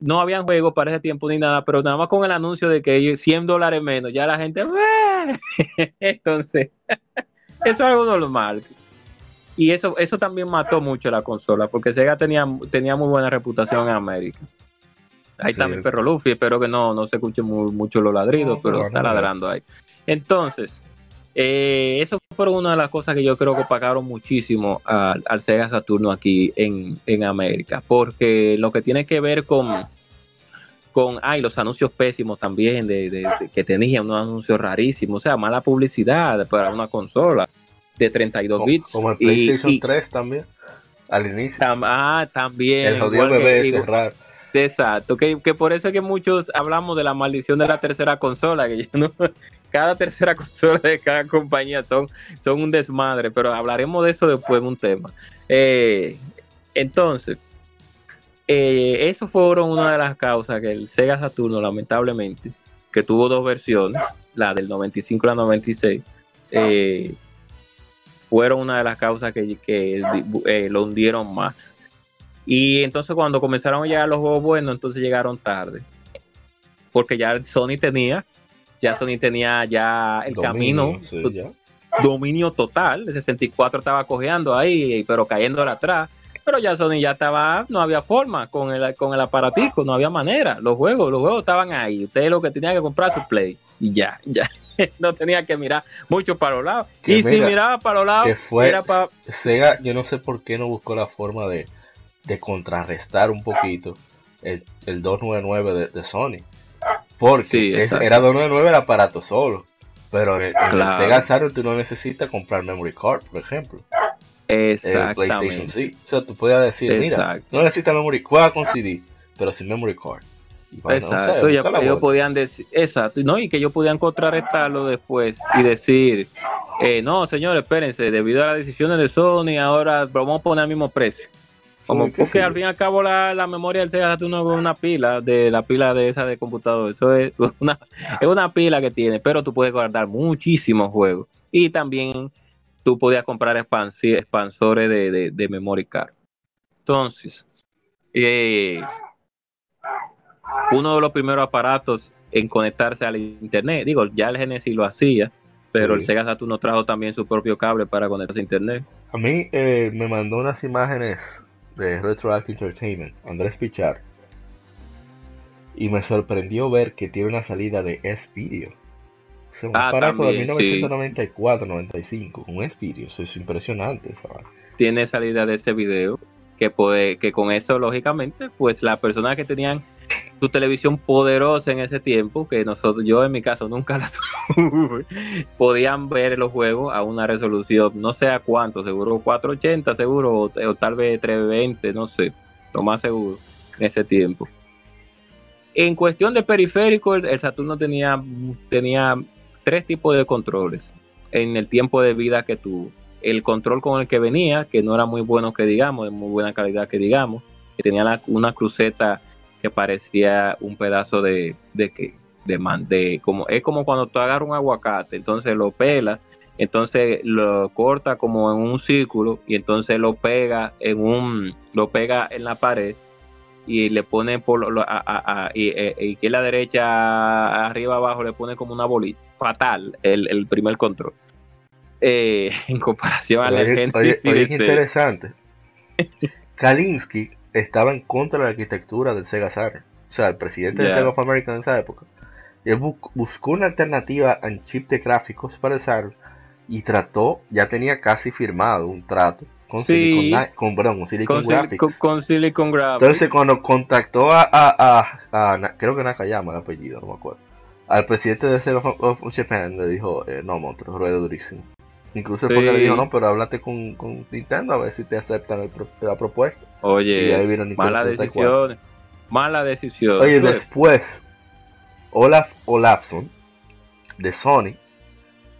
no habían juegos para ese tiempo ni nada, pero nada más con el anuncio de que 100 dólares menos, ya la gente, entonces, eso es algo normal. Y eso, eso también mató mucho la consola, porque Sega tenía, tenía muy buena reputación en América. Ahí está mi perro Luffy, espero que no, no se escuche mucho los ladridos, pero está ladrando ahí. Entonces, eh, eso fue una de las cosas que yo creo que pagaron muchísimo al, Sega Saturno aquí en, América, porque lo que tiene que ver con, con ay, los anuncios pésimos también, de, que tenía unos anuncios rarísimos, o sea, mala publicidad para una consola de 32 bits. Como el PlayStation 3 también, al inicio. ah, también. El jodido bebé cerrar. Exacto, que, que por eso es que muchos hablamos de la maldición de la tercera consola, que no, cada tercera consola de cada compañía son, son un desmadre, pero hablaremos de eso después en un tema. Eh, entonces, eh, eso fueron una de las causas que el Sega Saturno, lamentablemente, que tuvo dos versiones, la del 95 y la 96, eh, fueron una de las causas que, que eh, lo hundieron más. Y entonces cuando comenzaron a llegar los juegos buenos, entonces llegaron tarde. Porque ya Sony tenía ya Sony tenía ya el camino, dominio total, el 64 estaba cojeando ahí, pero cayendo atrás. Pero ya Sony ya estaba, no había forma con el, con el aparatico, no había manera. Los juegos, los juegos estaban ahí. Usted lo que tenía que comprar su play. Y ya, ya. no tenía que mirar mucho para los lados. y si miraba para los lados, era para. Sega, yo no sé por qué no buscó la forma de, contrarrestar un poquito el, el 299 de, de Sony. Porque era 299 el aparato solo. Pero en, el Sega Saturn tú no necesitas comprar memory card, por ejemplo. Exactamente. El PlayStation sí. O sea, tú podías decir, mira, no necesitas memory card con CD, pero sin memory card. exacto, ya, ellos podían decir, exacto, no, y que ellos podían contrarrestarlo después y decir, eh, no, señores, espérense, debido a las decisiones de Sony, ahora vamos a poner el mismo precio. Como porque al fin y al cabo la, memoria del Sega Saturn es una pila de la pila de esa de computador. Eso es una, es una pila que tiene, pero tú puedes guardar muchísimos juegos. Y también tú podías comprar expansores de, de, memory card. Entonces, eh, uno de los primeros aparatos en conectarse al internet. Digo, ya el Genesis lo hacía, pero el Sega Saturn trajo también su propio cable para conectarse a internet. A mí eh, me mandó unas imágenes de Retroactive Entertainment, Andrés Pichar, y me sorprendió ver que tiene una salida de S-Video. un ah, aparato de 1994-95 con S-Video, eso es impresionante. Tiene salida de ese video, que, puede, que con eso, lógicamente, pues las personas que tenían tu televisión poderosa en ese tiempo, que nosotros, yo en mi caso nunca la tuve, podían ver los juegos a una resolución, no sé a cuánto, seguro 480, seguro, o, tal vez 320, no sé, lo más seguro en ese tiempo. En cuestión de periférico, el, Saturno tenía, tenía tres tipos de controles en el tiempo de vida que tuvo. El control con el que venía, que no era muy bueno que digamos, de muy buena calidad que digamos, que tenía una cruceta que parecía un pedazo de, de que de, de como es como cuando tú agarras un aguacate, entonces lo pela, entonces lo corta como en un círculo y entonces lo pega en un lo pega en la pared y le pone por lo, a, y, e, e, y, la derecha arriba abajo le pone como una bolita fatal el, primer control. Eh, en comparación a la gente es interesante. Kalinsky estaba en contra de la arquitectura del Sega Saturn. O sea, el presidente de Sega of America en esa época. Él buscó una alternativa en chip de gráficos para el Saturn y trató, ya tenía casi firmado un trato con Silicon, con, perdón, con Silicon Graphics. Con, Silicon Graphics. Entonces cuando contactó a, a, a, creo que Nakayama el apellido, no me acuerdo, al presidente de Sega of Japan le dijo, eh, no, monstruo, rueda durísimo. Incluso porque le dijo, no, pero háblate con, con, Nintendo a ver si te aceptan la propuesta. Oye, mala decisión. Mala decisión. Oye, después, Olaf Olafson, de Sony,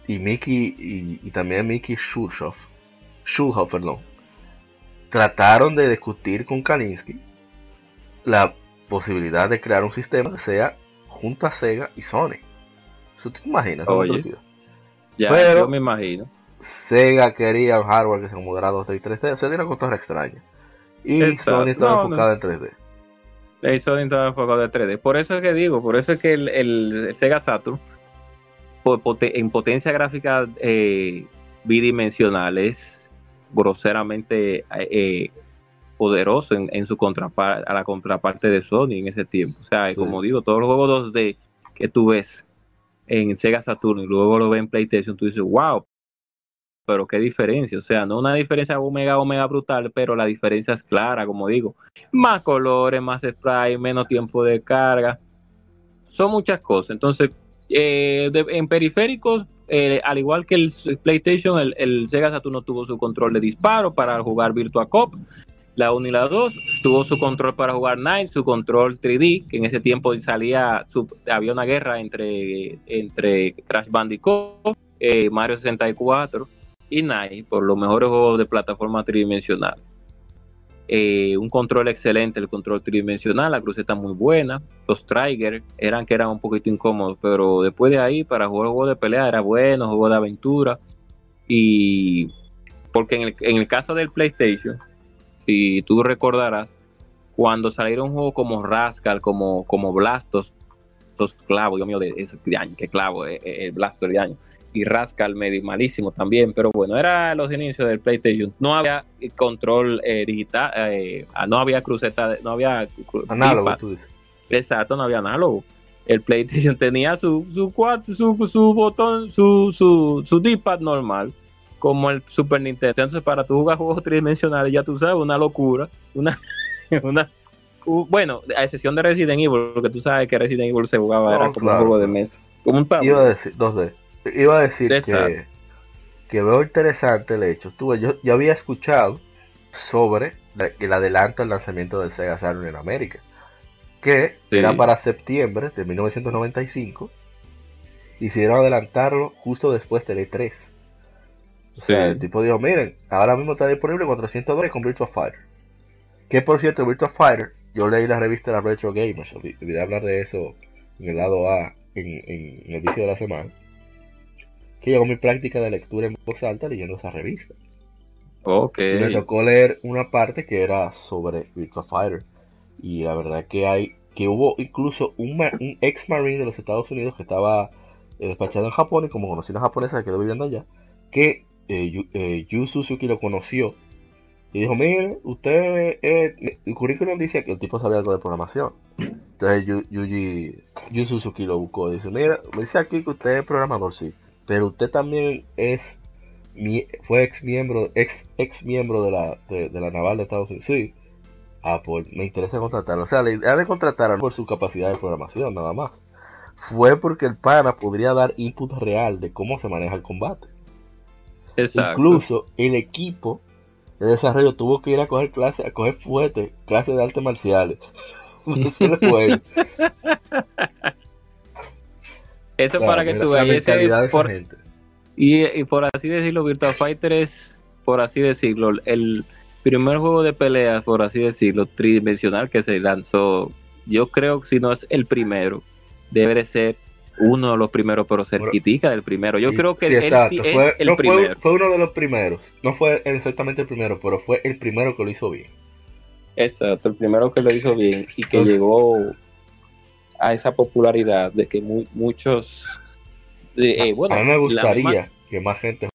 y Mickey, y, también Mickey Schulhoff, Schulhoff, perdón, trataron de discutir con Kalinsky la posibilidad de crear un sistema que sea junto a Sega y Sony. ¿Eso te imaginas? Oye, ya, Pero, yo me imagino. Sega quería un hardware que se acomodara 2D y 3D. O sea, una cosa extraña. Y Sony estaba enfocada en 3D. Y Sony estaba enfocada en 3D. Por eso es que digo, por eso es que el, Sega Saturn, en potencia gráfica eh, bidimensional, es groseramente eh, poderoso en, su contraparte, a la contraparte de Sony en ese tiempo. O sea, como digo, todos los juegos 2D que tú ves en Sega Saturn y luego lo ves en PlayStation, tú dices, wow, pero qué diferencia, o sea, no una diferencia omega, omega brutal, pero la diferencia es clara, como digo, más colores, más spray, menos tiempo de carga, son muchas cosas. Entonces, eh, en periféricos, eh, al igual que el PlayStation, el, el, Sega Saturn tuvo su control de disparo para jugar Virtua Cop. La 1 y la 2 tuvo su control para jugar Night, su control 3D, que en ese tiempo salía, había una guerra entre, entre Crash Bandicoot, eh, Mario 64 y Nike por los mejores juegos de plataforma tridimensional. Eh, un control excelente, el control tridimensional, la cruceta muy buena. Los Trigger eran que eran un poquito incómodos, pero después de ahí, para juegos de pelea era bueno, juego de aventura. Y porque en el, el caso del PlayStation, si tú recordarás, cuando salieron juegos como Rascal, como, como Blastos, los clavos, Dios mío, de ese año, que clavo, eh, eh, el Blaster de año y Rascal medio malísimo también, pero bueno, era los inicios del PlayStation. No había control eh, digital, eh, ah, no había cruceta, no había análogo, tú dices. Exacto, no había análogo. El PlayStation tenía su su su, su botón, su su su D-pad normal, como el Super Nintendo. Entonces, para tu jugar juegos tridimensionales, ya tú sabes, una locura, una una bueno, a excepción de Resident Evil, porque tú sabes que Resident Evil se jugaba era como un juego de mesa, como un Iba a decir 2D. Iba a decir que, que, veo interesante el hecho. Estuve, yo, yo había escuchado sobre el adelanto al lanzamiento del Sega Saturn en América, que era para septiembre de 1995. Hicieron adelantarlo justo después del E3. O sea, el tipo dijo, miren, ahora mismo está disponible 400 dólares con Virtua Fighter. Que por cierto, Virtua Fighter, yo leí la revista de la Retro Gamers, olvidé hablar de eso en el lado A, en, en el vicio de la semana que llegó mi práctica de lectura en voz alta leyendo esa revista. Ok. Y me tocó leer una parte que era sobre Virtua Fighter. Y la verdad que hay que hubo incluso un, ex marine de los Estados Unidos que estaba eh, despachado en Japón y como conocí a japonesa que quedó viviendo allá, que eh, eh, Yu Suzuki lo conoció y dijo, mire, usted, el currículum dice que el tipo sabía algo de programación. Entonces Yu, Suzuki lo buscó y dice, mira, me dice aquí que usted es programador, sí pero usted también es fue ex miembro ex, ex miembro de la, de, la naval de Estados Unidos. Sí. Ah pues me interesa contratarlo. O sea la idea de contratar por su capacidad de programación nada más. Fue porque el pana podría dar input real de cómo se maneja el combate. Exacto. incluso el equipo de desarrollo tuvo que ir a coger clases a coger fuerte clases de artes marciales Eso para que tú veas. y, y, por así decirlo, Virtua Fighter es, por así decirlo, el primer juego de peleas, por así decirlo, tridimensional que se lanzó. Yo creo que si no es el primero, debe de ser uno de los primeros, pero cerquitica del primero. Yo creo que es el primero. Fue, uno de los primeros. No fue exactamente el primero, pero fue el primero que lo hizo bien. Exacto, el primero que lo hizo bien y que llegó a esa popularidad de que muchos eh, bueno, a mí me gustaría que más gente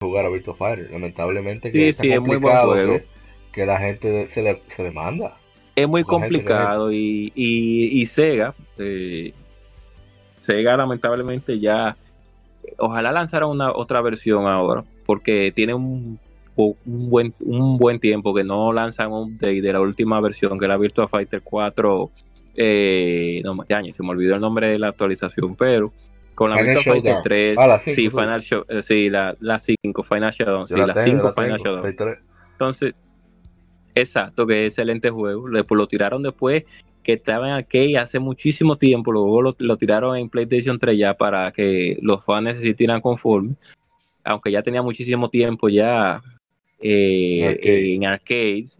jugara Virtua Fighter lamentablemente que sí, es muy buen juego. Que, la gente se le, se le manda es muy complicado y, y, Sega eh, Sega lamentablemente ya ojalá lanzara una otra versión ahora porque tiene un, un buen un buen tiempo que no lanzan un update de la última versión que era Virtua Fighter 4 eh, no, ya, se me olvidó el nombre de la actualización, pero Con la Final Fighter 3. Ah, la 5, sí, Final Show, eh, sí, la, la 5, Final Showdown. Sí, la 5 Final Showdown. Entonces, exacto, que es excelente juego. Después lo tiraron después que estaba en arcade hace muchísimo tiempo, luego lo, lo, tiraron en PlayStation 3 ya para que los fans se sintieran conformes, aunque ya tenía muchísimo tiempo ya eh, en arcades,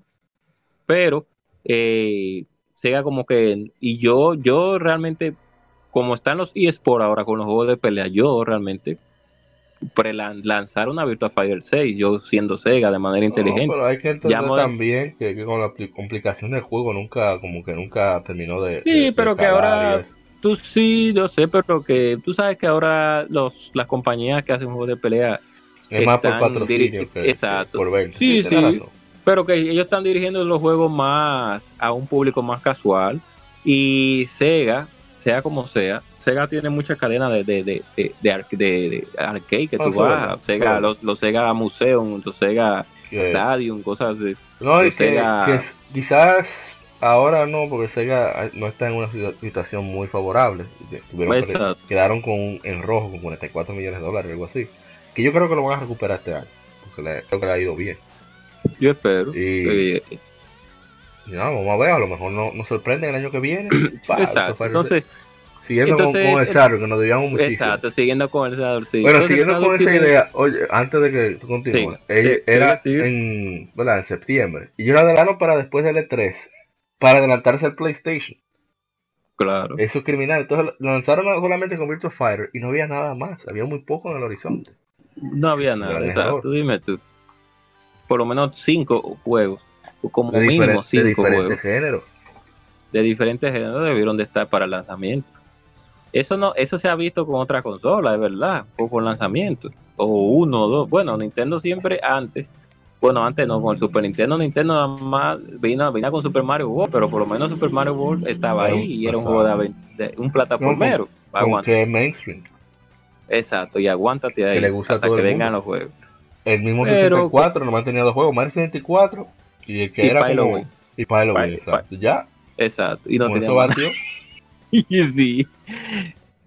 pero eh, Sega como que, y yo, yo realmente, como están los eSports ahora con los juegos de pelea, yo realmente lanzar una Virtua Fighter 6, yo siendo Sega de manera inteligente. Pero hay que entender también que, con la complicación del juego nunca, como que nunca terminó de. Sí, pero que ahora tú sí, yo sé, pero que tú sabes que ahora los las compañías que hacen juegos de pelea. Es más por patrocinio que, Exacto. por venta. Sí, sí. Pero que ellos están dirigiendo los juegos más a un público más casual. Y Sega, sea como sea, Sega tiene muchas cadenas de, de, de, de, de arcade que tú vas, Sega, los, los, Sega Museum, los Sega Stadium, cosas así. No, es que, quizás ahora no, porque Sega no está en una situación muy favorable. quedaron con en rojo con 44 millones de dólares, algo así. Que yo creo que lo van a recuperar este año, porque le, creo que le ha ido bien. Yo espero. Y, vamos a ver, a lo mejor no nos sorprende el año que viene. Exacto. Entonces, Siguiendo con, el Sador, que nos debíamos muchísimo. Exacto, siguiendo con el Sador, sí. Bueno, siguiendo con esa idea, oye, antes de que tú continúes, era en, ¿verdad? en septiembre. Y yo la adelanto para después del E3, para adelantarse al PlayStation. Claro. Eso es criminal. Entonces lanzaron solamente con Virtua Fighter y no había nada más. Había muy poco en el horizonte. No había nada, exacto. Dime tú. Por lo menos cinco juegos. Como mínimo cinco de diferentes géneros. De diferentes géneros debieron de estar para el lanzamiento. Eso no, eso se ha visto con otra consola, es verdad, o con lanzamiento, o uno o dos. Bueno, Nintendo siempre antes, bueno, antes no, con el Super Nintendo, Nintendo nada más vino, vino con Super Mario World, pero por lo menos Super Mario World estaba ahí y era un juego de, un plataformero. Mainstream. Exacto, y aguántate ahí hasta que vengan los juegos. El mismo 64 nomás tenía dos juegos, Mario 64 y el que era como... Y Pilo exacto. Ya. Exacto. Y no tenía y sí.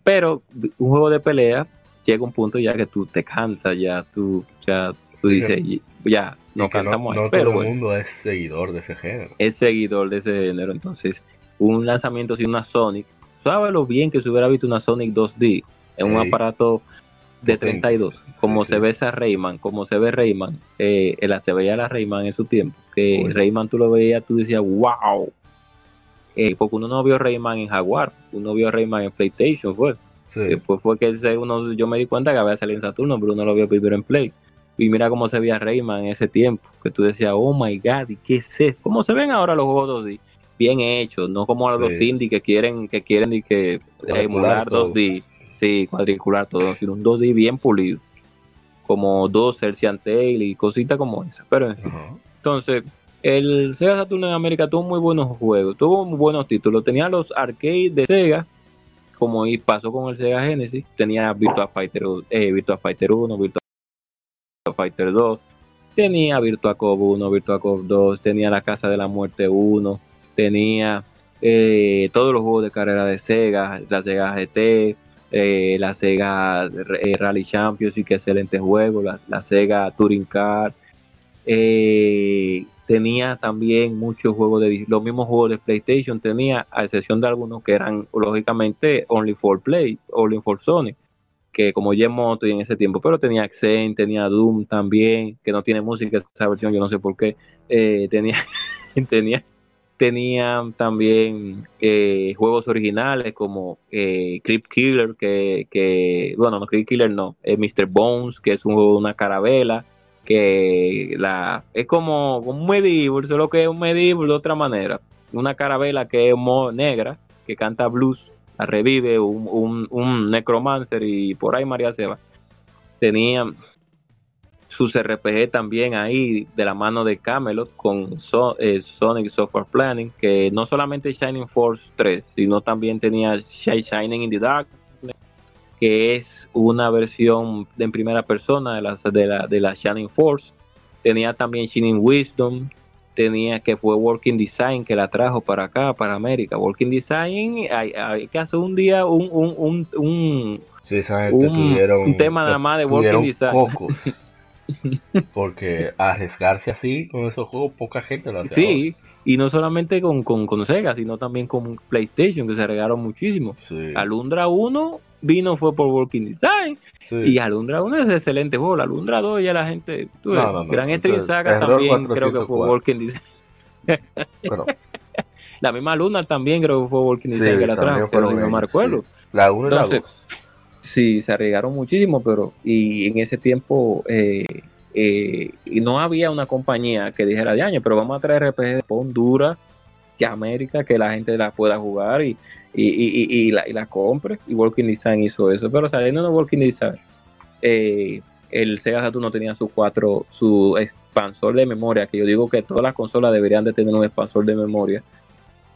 Pero un juego de pelea llega un punto ya que tú te cansas, ya tú, ya tú dices, ya, no cansamos. No, todo el mundo es seguidor de ese género. Es seguidor de ese género, entonces un lanzamiento sin una Sonic, sabes lo bien que se hubiera visto una Sonic 2D en un aparato de 32, como se ve esa Rayman, como se ve Rayman, eh, se veía la Rayman en su tiempo, que Rayman tú lo veías, tú decías, wow, eh, porque uno no vio Rayman en Jaguar, uno vio Rayman en PlayStation, fue. Después fue que uno, yo me di cuenta que había salido en Saturno, pero uno lo vio primero en Play. Y mira cómo se veía Rayman en ese tiempo, que tú decías, oh my god, ¿y qué es esto? ¿Cómo se ven ahora los juegos 2D? Bien hechos, no como los indie que quieren que quieren y que emular 2D, sí, cuadricular todo, sino un 2D bien pulido, como dos Celsian Tail y cositas como esa. Pero entonces, el Sega Saturn en América tuvo muy buenos juegos, tuvo muy buenos títulos. Tenía los arcades de Sega, como pasó con el Sega Genesis. Tenía Virtua Fighter, eh, Virtua Fighter 1, Virtua Fighter 2. Tenía Virtua Cop 1, Virtua Cop 2. Tenía la Casa de la Muerte 1. Tenía eh, todos los juegos de carrera de Sega, la Sega GT, eh, la Sega Rally Champions y que excelente juego, la, la Sega Touring Car. Eh, tenía también muchos juegos de los mismos juegos de PlayStation tenía a excepción de algunos que eran lógicamente only for play only for Sony que como Moto y en ese tiempo pero tenía Xen tenía Doom también que no tiene música esa versión yo no sé por qué eh, tenía tenía tenía también eh, juegos originales como eh, Killer que, bueno no Crypt Killer no eh, Mr. Bones que es un una carabela que la es como un medieval, solo que es un medieval de otra manera. Una carabela que es negra, que canta blues, la revive un, un, necromancer y por ahí María Seba. Tenía sus RPG también ahí de la mano de Camelot con eh, Sonic Software Planning, que no solamente Shining Force 3, sino también tenía Shining in the Dark, que es una versión en primera persona de la, de la, de la Shining Force. Tenía también Shining Wisdom, tenía que fue Working Design que la trajo para acá, para América. Working Design, hay, que hacer un día un, un, un, Sí, esa gente un, tuvieron, un tema nada más de Walking Design. Porque arriesgarse así con esos juegos, poca gente lo hace. Sí, y no solamente con, con, con Sega, sino también con PlayStation, que se regaron muchísimo. ahora. Sí, Alundra 1 vino fue por Walking Design. sí. Y Alundra 1 es excelente juego. La Alundra 2 ya la gente. tú ves, No, no, no, Gran es Saga también creo que fue 404. Walking Design. Bueno, La misma Luna también creo que fue Walking Sí, Design que la trajo, pero no me sí. la 1 y la Entonces, 2. Sí, se arriesgaron muchísimo, pero y en ese tiempo eh, eh, y no había una compañía que dijera año, pero vamos a traer RPG de Honduras, que América, que la gente la pueda jugar y, y, y, y- la, y la compre. Y Walking Design hizo eso, pero saliendo de Walking Design, eh, el Sega Saturn no tenía su cuatro, su expansor de memoria, que yo digo que todas las consolas deberían de tener un expansor de memoria.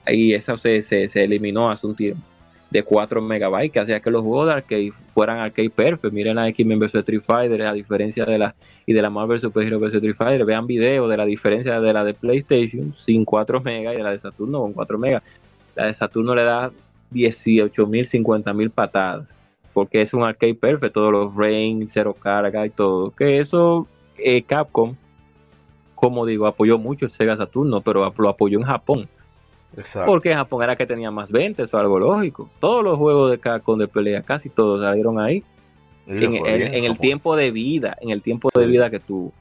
Y eso se, se, se eliminó hace un tiempo de 4 megabytes, que hacía que los juegos de arcade fueran arcade perfect. Miren la X-Men vs Street Fighter, a diferencia de la y de la Marvel Super Hero vs Street Fighter, vean videos de la diferencia de la de PlayStation sin 4 megas y de la de Saturno con 4 megas. La de Saturno le da 18 mil, 50 mil patadas, porque es un arcade perfect, todos los rain, cero carga y todo. Que eso eh, Capcom, como digo, apoyó mucho el Sega Saturno, pero lo apoyó en Japón. Exacto. Porque Japón era que tenía más ventas, eso es algo lógico. Todos los juegos de Capcom de pelea, casi todos salieron ahí. En, fue en- bien, en el tiempo de vida, en el tiempo Sí. de vida que tuvo.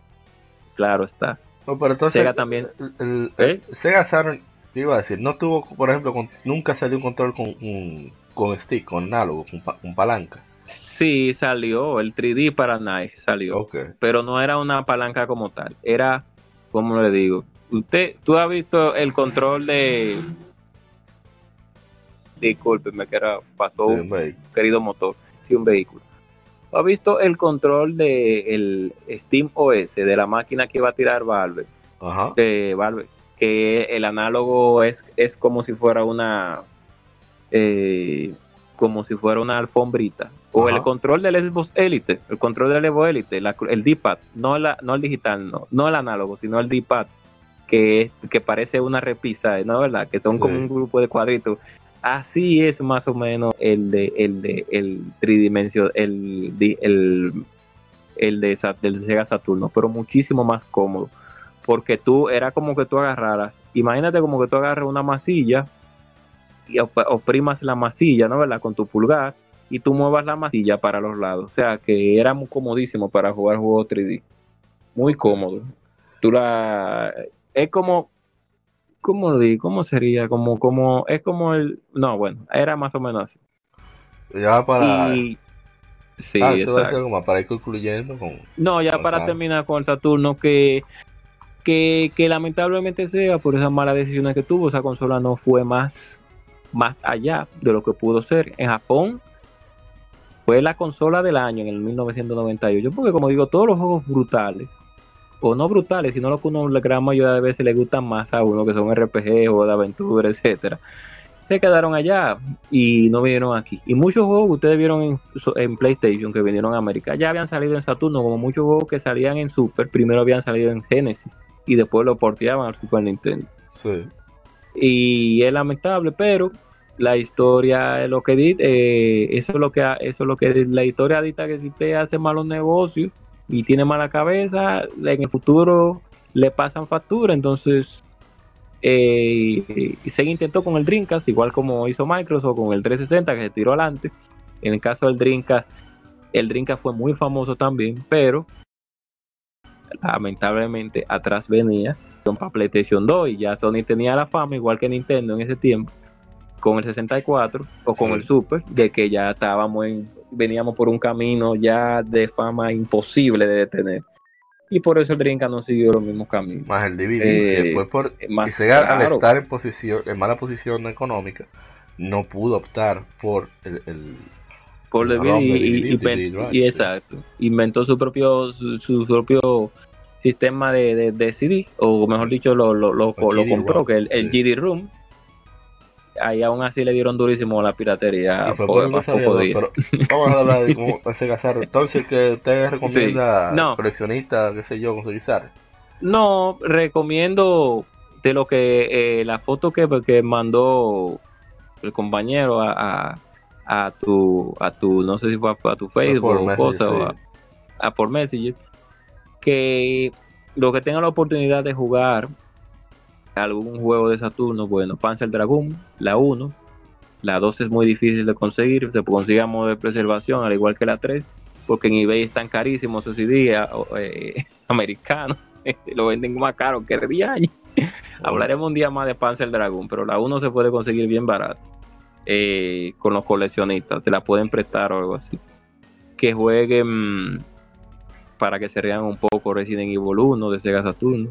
Claro está. No, pero entonces, Sega también. el- el- ¿Eh? Sega Saturn, te iba a decir, no tuvo, por ejemplo, con- nunca salió un control con, con, con stick, con análogo, con, pa- con palanca. Sí, salió el 3D para Nike, salió. Ok. Pero no era una palanca como tal. Era, ¿cómo le digo? Usted, tú has visto el control de. Discúlpeme, que era, pasó Sí, un querido motor, sí, un vehículo. ¿Ha visto el control de el Steam OS de la máquina que iba a tirar Valve? Ajá. de Valve, que el análogo es, es como si fuera una eh, como si fuera una alfombrita o Ajá. el control del Xbox Elite el control del Evo Elite la- el D-pad no, la, no el digital no, no el análogo sino el D-pad que, que parece una repisa no verdad que son Sí. como un grupo de cuadritos así es más o menos el de el de el tridimensional el, el el de Sa- del Sega Saturno pero muchísimo más cómodo porque tú era como que tú agarraras, imagínate como que tú agarras una masilla y op- oprimas la masilla, ¿no? ¿Verdad? Con tu pulgar y tú muevas la masilla para los lados. O sea que era muy comodísimo para jugar juegos 3D. Muy cómodo. Tú la es como ¿cómo lo digo? ¿Cómo sería? Como como es como el no, bueno, era más o menos así. Ya para. Y sí, ah, exacto. para ir concluyendo con. No, ya Con para terminar con el Saturno, que, que, que lamentablemente sea por esas malas decisiones que tuvo, esa consola no fue más, más allá de lo que pudo ser. En Japón fue la consola del año en el 1998, porque como digo, todos los juegos brutales, o no brutales, sino lo que uno la gran mayoría de veces le gustan más a uno, que son RPG, juegos de aventura, etcétera se quedaron allá y no vinieron aquí. Y muchos juegos que ustedes vieron en, en PlayStation que vinieron a América ya habían salido en Saturno, como muchos juegos que salían en Super, primero habían salido en Genesis y después lo porteaban al Super Nintendo. Sí. Y es lamentable, pero la historia es lo que eh, eso es lo que eso es lo que la historia dicta que si usted hace malos negocios y tiene mala cabeza, en el futuro le pasan factura, entonces eh, se intentó con el Dreamcast, igual como hizo Microsoft con el 360 que se tiró adelante. En el caso del Dreamcast, el Dreamcast fue muy famoso también, pero lamentablemente atrás venía son para PlayStation 2 y ya Sony tenía la fama, igual que Nintendo en ese tiempo, con el 64 o con Sí. el Super, de que ya estábamos en, veníamos por un camino ya de fama imposible de detener. Y por eso el Dreamcast no siguió los mismos caminos. Más el DVD, Eh, que fue por. más y al claro. estar en posición, en mala posición económica, no pudo optar por el, el- por el y, y- exacto inventó su propio su, su propio sistema de, de, de CD o mejor dicho lo, lo, lo, El lo GD compró que el, el sí. GD Room ahí aún así le dieron durísimo la piratería y fue por por el más pocos desarrollador, días. pero vamos a hablar de cómo fue Sega Saturn. Entonces, que usted recomienda Sí. No. coleccionista, qué sé yo, conseguir no recomiendo de lo que eh, la foto que, que mandó el compañero a, a, a tu, a tu, no sé si fue a, tu Facebook o cosa, a, por Messenger, que los que tengan la oportunidad de jugar algún juego de Saturno, bueno, Panzer Dragoon, la 1, la 2 es muy difícil de conseguir, se consigue a modo de preservación, al igual que la 3, porque en eBay están carísimos esos CD eh, americanos, lo venden más caro que el día. Hablaremos un día más de Panzer Dragoon, pero la 1 se puede conseguir bien barato eh, con los coleccionistas, te la pueden prestar o algo así. Que jueguen para que se rean un poco Resident Evil 1 de Sega Saturno.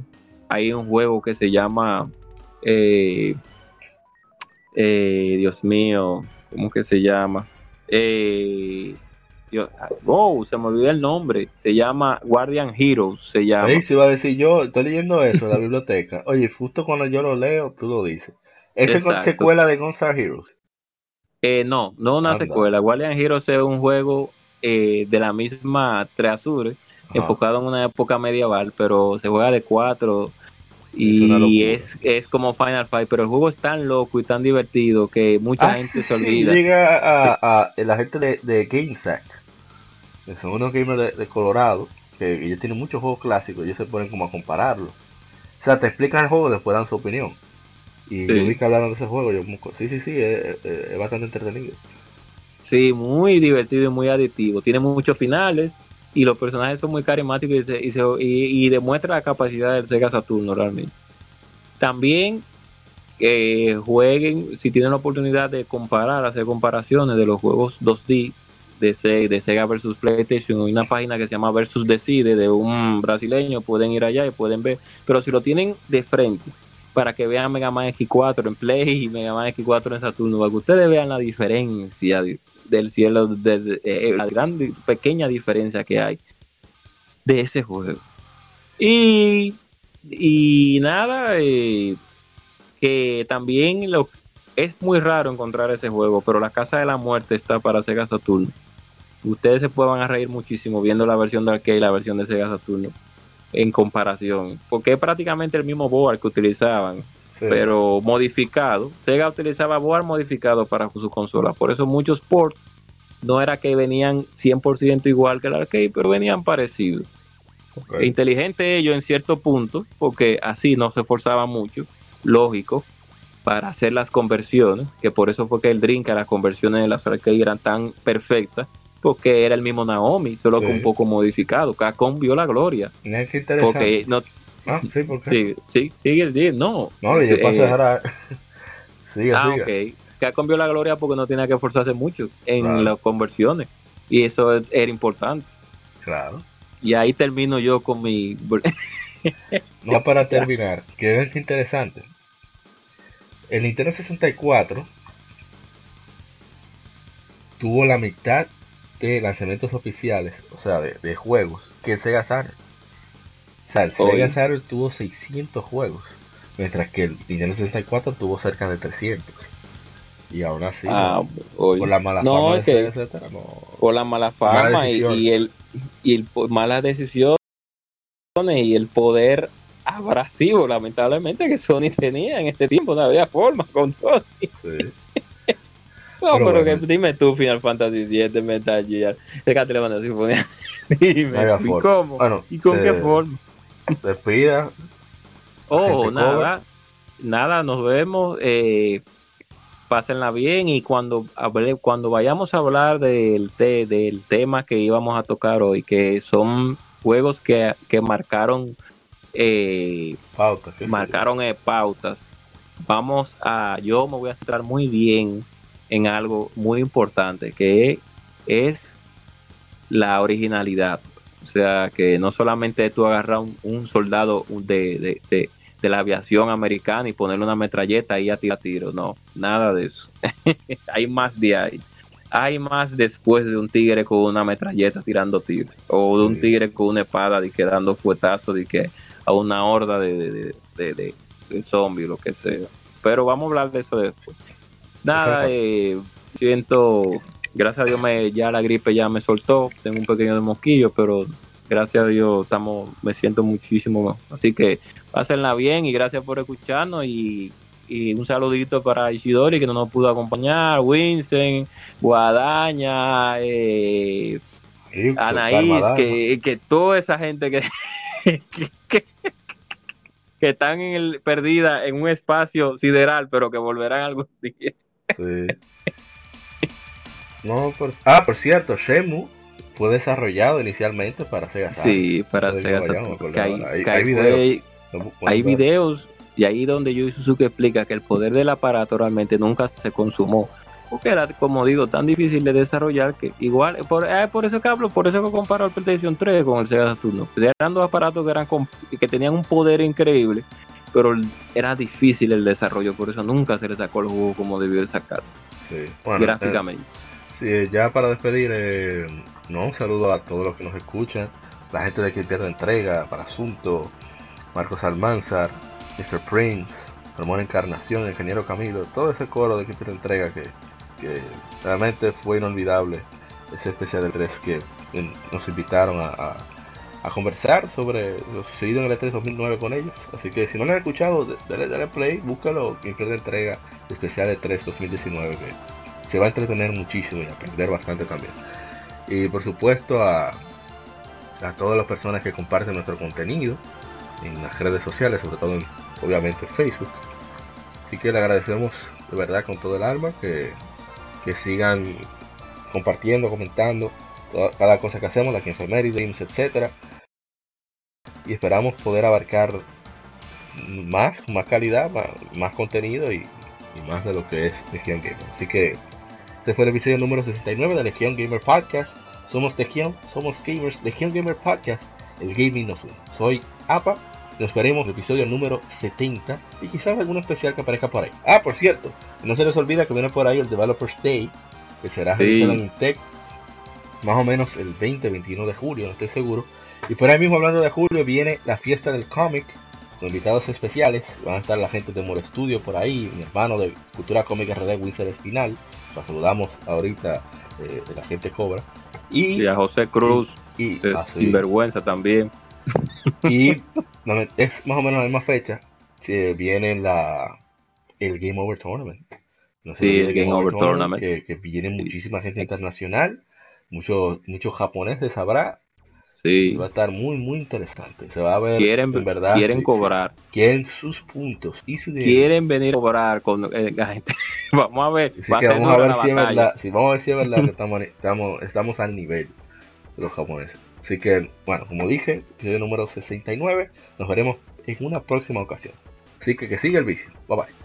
Hay un juego que se llama eh, eh, Dios mío, ¿cómo que se llama? Eh, oh, se me olvidó el nombre. Se llama Guardian Heroes. Se llama. Ahí se iba a decir yo, estoy leyendo eso en la biblioteca. Oye, justo cuando yo lo leo, tú lo dices. ¿Es secuela de Gunstar Heroes? Eh, no, no una secuela. Guardian Heroes es un juego eh, de la misma Treasure, enfocado en una época medieval, pero se juega de cuatro y es, es, como Final Fight, pero el juego es tan loco y tan divertido que mucha ah, gente se olvida. llega a, la gente de, de GameSack, que son unos gamers de, Colorado, que ellos tienen muchos juegos clásicos, ellos se ponen como a compararlos. O sea, te explican el juego, después dan su opinión. Y yo vi que hablaron de ese juego, yo sí, sí, sí, es, es bastante entretenido. Sí, muy divertido y muy adictivo. Tiene muchos finales y los personajes son muy carismáticos y, y, demuestra la capacidad del Sega Saturno realmente. También que jueguen, si tienen la oportunidad de comparar, hacer comparaciones de los juegos 2D de Sega, de Sega versus PlayStation, hay una página que se llama Versus Decide de un brasileño, pueden ir allá y pueden ver, pero si lo tienen de frente, para que vean Mega Man X4 en Play y Mega Man X4 en Saturno, para que ustedes vean la diferencia del cielo, de, eh, la gran pequeña diferencia que hay de ese juego. Y, y nada, eh, que también lo, es muy raro encontrar ese juego, pero la Casa de la Muerte está para Sega Saturno. Ustedes se puedan reír muchísimo viendo la versión de arcade y la versión de Sega Saturno en comparación, porque es prácticamente el mismo board que utilizaban pero modificado. Sega utilizaba board modificado para su consola, por eso muchos ports no era que venían 100% igual que el arcade, pero venían parecidos. Inteligente ellos en cierto punto, porque así no se esforzaba mucho, lógico, para hacer las conversiones, que por eso fue que el Drink, las conversiones de las arcade eran tan perfectas, porque era el mismo Naomi, solo que un poco modificado. Capcom vio la gloria. Porque no, Ah, sí, ¿por qué? Sí, sigue el día, no. No, yo paso a dejar Sigue, ah, sigue. ok. Que cambió la gloria porque no tenía que esforzarse mucho en las conversiones. Y eso era importante. Claro. Y ahí termino yo con mi... no para terminar, que es interesante. El Nintendo 64 tuvo la mitad de lanzamientos oficiales, o sea, de, juegos, que el Sega Saturn el Sega Saturn tuvo 600 juegos, mientras que el Nintendo 64 tuvo cerca de 300. Y aún así, ah, por la mala fama de Sega por la mala fama y, el y el malas decisiones y el poder abrasivo, lamentablemente, que Sony tenía en este tiempo, no había forma con Sony. Sí. no, pero, que, dime tú, Final Fantasy VII, Metal Gear, déjate levantar Dime, ¿y cómo? ¿Y con qué forma? Despida. Oh, nada. Nada, nos vemos. Eh, pásenla bien y cuando, cuando vayamos a hablar del, del tema que íbamos a tocar hoy, que son juegos que, marcaron eh, pautas, marcaron eh, pautas. Vamos a, yo me voy a centrar muy bien en algo muy importante que es la originalidad. O sea, que no solamente tú agarras un, soldado de, la aviación americana y ponerle una metralleta y a tirar tiro, no, nada de eso. hay más de ahí. Hay más después de un tigre con una metralleta tirando tiros, o de un tigre con una espada y que dando fuetazos y que a una horda de, de, zombies, lo que sea. Pero vamos a hablar de eso después. Nada, eh, siento gracias a Dios me, ya la gripe ya me soltó, tengo un pequeño de mosquillo, pero gracias a Dios estamos, me siento muchísimo Así que pásenla bien y gracias por escucharnos y y un saludito para Ishidori que no nos pudo acompañar, Winston, Guadaña, eh, Anaís, que, que, toda esa gente que, que, están en el, perdida en un espacio sideral, pero que volverán algún día. Sí. No, Ah, por cierto, Shemu fue desarrollado inicialmente para Sega Saturn. Sí, para Sega Saturn. Hay, videos. hay videos y ahí donde Yu Suzuki explica que el poder del aparato realmente nunca se consumó. Porque era, como digo, tan difícil de desarrollar que igual, por, eh, por eso que hablo, por eso que comparo el PlayStation 3 con el Sega Saturn. Eran dos aparatos que, eran, que tenían un poder increíble, pero era difícil el desarrollo, por eso nunca se le sacó el juego como debió sacarse. Sí. gráficamente. Eh, sí, ya para despedir, eh, no, un saludo a todos los que nos escuchan, la gente de que pierde entrega, para Asunto, Marcos Almanzar, Mr. Prince, Ramón Encarnación, el Ingeniero Camilo, todo ese coro de que pierde entrega que, realmente fue inolvidable, ese especial del 3 que nos invitaron a, conversar sobre lo sucedido en el E3 2009 con ellos. Así que si no lo han escuchado, dale, play, búscalo, quien pierde entrega especial de 3 2019 que se va a entretener muchísimo y aprender bastante también. Y por supuesto a, a todas las personas que comparten nuestro contenido en las redes sociales, sobre todo en, obviamente Facebook. Así que le agradecemos de verdad con todo el alma que, que sigan compartiendo, comentando cada cosa que hacemos, la que games, etcétera. Y esperamos poder abarcar más, más calidad, más, contenido y, más de lo que es Legion Gamer. Así que este fue el episodio número 69 de Legion Gamer Podcast. Somos Legion, somos gamers, Legion Gamer Podcast, el gaming nos une. Soy APA, nos veremos el episodio número 70 y quizás algún especial que aparezca por ahí. Ah, por cierto, no se les olvida que viene por ahí el Developers Day, que será realizado en Tech más o menos el 20-21 de julio, no estoy seguro. Y por ahí mismo hablando de julio viene la fiesta del cómic con invitados especiales. Van a estar la gente de Moro Studio por ahí, mi hermano de Cultura Cómica RD, Winsor Espinal. Saludamos ahorita eh, la gente Cobra. Y, a José Cruz, y, Sinvergüenza también. Y es más o menos la misma fecha. Si viene la, el Game Over Tournament. sí, el Game, Over Tournament. Que, viene muchísima gente internacional. Muchos muchos japoneses habrá. Sí. Va a estar muy, muy interesante. Se va a ver, quieren, en verdad. Quieren cobrar. Quieren sus puntos y su Quieren venir a cobrar con eh, la gente. vamos a ver. vamos a ver si es verdad. vamos a ver si es verdad que estamos, estamos, estamos al nivel de los japoneses. Así que, bueno, como dije, episodio número 69. Nos veremos en una próxima ocasión. Así que que siga el vicio. Bye bye.